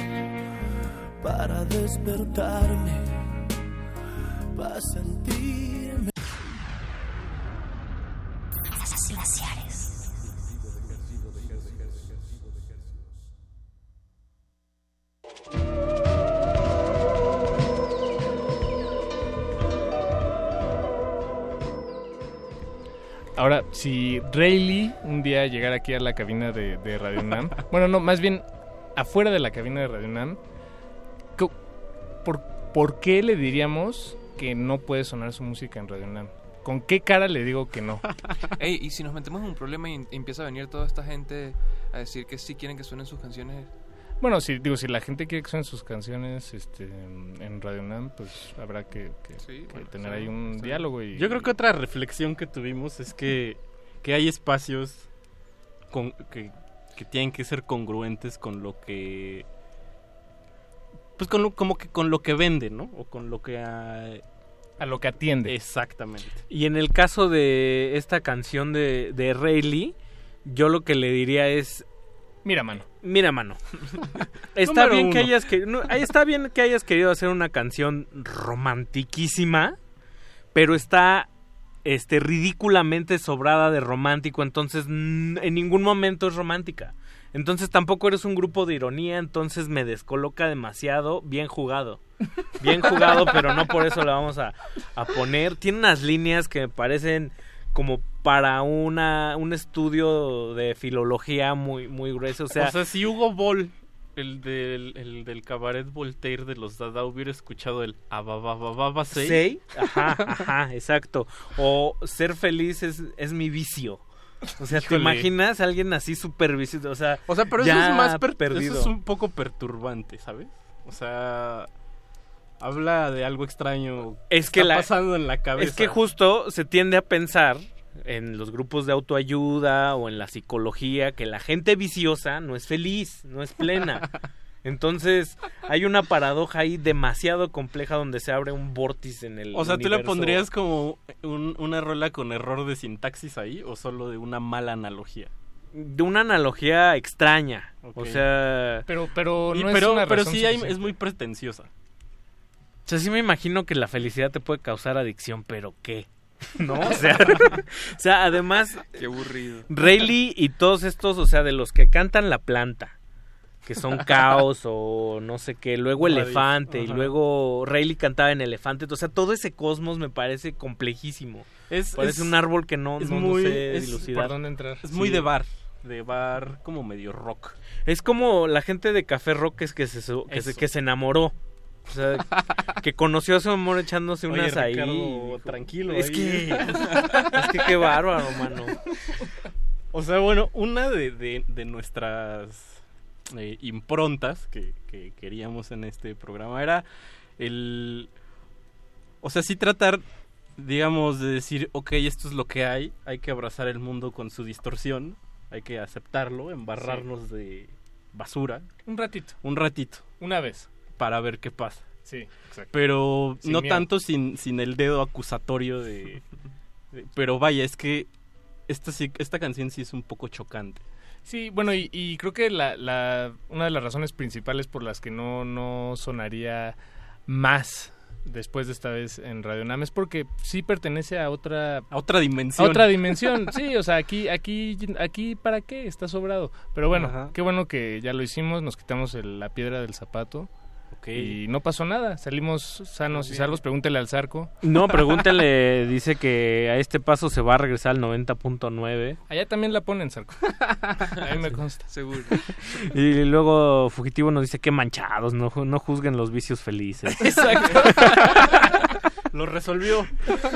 para despertarme, para sentirme. Ahora, si Rayleigh un día llegara aquí a la cabina de, de Radio UNAM, bueno, no, más bien afuera de la cabina de Radio UNAM, co- ¿por, por qué le diríamos que no puede sonar su música en Radio UNAM? ¿Con qué cara le digo que no? Ey, y si nos metemos en un problema y empieza a venir toda esta gente a decir que sí quieren que suenen sus canciones, Bueno, si digo, si la gente quiere que suenen sus canciones este, en Radio UNAM, pues habrá que, que- que bueno, tener ahí un diálogo. Y, Yo creo que otra reflexión que tuvimos es que, que hay espacios con, que, que tienen que ser congruentes con lo que pues con lo, como que con lo que vende, ¿no? O con lo que a, a lo que atiende. Exactamente. Y en el caso de esta canción de, de Rayleigh, yo lo que le diría es Mira, mano. Mira, mano. está Número bien que hayas que no, ahí está bien que hayas querido hacer una canción romantiquísima, pero está este ridículamente sobrada de romántico, entonces en ningún momento es romántica. Entonces tampoco eres un grupo de ironía, entonces me descoloca demasiado. Bien jugado. Bien jugado, pero no por eso la vamos a, a poner. Tiene unas líneas que me parecen como para una un estudio de filología muy muy grueso. O sea, si Hugo Boll, el del, el del cabaret Voltaire de los Dada, hubiera escuchado el ababababa Sei, ajá, ajá, exacto. O ser feliz es, es mi vicio. O sea, ¿te imaginas a alguien así súper vicio? O sea, O sea, pero eso es más per- perdido. Eso es un poco perturbante, ¿sabes? O sea, habla de algo extraño es que está la, pasando en la cabeza. Es que justo se tiende a pensar en los grupos de autoayuda o en la psicología que la gente viciosa no es feliz, no es plena. Entonces, hay una paradoja ahí demasiado compleja donde se abre un vórtice en el O sea, ¿tú le pondrías como un- una rola con error de sintaxis ahí o solo de una mala analogía? de una analogía extraña. O sea, Pero, pero Y- no es pero, una pero razón sí hay- es muy pretenciosa. O sea, sí me imagino que la felicidad te puede causar adicción, pero ¿qué? ¿No? O sea, o sea además, Qué aburrido. Rayleigh y todos estos, o sea, de los que cantan La Planta, que son Caos o no sé qué, luego Elefante, y luego Rayleigh cantaba en Elefante, o sea, todo ese cosmos me parece complejísimo. Es, Parece es- un árbol que no, es no, no muy- sé es- dilucidar. ¿Por dónde entrar? Es muy de bar. De bar como medio rock. Es como la gente de Café Rock es que se, que se, que se enamoró. O sea, que conoció a su amor echándose Oye, unas ahí. Ricardo, dijo, tranquilo Es ahí, que, ¿eh? es que qué bárbaro, mano. O sea, bueno, una de, de- de nuestras eh, improntas que, que queríamos en este programa era el... O sea, sí tratar, digamos, de decir, ok, esto es lo que hay, hay que abrazar el mundo con su distorsión, hay que aceptarlo, embarrarnos de basura. Un ratito. Un ratito. Una vez. Para ver qué pasa. Sí, exacto. Pero Sin no miedo. tanto sin, sin el dedo acusatorio de, de- Pero vaya, es que esta, sí, esta canción sí es un poco chocante. Sí, bueno, y, y creo que la, la, una de las razones principales por las que no, no sonaría más después de esta vez en Radio Nam es porque sí pertenece a otra A otra dimensión. a otra dimensión. Sí, o sea, aquí aquí aquí para qué está sobrado. Pero bueno, Ajá. qué bueno que ya lo hicimos, nos quitamos el- la piedra del zapato. Y no pasó nada, salimos sanos y salvos, pregúntele al Zarco. No, pregúntele, dice que a este paso se va a regresar al 90.9. Allá también la ponen, Zarco. A mí me consta. Seguro. Y luego Fugitivo nos dice que manchados, no, no juzguen los vicios felices. Exacto. Lo resolvió.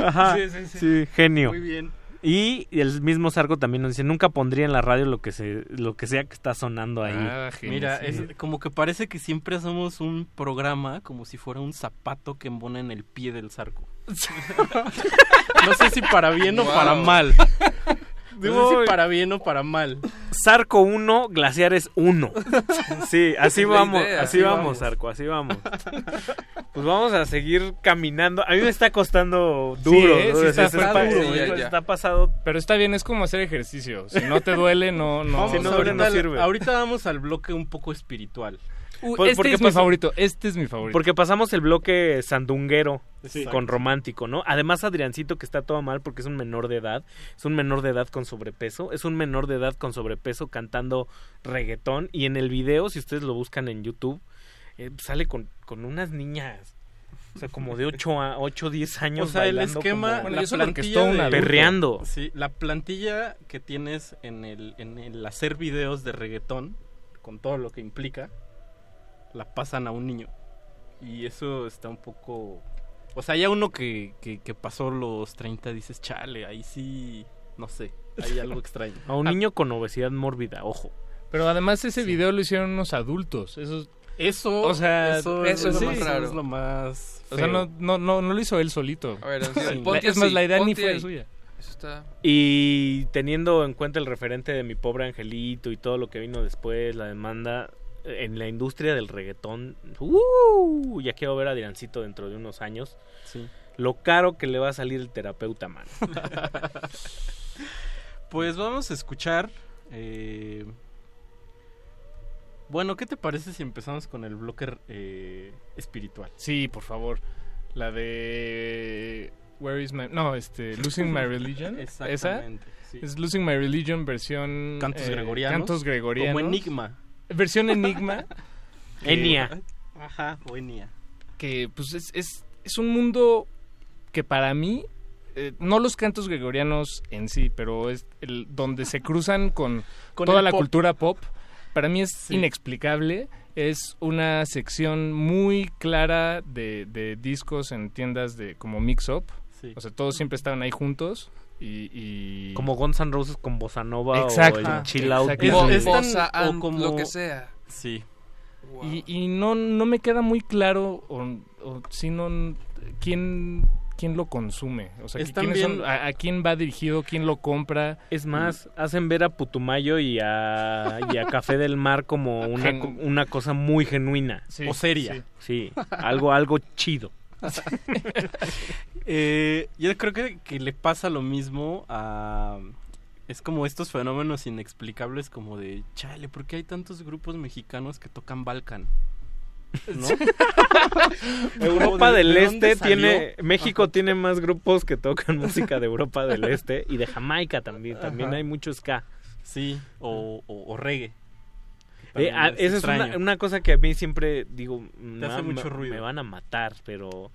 Ajá, Sí, sí, sí. sí, genio. Muy bien. Y el mismo Sarco también nos dice, nunca pondría en la radio lo que se, lo que sea que está sonando ahí. Ah, Mira, es como que parece que siempre hacemos un programa como si fuera un zapato que embona en el pie del zarco. no sé si para bien o para mal. No sé si para bien o para mal. Zarco 1, Glaciares 1. Sí, así vamos, idea. así Así vamos, vamos. Zarco, así vamos. Pues vamos a seguir caminando. A mí me está costando duro. Sí, ¿eh? Sí está está, fuerte. está- Sí, ya, ya. está pasado. Pero está bien, es como hacer ejercicio. Si no te duele, no... no Vamos, Si no duele, no sirve. ahorita vamos al bloque un poco espiritual. Por- este porque es mi favorito, este es mi favorito. Porque pasamos el bloque sandunguero con romántico, ¿no? Además, Adriancito, que está todo mal porque es un menor de edad, es un menor de edad con sobrepeso, es un menor de edad con sobrepeso cantando reggaetón y en el video, si ustedes lo buscan en YouTube, eh, sale con, con unas niñas, o sea, como de 8 a 8, 10 años O sea, el bailando esquema, como- la plantilla de- perreando. Sí, la plantilla que tienes en el, en el hacer videos de reggaetón, con todo lo que implica, la pasan a un niño. Y eso está un poco... O sea, ya uno que, que, que pasó los 30 dices, chale, ahí sí, no sé, hay algo extraño. A un niño con obesidad mórbida, ojo. Pero además ese video lo hicieron unos adultos. Eso, Eso, o sea, eso, eso es sí. lo más raro. es lo más O sea, no, no, no, no lo hizo él solito. A ver, Sí. así, La- ponte es más, la idea ni fue ahí. suya. Eso está... Y teniendo en cuenta el referente de mi pobre angelito y todo lo que vino después, la demanda en la industria del reggaetón, ¡uh! ya quiero ver a Adriancito dentro de unos años. Sí. Lo caro que le va a salir el terapeuta, mano. Pues vamos a escuchar Eh, bueno, ¿qué te parece si empezamos con el bloque eh, espiritual? Sí, por favor. La de Where is my no, este Losing My Religion. Exactamente, Esa sí. es Losing My Religion versión Cantos eh, gregorianos. Cantos gregorianos. Como Enigma. Versión Enigma. que- Enia. Ajá, o Enia. que pues es, es, es un mundo que para mí eh, no los cantos gregorianos en sí pero es el donde se cruzan con, Con toda la pop. cultura pop para mí es inexplicable es una sección muy clara de, de discos en tiendas de como mix up Sí. o sea todos siempre estaban ahí juntos y, y- Como Guns N' Roses con Bossa Nova Exacto, o el Chill Out. exacto. de- Es- es tan- Bossa o como- lo que sea. Sí. Y, y no, no me queda muy claro o, o si no quién quién lo consume, o sea, Es quiénes son- a, a quién va dirigido, quién lo compra. Es más, hacen ver a Putumayo y a, y a Café del Mar como una, una cosa muy genuina. Sí, o seria. sí. Sí, algo, algo chido. Eh, yo creo que, que le pasa lo mismo a... Es como estos fenómenos inexplicables como de, chale, ¿por qué hay tantos grupos mexicanos que tocan Balkan? ¿No? Europa ¿De- del de Este tiene... México tiene más grupos que tocan música de Europa del Este y de Jamaica también. También Ajá. hay mucho ska. Sí, o, o, o reggae. Eh, ah, es esa es una, cosa que a mí siempre digo, me, hace mucho ruido. me van a matar, pero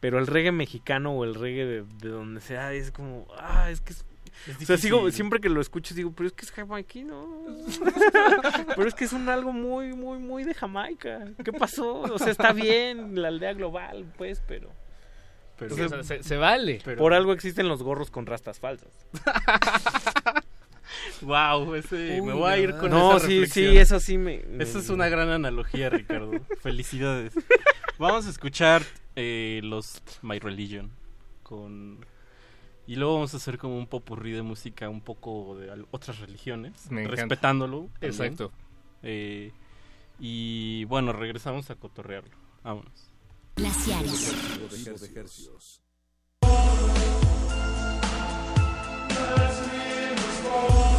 pero el reggae mexicano o el reggae de, de donde sea es como, ah, es que es, Es o sea, sigo, siempre que lo escucho digo, pero es que es jamaiquino. pero es que es un algo muy, muy, muy de Jamaica. ¿Qué pasó? O sea, está bien la aldea global, pues, pero... Pero, O sea, o sea, se, se vale. Por algo existen los gorros con rastas falsas. Wow, ese, me voy a ir con No, esa sí, reflexión. sí, eso sí me- me- Esa es una gran analogía, Ricardo. Felicidades. Vamos a escuchar eh, los My Religion con y luego vamos a hacer como un popurrí de música un poco de otras religiones, Me respetándolo. también. Exacto. Eh, y bueno, regresamos a cotorrearlo. Vámonos. Glaciares. I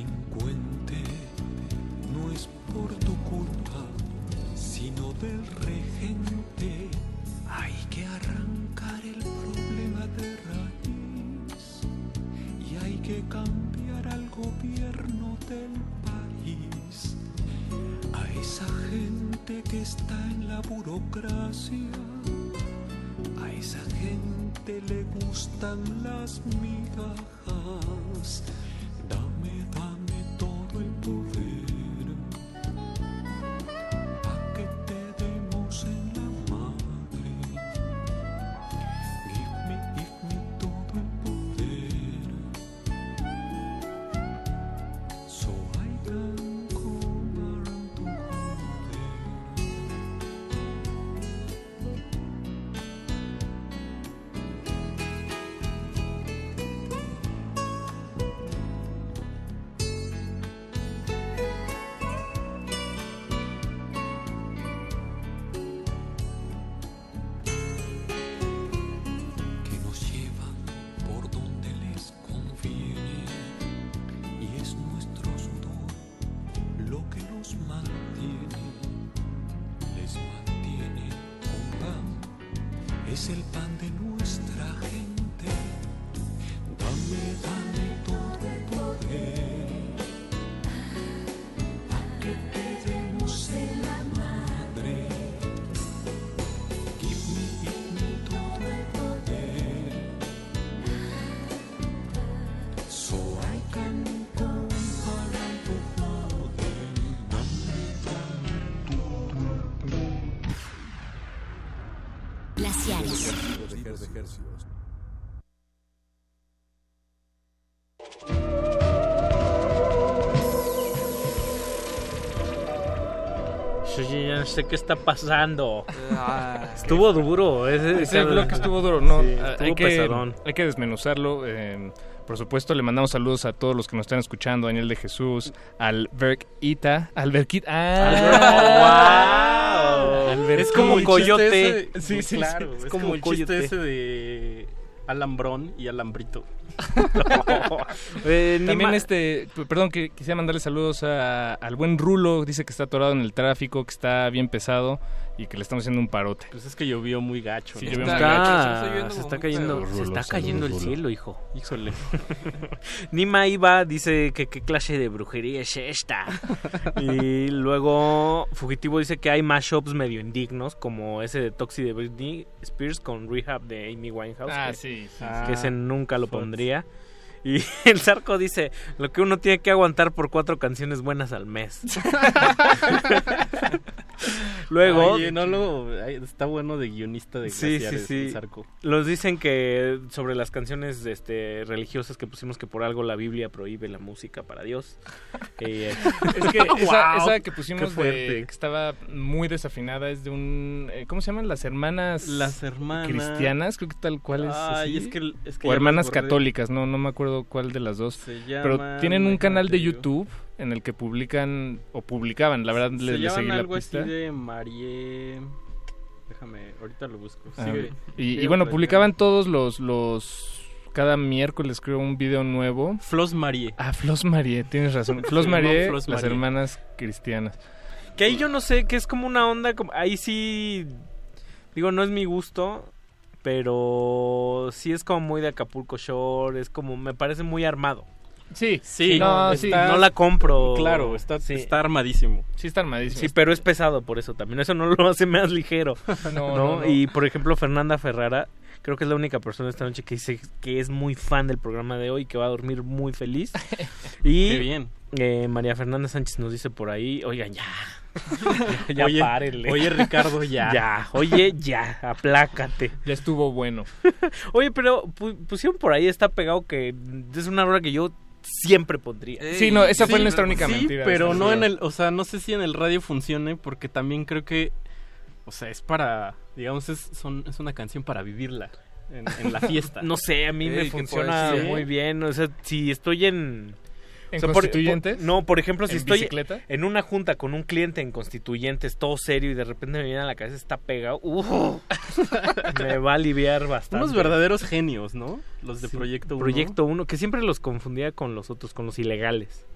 delincuente, no es por tu culpa, sino del regente. Hay que arrancar el problema de raíz y hay que cambiar al gobierno del país. A esa gente que está en la burocracia, a esa gente le gustan las migajas. Sé qué está pasando. Ah, estuvo duro. Ese, Ese bloque estuvo duro, ¿no? Sí, Ah, estuvo hay, que, hay que desmenuzarlo. eh, por supuesto, le mandamos saludos a todos los que nos están escuchando. Daniel de Jesús, al Ita, al Berkit. ¡Ah! ¡Wow! Albert- Es como coyote. ese- Sí, sí, claro, sí, es como, el coyote. chiste ese de Alambrón y Alambrito. Eh, ni También este, perdón, que quisiera mandarle saludos a- al buen Rulo, dice que está atorado en el tráfico, que está bien pesado y que le estamos haciendo un parote. Pues es que llovió muy gacho. Sí, ¿no? llovió muy Está- gacho. se está se cayendo, se Rulo, está cayendo el Rulo. cielo, hijo. Híjole. Nima Iba dice que qué clase de brujería es esta. y luego Fugitivo dice que hay mashups medio indignos, como ese de Toxi de Britney Spears con Rehab de Amy Winehouse. Ah, que, sí, sí, que ese nunca lo Fox. pondría. Y el Zarco dice, lo que uno tiene que aguantar por cuatro canciones buenas al mes. Luego... Oye, no lo, ay, está bueno de guionista de Sí, sí, Glaciares, sí. el Zarco. Los dicen que sobre las canciones este, religiosas que pusimos que por algo la Biblia prohíbe la música para Dios. Eh, Es que esa, Wow, esa que pusimos de, que estaba muy desafinada es de un... eh, ¿Cómo se llaman? Las hermanas... Las hermanas- Cristianas, creo que tal cual es Ay, así. es que- es que o hermanas católicas, no, no me acuerdo cuál de las dos. Se Pero tienen un canal de. YouTube en el que publican, o publicaban, la verdad Se le, le seguí llaman la algo así pista. de Marie... Déjame, ahorita lo busco. Ah, Sigue. y, bueno, publicaban todos los, los... Cada miércoles creo un video nuevo. Flos Marie. Ah, Flos Marie, tienes razón. Flos Marie, Flos las Marie. hermanas cristianas. Que ahí yo no sé, que es como una onda, como, ahí sí, digo, no es mi gusto, pero sí es como muy de Acapulco Shore, es como, me parece muy armado. Sí, Sí, no, está- sí, no la compro. Claro, está, Sí. está armadísimo. Sí, está armadísimo. Sí, pero es pesado por eso también. Eso no lo hace más ligero. No, ¿no? no, no. Y por ejemplo, Fernanda Ferrara, creo que es la única persona esta noche que dice que es muy fan del programa de hoy, que va a dormir muy feliz. y Qué bien. eh, María Fernanda Sánchez nos dice por ahí, oigan, ya. ya, ya Oye, párenle. oye, Ricardo, ya. ya, oye, ya, aplácate. Ya estuvo bueno. Oye, pero pu- pusieron por ahí, está pegado que es una hora que yo siempre pondría. Sí, no, esa fue nuestra única sí, mentira. pero no en el, o sea, no sé si en el radio funcione porque también creo que, o sea, es para, digamos, es, son, es una canción para vivirla en, en la fiesta. No sé, a mí Ey, me ¿qué funciona muy bien. O sea, si estoy en. ¿En O sea, por- Constituyentes? por- no, por ejemplo, si ¿En estoy bicicleta? en una junta con un cliente en Constituyentes, todo serio, y de repente me viene a la cabeza, está pegado, uf, me va a aliviar bastante. Unos verdaderos genios, ¿no? Los de Sí, Proyecto 1. Proyecto 1, que siempre los confundía con los otros, con los ilegales.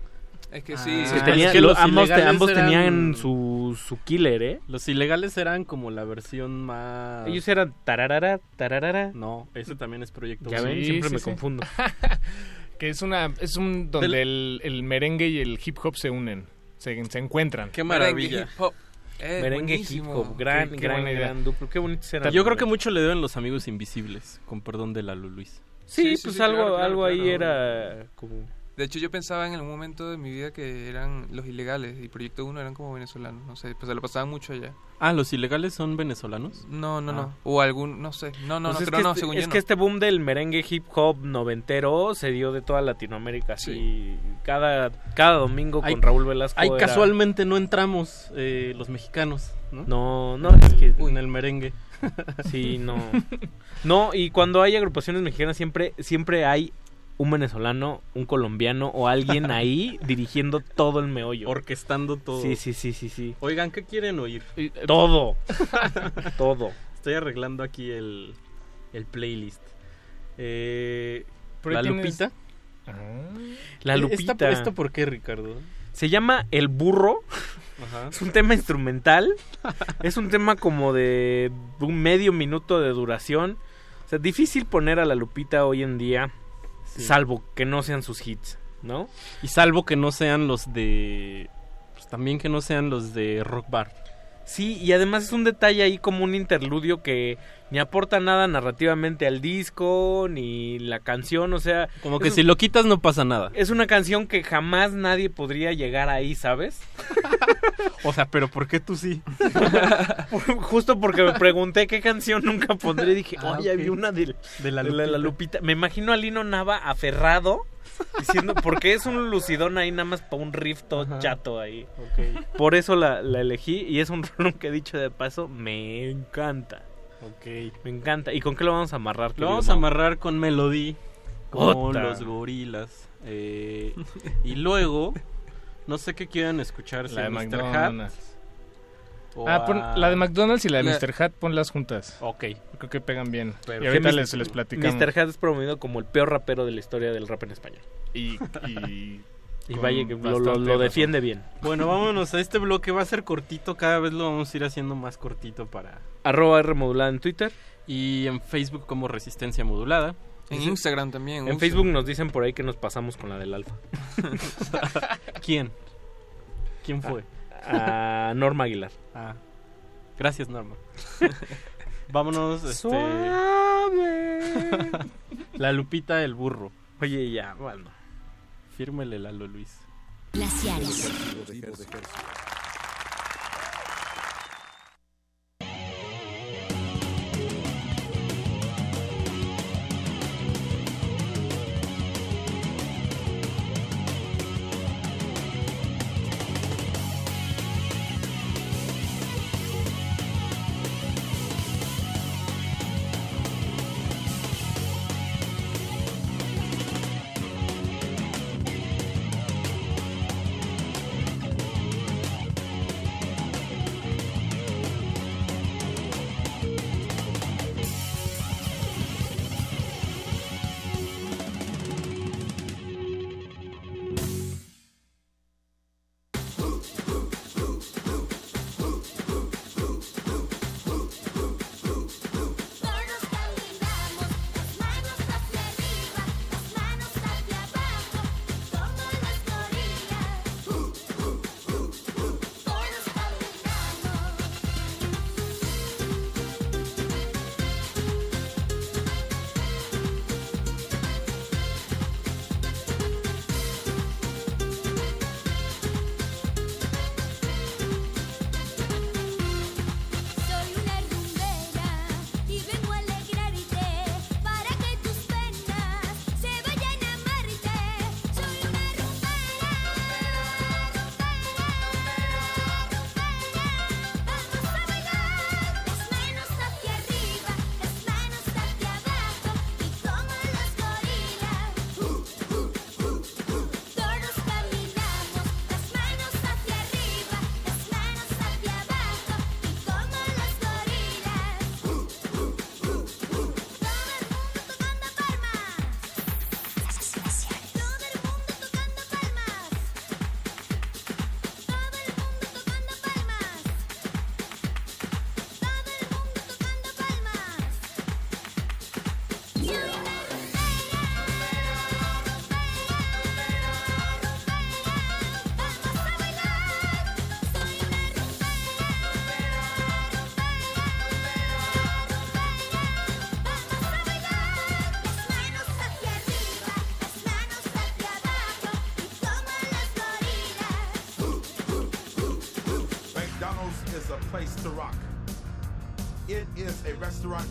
Es que Ah, sí. Que es que lo- los ambos, te- ilegales ambos eran- tenían su, su killer, ¿eh? Los ilegales eran como la versión más... Ellos eran tararara, tararara. No, ese también es Proyecto Ya 1. ven, siempre me confundo. que es una es un donde Del- el, el merengue y el hip hop se unen, se, se encuentran. Qué Merengue, maravilla. hip hop. Eh, Merengue hip hop, gran, Qué- qué gran, gran duplo. Qué bonitos eran. Yo creo que mucho le deben los amigos invisibles, con perdón de Lalo Luis. Sí, Sí, sí, pues sí, algo, claro, claro, algo ahí claro. era como... De hecho, yo pensaba en algún momento de mi vida que eran los ilegales y Proyecto 1 eran como venezolanos. No sé, pues se lo pasaban mucho allá. Ah, ¿los ilegales son venezolanos? No, no, Ah. no. O algún, no sé. No, no, Pues no, es creo que no, este, según es yo que no. este boom del merengue hip hop noventero se dio de toda Latinoamérica. Así, cada, cada domingo con Raúl Velasco. Ay, era- casualmente no entramos eh, los mexicanos, ¿no? No, no, es que... En el merengue. Sí, no. No, y cuando hay agrupaciones mexicanas siempre, siempre hay un venezolano, un colombiano o alguien ahí dirigiendo todo el meollo. Orquestando todo. Sí, sí, sí, sí, sí. Oigan, ¿qué quieren oír? Todo. todo. Estoy arreglando aquí el, el playlist. Eh, la tienes- Lupita. La Eh, Lupita. ¿Esta, ¿Esto por qué, Ricardo? Se llama El Burro. Ajá. Es un tema instrumental. es un tema como de un medio minuto de duración. O sea, difícil poner a la Lupita hoy en día, Sí. salvo que no sean sus hits, ¿no? Y salvo que no sean los de... Pues también que no sean los de Rock Bar. Sí, y además es un detalle ahí como un interludio que ni aporta nada narrativamente al disco, ni la canción, o sea... Como que es si lo quitas no pasa nada. Es una canción que jamás nadie podría llegar ahí, ¿sabes? O sea, pero ¿por qué tú sí? Justo porque me pregunté qué canción nunca pondré y dije, Ah, oye, había una De la de la, la Lupita. Lupita. Me imagino a Lino Nava aferrado diciendo, porque es un lucidón ahí nada más para un riff todo chato ahí. Por eso la, la elegí y es un rolón que he dicho de paso, me encanta. Ok. Me encanta. ¿Y con qué lo vamos a amarrar? Lo vamos a amarrar con Melody, con Ota. los gorilas. eh, y luego, no sé qué quieran escuchar. si La de Mr. Hat Ah, pon a- la de McDonald's y la de Mr. Hat, ponlas juntas. Ok. Creo que pegan bien. Pero y ahorita les, les platicamos. Mr. Hat es promovido como el peor rapero de la historia del rap en español. Y, y, Y con vaya que lo, defiende bien. Bueno, vámonos a este bloque. Va a ser cortito. Cada vez lo vamos a ir haciendo más cortito para. Arroba R modulada en Twitter. Y en Facebook como Resistencia Modulada. En Instagram también. En. Facebook nos dicen por ahí que nos pasamos con la del alfa. ¿Quién? ¿Quién fue? A Norma Aguilar. Ah, gracias Norma. Vámonos, este... La Lupita el burro. Oye, ya, bueno. Fírmele Lalo Luis. Glaciares.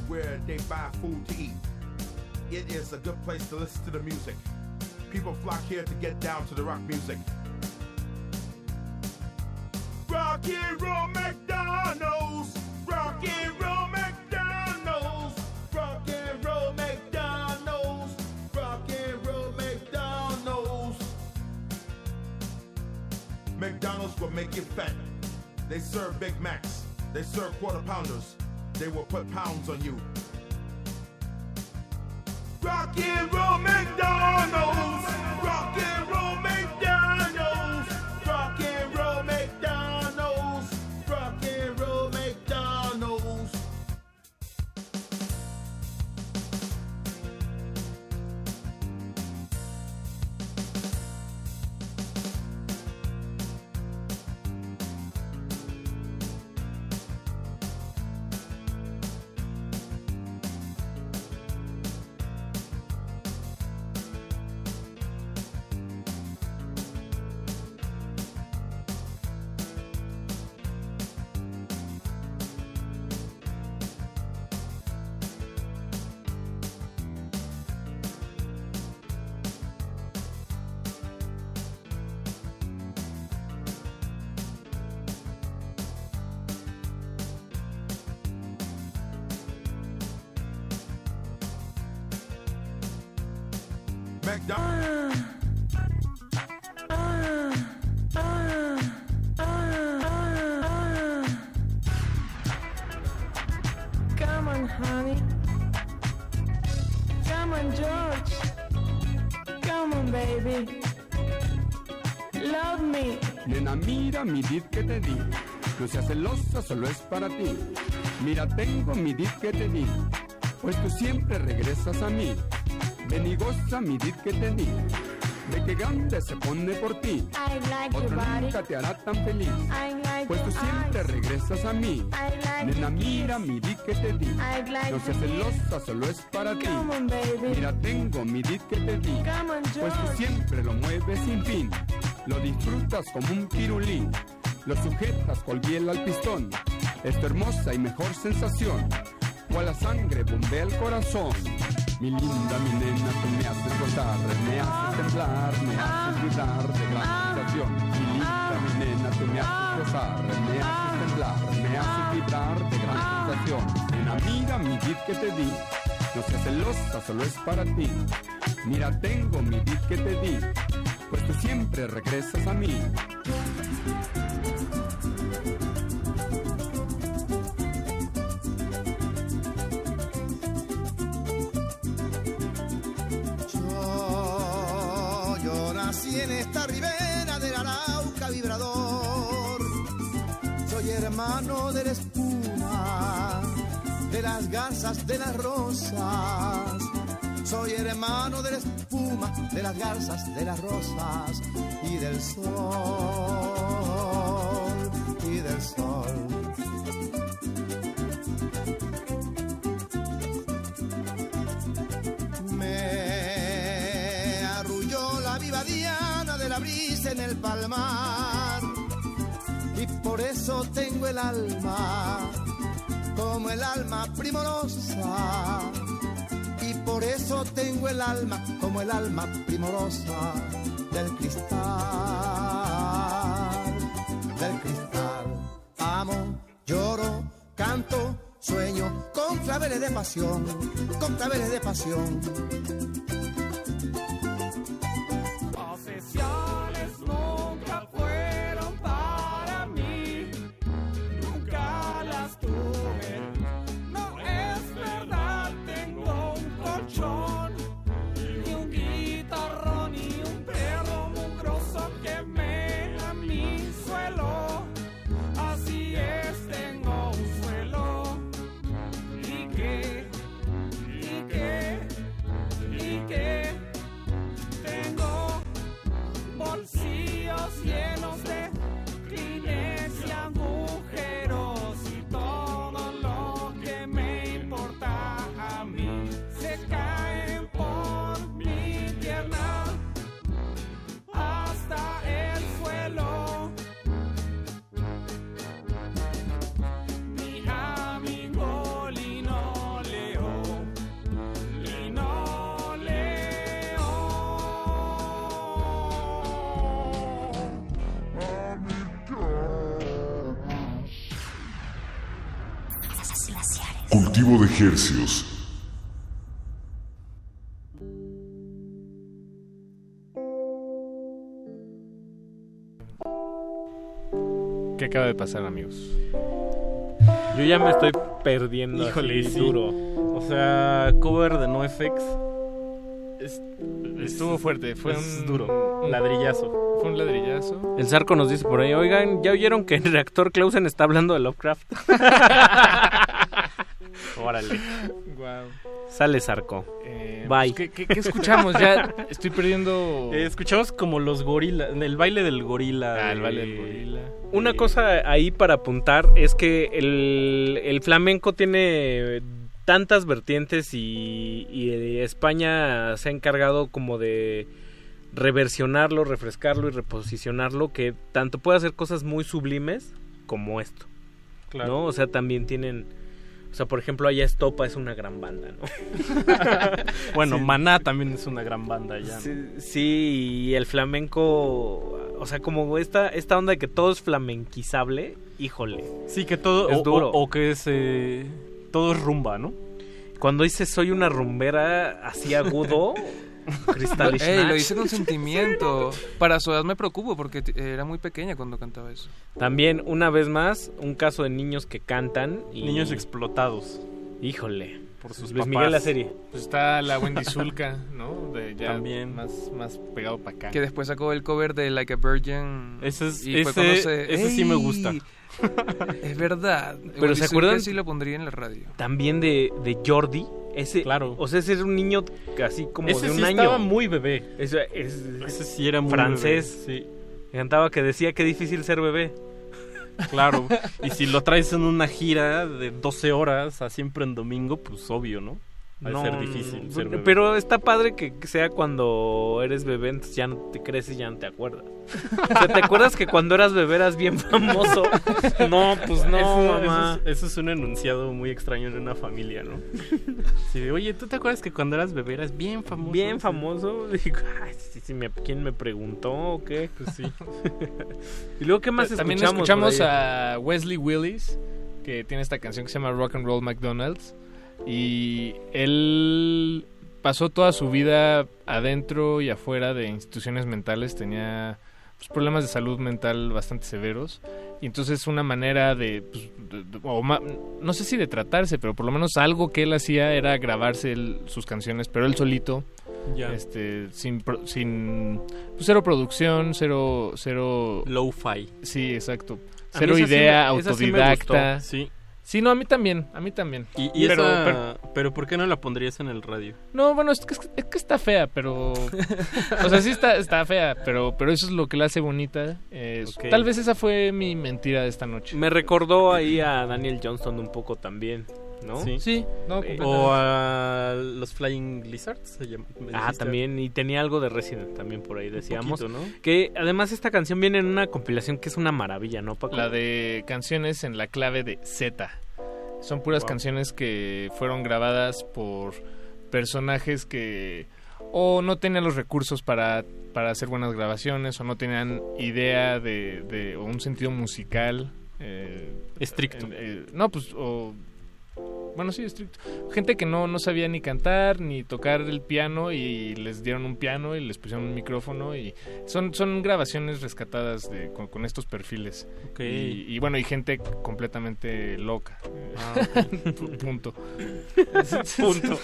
Where they buy food to eat. It is a good place to listen to the music. People flock here to get down to the rock music. Rock and roll McDonald's. Rock and roll McDonald's. Rock and roll McDonald's. Rock and roll McDonald's. McDonald's will make you fat. They serve Big Macs. They serve quarter pounders. They will put pounds on you. Rock and roll McDonald's. Mira mi dip que te di. No seas celosa, solo es para ti. Mira, tengo mi dip que te di. Pues tú siempre regresas a mí. Ven y goza mi dip que te di. De que grande se pone por ti. I like your Otro body. nunca te hará tan feliz. I like Pues tú siempre eyes. regresas a mí. I like Nena, mira mi dip que te di. No seas celosa, solo es para ti. On. Mira, tengo mi dip que te di. On, Pues tú siempre lo mueves sin fin. Lo disfrutas como un pirulí. Lo sujetas con piel al pistón. Es tu hermosa y mejor sensación. Cual la sangre bombea el corazón. Mi linda, mi nena, tú me haces gozar, me haces temblar, me haces vibrar de gran sensación. Mi linda, mi nena, tú me haces gozar, me haces temblar, me haces vibrar de gran sensación. Nena, mira mi beat que te di, no seas celosa, solo es para ti. Mira, tengo mi beat que te di, pues tú siempre regresas a mí. Yo, yo nací en esta ribera del Arauca vibrador. Soy hermano de la espuma, de las garzas, de las rosas. Soy hermano de la espuma, de las garzas, de las rosas y del sol, y del sol. Me arrulló la viva diana de la brisa en el palmar y por eso tengo el alma como el alma primorosa por eso tengo el alma como el alma primorosa del cristal del cristal. Amo lloro canto sueño con claveles de pasión con claveles de pasión Cultivo de hercios. ¿Qué acaba de pasar, amigos? Yo ya me estoy perdiendo Híjole, así sí. duro. O sea, cover de NoFX. Es, Estuvo fuerte, fue es un duro. un- ladrillazo. Fue un ladrillazo. El Zarco nos dice por ahí, oigan, ¿ya oyeron que el reactor Clausen está hablando de Lovecraft? Órale. Guau. Sale Zarco. Eh, Bye. pues, ¿qué, qué, qué escuchamos? Ya estoy perdiendo. Eh, escuchamos como los gorilas, el baile del gorila. Ah, el de- baile del gorila. Una cosa ahí para apuntar es que el, el flamenco tiene tantas vertientes y, y España se ha encargado como de reversionarlo, refrescarlo y reposicionarlo que tanto puede hacer cosas muy sublimes como esto. Claro. ¿no? O sea, también tienen... O sea, por ejemplo, allá Estopa es una gran banda, ¿no? Bueno, Sí. Maná también es una gran banda ya. ¿no? Sí, sí, y el flamenco, o sea, como esta, esta onda de que todo es flamenquizable, híjole. Sí, que todo. Es o, duro. O, o que es. eh, todo es rumba, ¿no? Cuando dice soy una rumbera así agudo, Crystal Ey, lo hice con sentimiento. Para su edad me preocupo porque t- era muy pequeña cuando cantaba eso. También, una vez más, un caso de niños que cantan. Y... Niños explotados. Híjole. Por sus Luis papás. Miguel la serie. Pues está la Wendy Zulka, ¿no? De ya También. Más, más pegado para acá. Que después sacó el cover de Like a Virgin. Ese es- y ese- se- ese sí me gusta. es verdad. Pero ¿se acuerdan? Sí lo pondría en la radio. También de, de Jordi. Ese, Claro. O sea, ese era un niño así como Ese de un sí año. estaba muy bebé. Ese, es, Ese sí era muy francés. bebé, Cantaba que decía que difícil ser bebé. Claro. y si lo traes en una gira de 12 horas, a siempre en domingo, pues obvio, ¿no? Va a ser difícil ser bebé. Pero está padre que sea cuando eres bebé, entonces ya no te creces y ya no te acuerdas. O sea, ¿te acuerdas que cuando eras bebé eras bien famoso? No, pues no, eso, mamá. Eso es, eso es un enunciado muy extraño en una familia, ¿no? Sí, de, Oye, ¿tú te acuerdas que cuando eras bebé eras bien famoso? Bien famoso. Digo, ay, sí, sí, me- ¿quién me preguntó o qué? Pues sí. y luego, ¿qué más También escuchamos? escuchamos por ahí? a Wesley Willis, que tiene esta canción que se llama Rock and Roll McDonald's. Y él pasó toda su vida adentro y afuera de instituciones mentales. Tenía pues, problemas de salud mental bastante severos. Y entonces una manera de, pues, de- de- o ma- no sé si de tratarse, pero por lo menos algo que él hacía era grabarse él- sus canciones, pero él solito. Ya. Este, sin, sin pues, cero producción, cero, cero... Low-fi. Sí, exacto. Cero idea, sí autodidacta. sí. Sí, no, a mí también, a mí también. Y, y pero, esa- pero- pero, ¿por qué no la pondrías en el radio? no, bueno, es que, es que está fea, pero... o sea, sí está, está fea, pero, pero eso es lo que la hace bonita. Eh. Tal vez esa fue mi mentira de esta noche. Me recordó ahí a Daniel Johnston un poco también, ¿no? Sí. Sí, no, Eh. O a los Flying Lizards. se llama- me Ah, también, y tenía algo de Resident también por ahí, decíamos. poquito, ¿no? Que además esta canción viene en una compilación que es una maravilla, ¿no, Paco? La de canciones en la clave de Z. Son puras Wow. canciones que fueron grabadas por personajes que o no tenían los recursos para, para hacer buenas grabaciones o no tenían idea de, de- o un sentido musical eh, Estricto. eh, eh, no, pues o bueno, sí, estricto. Gente que no, no sabía ni cantar ni tocar el piano y les dieron un piano y les pusieron un micrófono y son, son grabaciones rescatadas de, con, con estos perfiles. Y, y bueno, y gente completamente loca. Ah, Punto. Punto.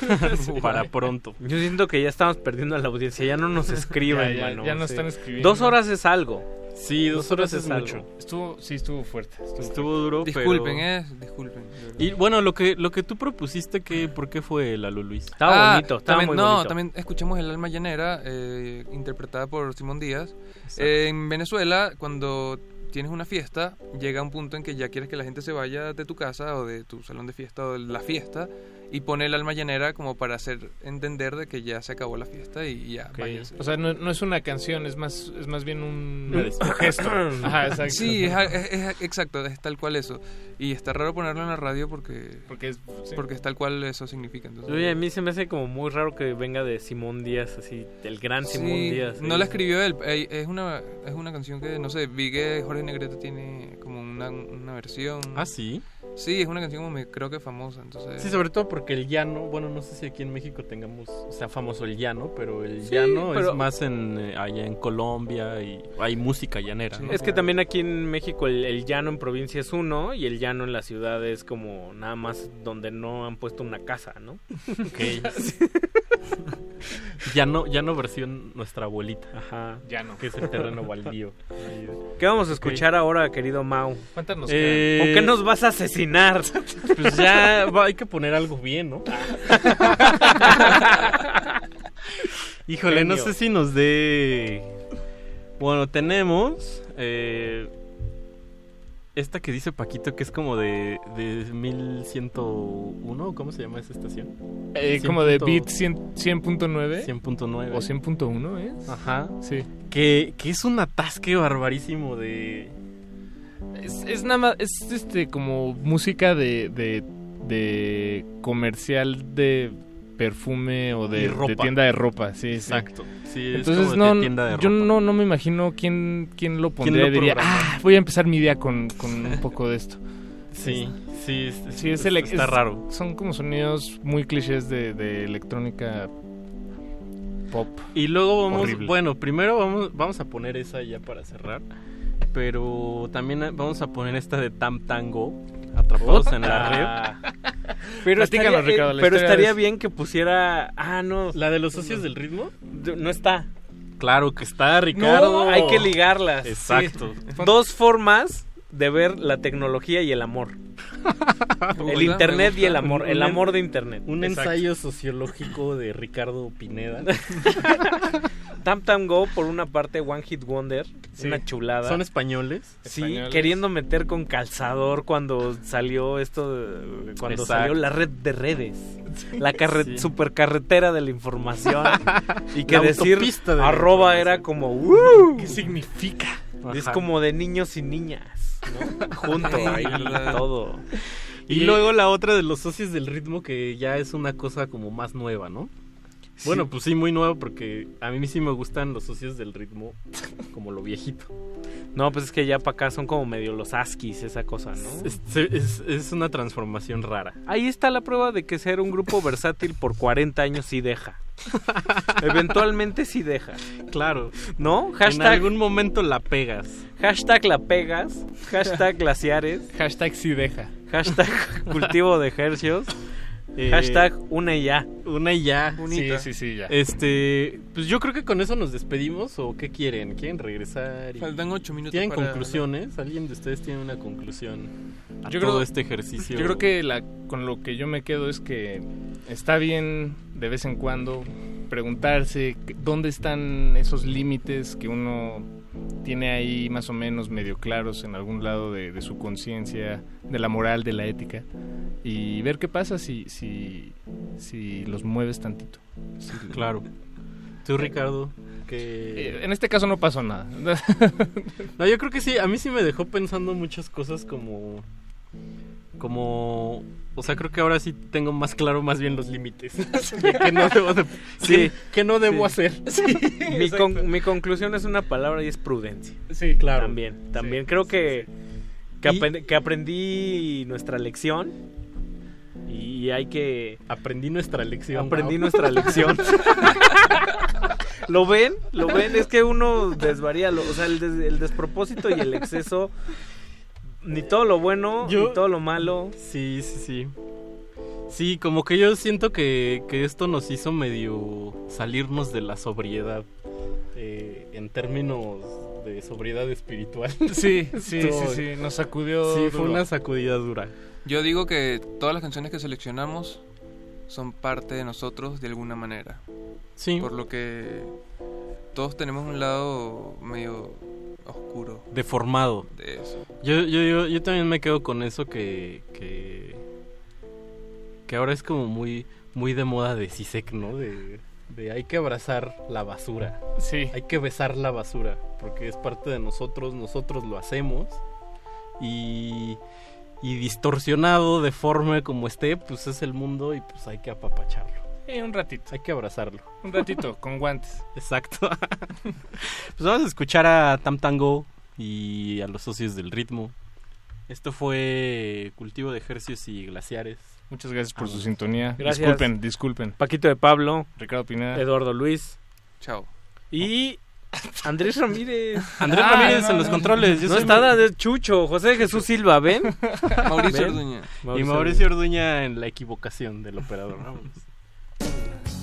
Para pronto. Yo siento que ya estamos perdiendo a la audiencia, ya no nos escriben, Ya, ya, mano, ya no sí. están escribiendo. Dos horas es algo. Sí, dos horas es algo. mucho. Estuvo, sí, estuvo fuerte. Estuvo, Estuvo duro, Disculpen, pero- eh. Disculpen. Y bueno, lo que lo que tú propusiste, que ¿por qué fue Lalo Luis? Estaba Ah, bonito, estaba también, muy no, bonito. también escuchamos El alma llanera, eh, interpretada por Simón Díaz. Eh, en Venezuela, cuando tienes una fiesta, llega un punto en que ya quieres que la gente se vaya de tu casa o de tu salón de fiesta o de la fiesta y pone el alma llanera como para hacer entender de que ya se acabó la fiesta y, ya, Ok. váyanse. O sea, no, no es una canción, es más, es más bien un, gesto. Ajá, exacto. Sí, es, es- es- exacto, es tal cual eso. Y está raro ponerlo en la radio porque Porque es, sí. porque es tal cual eso significa. Entonces, Oye, a mí se me hace como muy raro que venga de Simón Díaz, así, del gran Sí, Simón Díaz. No la escribió él. Es una, es una canción que, no sé, vi que Jorge Negrete tiene como una, una versión. Ah, sí. Sí, es una canción como me- creo que famosa, entonces... Sí, sobre todo porque el llano, bueno, no sé si aquí en México tengamos, o sea, famoso el llano, pero el Sí, llano pero- es más en eh, allá en Colombia y hay música llanera. ¿no? Es que también aquí en México el, el llano en provincia es uno y el llano en la ciudad es como nada más donde no han puesto una casa, ¿no? Ok. llano, llano versión nuestra abuelita. Ajá. Llano. Que es el terreno baldío. ¿Qué vamos a escuchar ahora, querido Mau? ¿Cuántas nos Eh, ¿Con qué nos vas a asesinar? Pues ya va- hay que poner algo bien, ¿no? Híjole, no sé si nos dé... Bueno, tenemos... eh, esta que dice Paquito que es como de, de 1101, ¿cómo se llama esa estación? Eh, 100 como de bit 100 100.9. 100.9. O 100.1 es. Ajá. Sí. Que, que es un atasque barbarísimo de... Es, es nada más, es este como música de, de, de comercial de perfume o de, tienda de ropa, sí, Exacto. sí. Sí, es Entonces de no, de yo no, no me imagino quién, quién lo pondría lo y diría, ah, voy a empezar mi día con, con un poco de esto. Sí, sí, es- sí, es es- está es- raro. Son como sonidos muy clichés de, de electrónica pop. Y luego vamos, Horrible. bueno, primero vamos, vamos a poner esa ya para cerrar. Pero también vamos a poner esta de Tam Tango, atrapados en la red. Pero estaría, eh, Ricardo, la pero estaría es- bien que pusiera... Ah, no. ¿La de los socios del ritmo? No está. Claro que está, Ricardo. No, hay que ligarlas. Exacto. Sí. Dos formas de ver la tecnología y el amor. el internet y el amor. El amor de internet. Un Exacto. ensayo sociológico de Ricardo Pineda. Tam Tam Go, por una parte, One Hit Wonder. Sí. Una chulada. ¿Son españoles? Sí, Españoles. queriendo meter con calzador cuando salió esto, de- cuando Exacto. salió la red de redes, la carre Sí. supercarretera de la información y que La decir de arroba era como "Uh", ¿Qué significa? es como de niños y niñas, ¿no? junto ahí todo. Y, luego la otra de los socios del ritmo que ya es una cosa como más nueva, ¿no? Bueno, pues sí, muy nueva porque a mí sí me gustan los socios del ritmo como lo viejito. No, pues es que ya para acá son como medio los askis, esa cosa, ¿no? Es, es- es una transformación rara. Ahí está la prueba de que ser un grupo versátil por 40 años sí deja. Eventualmente sí deja. Claro. ¿No? En Hashtag, algún momento la pegas. hashtag la pegas, hashtag glaciares, Hashtag si deja. hashtag cultivo de ejercios, Eh, hashtag una y ya. Una y ya. Sí, sí, sí, ya. Este, pues yo creo que con eso nos despedimos o qué quieren, quieren regresar. y- Faltan ocho minutos ¿Tienen para- conclusiones? ¿Alguien de ustedes tiene una conclusión a Yo todo creo- este ejercicio? Yo creo que la, con lo que yo me quedo es que está bien de vez en cuando preguntarse dónde están esos límites que uno tiene ahí más o menos medio claros en algún lado de, de su conciencia, de la moral, de la ética, y ver qué pasa si, si, si los mueves tantito. Claro. Tú, Ricardo, que... Eh, en este caso no pasó nada. No, yo creo que sí, a mí sí me dejó pensando muchas cosas como... Como... O sea, creo que ahora sí tengo más claro más bien los límites. de que no debo de- Sí. que- que no debo Sí. hacer. Mi, con- mi conclusión es una palabra y es prudencia. Sí, claro. También, también Sí, creo sí, que, que, Y- aprend- que aprendí nuestra lección y hay que... Aprendí nuestra lección. Aprendí nuestra lección. ¿Lo ven? ¿Lo ven? Es que uno desvaría, lo- o sea, el, des- el despropósito y el exceso, ni todo lo bueno, Yo- ni todo lo malo. Sí, sí, sí. Sí, como que yo siento que, que esto nos hizo medio salirnos de la sobriedad. eh, en términos de sobriedad espiritual. Sí, sí, sí, sí, nos sacudió. Sí, fue una sacudida dura. Yo digo que todas las canciones que seleccionamos son parte de nosotros de alguna manera. Sí. Por lo que todos tenemos un lado medio oscuro Deformado. de eso. Yo, yo, yo, yo también me quedo con eso que, que, que ahora es como muy, muy de moda de Sisek, ¿no? De, de hay que abrazar la basura. Sí. Hay que besar la basura, porque es parte de nosotros, nosotros lo hacemos. Y, y distorsionado, deforme como esté, pues es el mundo y pues hay que apapacharlo. Sí, un ratito. Hay que abrazarlo. Un ratito, con guantes. Exacto. pues vamos a escuchar a Tam Tango y a los socios del ritmo. Esto fue Cultivo de Ejercicios y Glaciares. Muchas gracias por ah, su sintonía. Disculpen, disculpen. Paquito de Pablo. Ricardo Pineda. Eduardo Luis. Chao. Y Andrés Ramírez. Andrés ah, Ramírez en los controles. No está nada de Chucho, José Jesús Silva, ¿ven? Mauricio ¿Ven? Orduña. Y Mauricio Orduña. En la equivocación del operador. Vámonos. Yeah.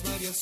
varias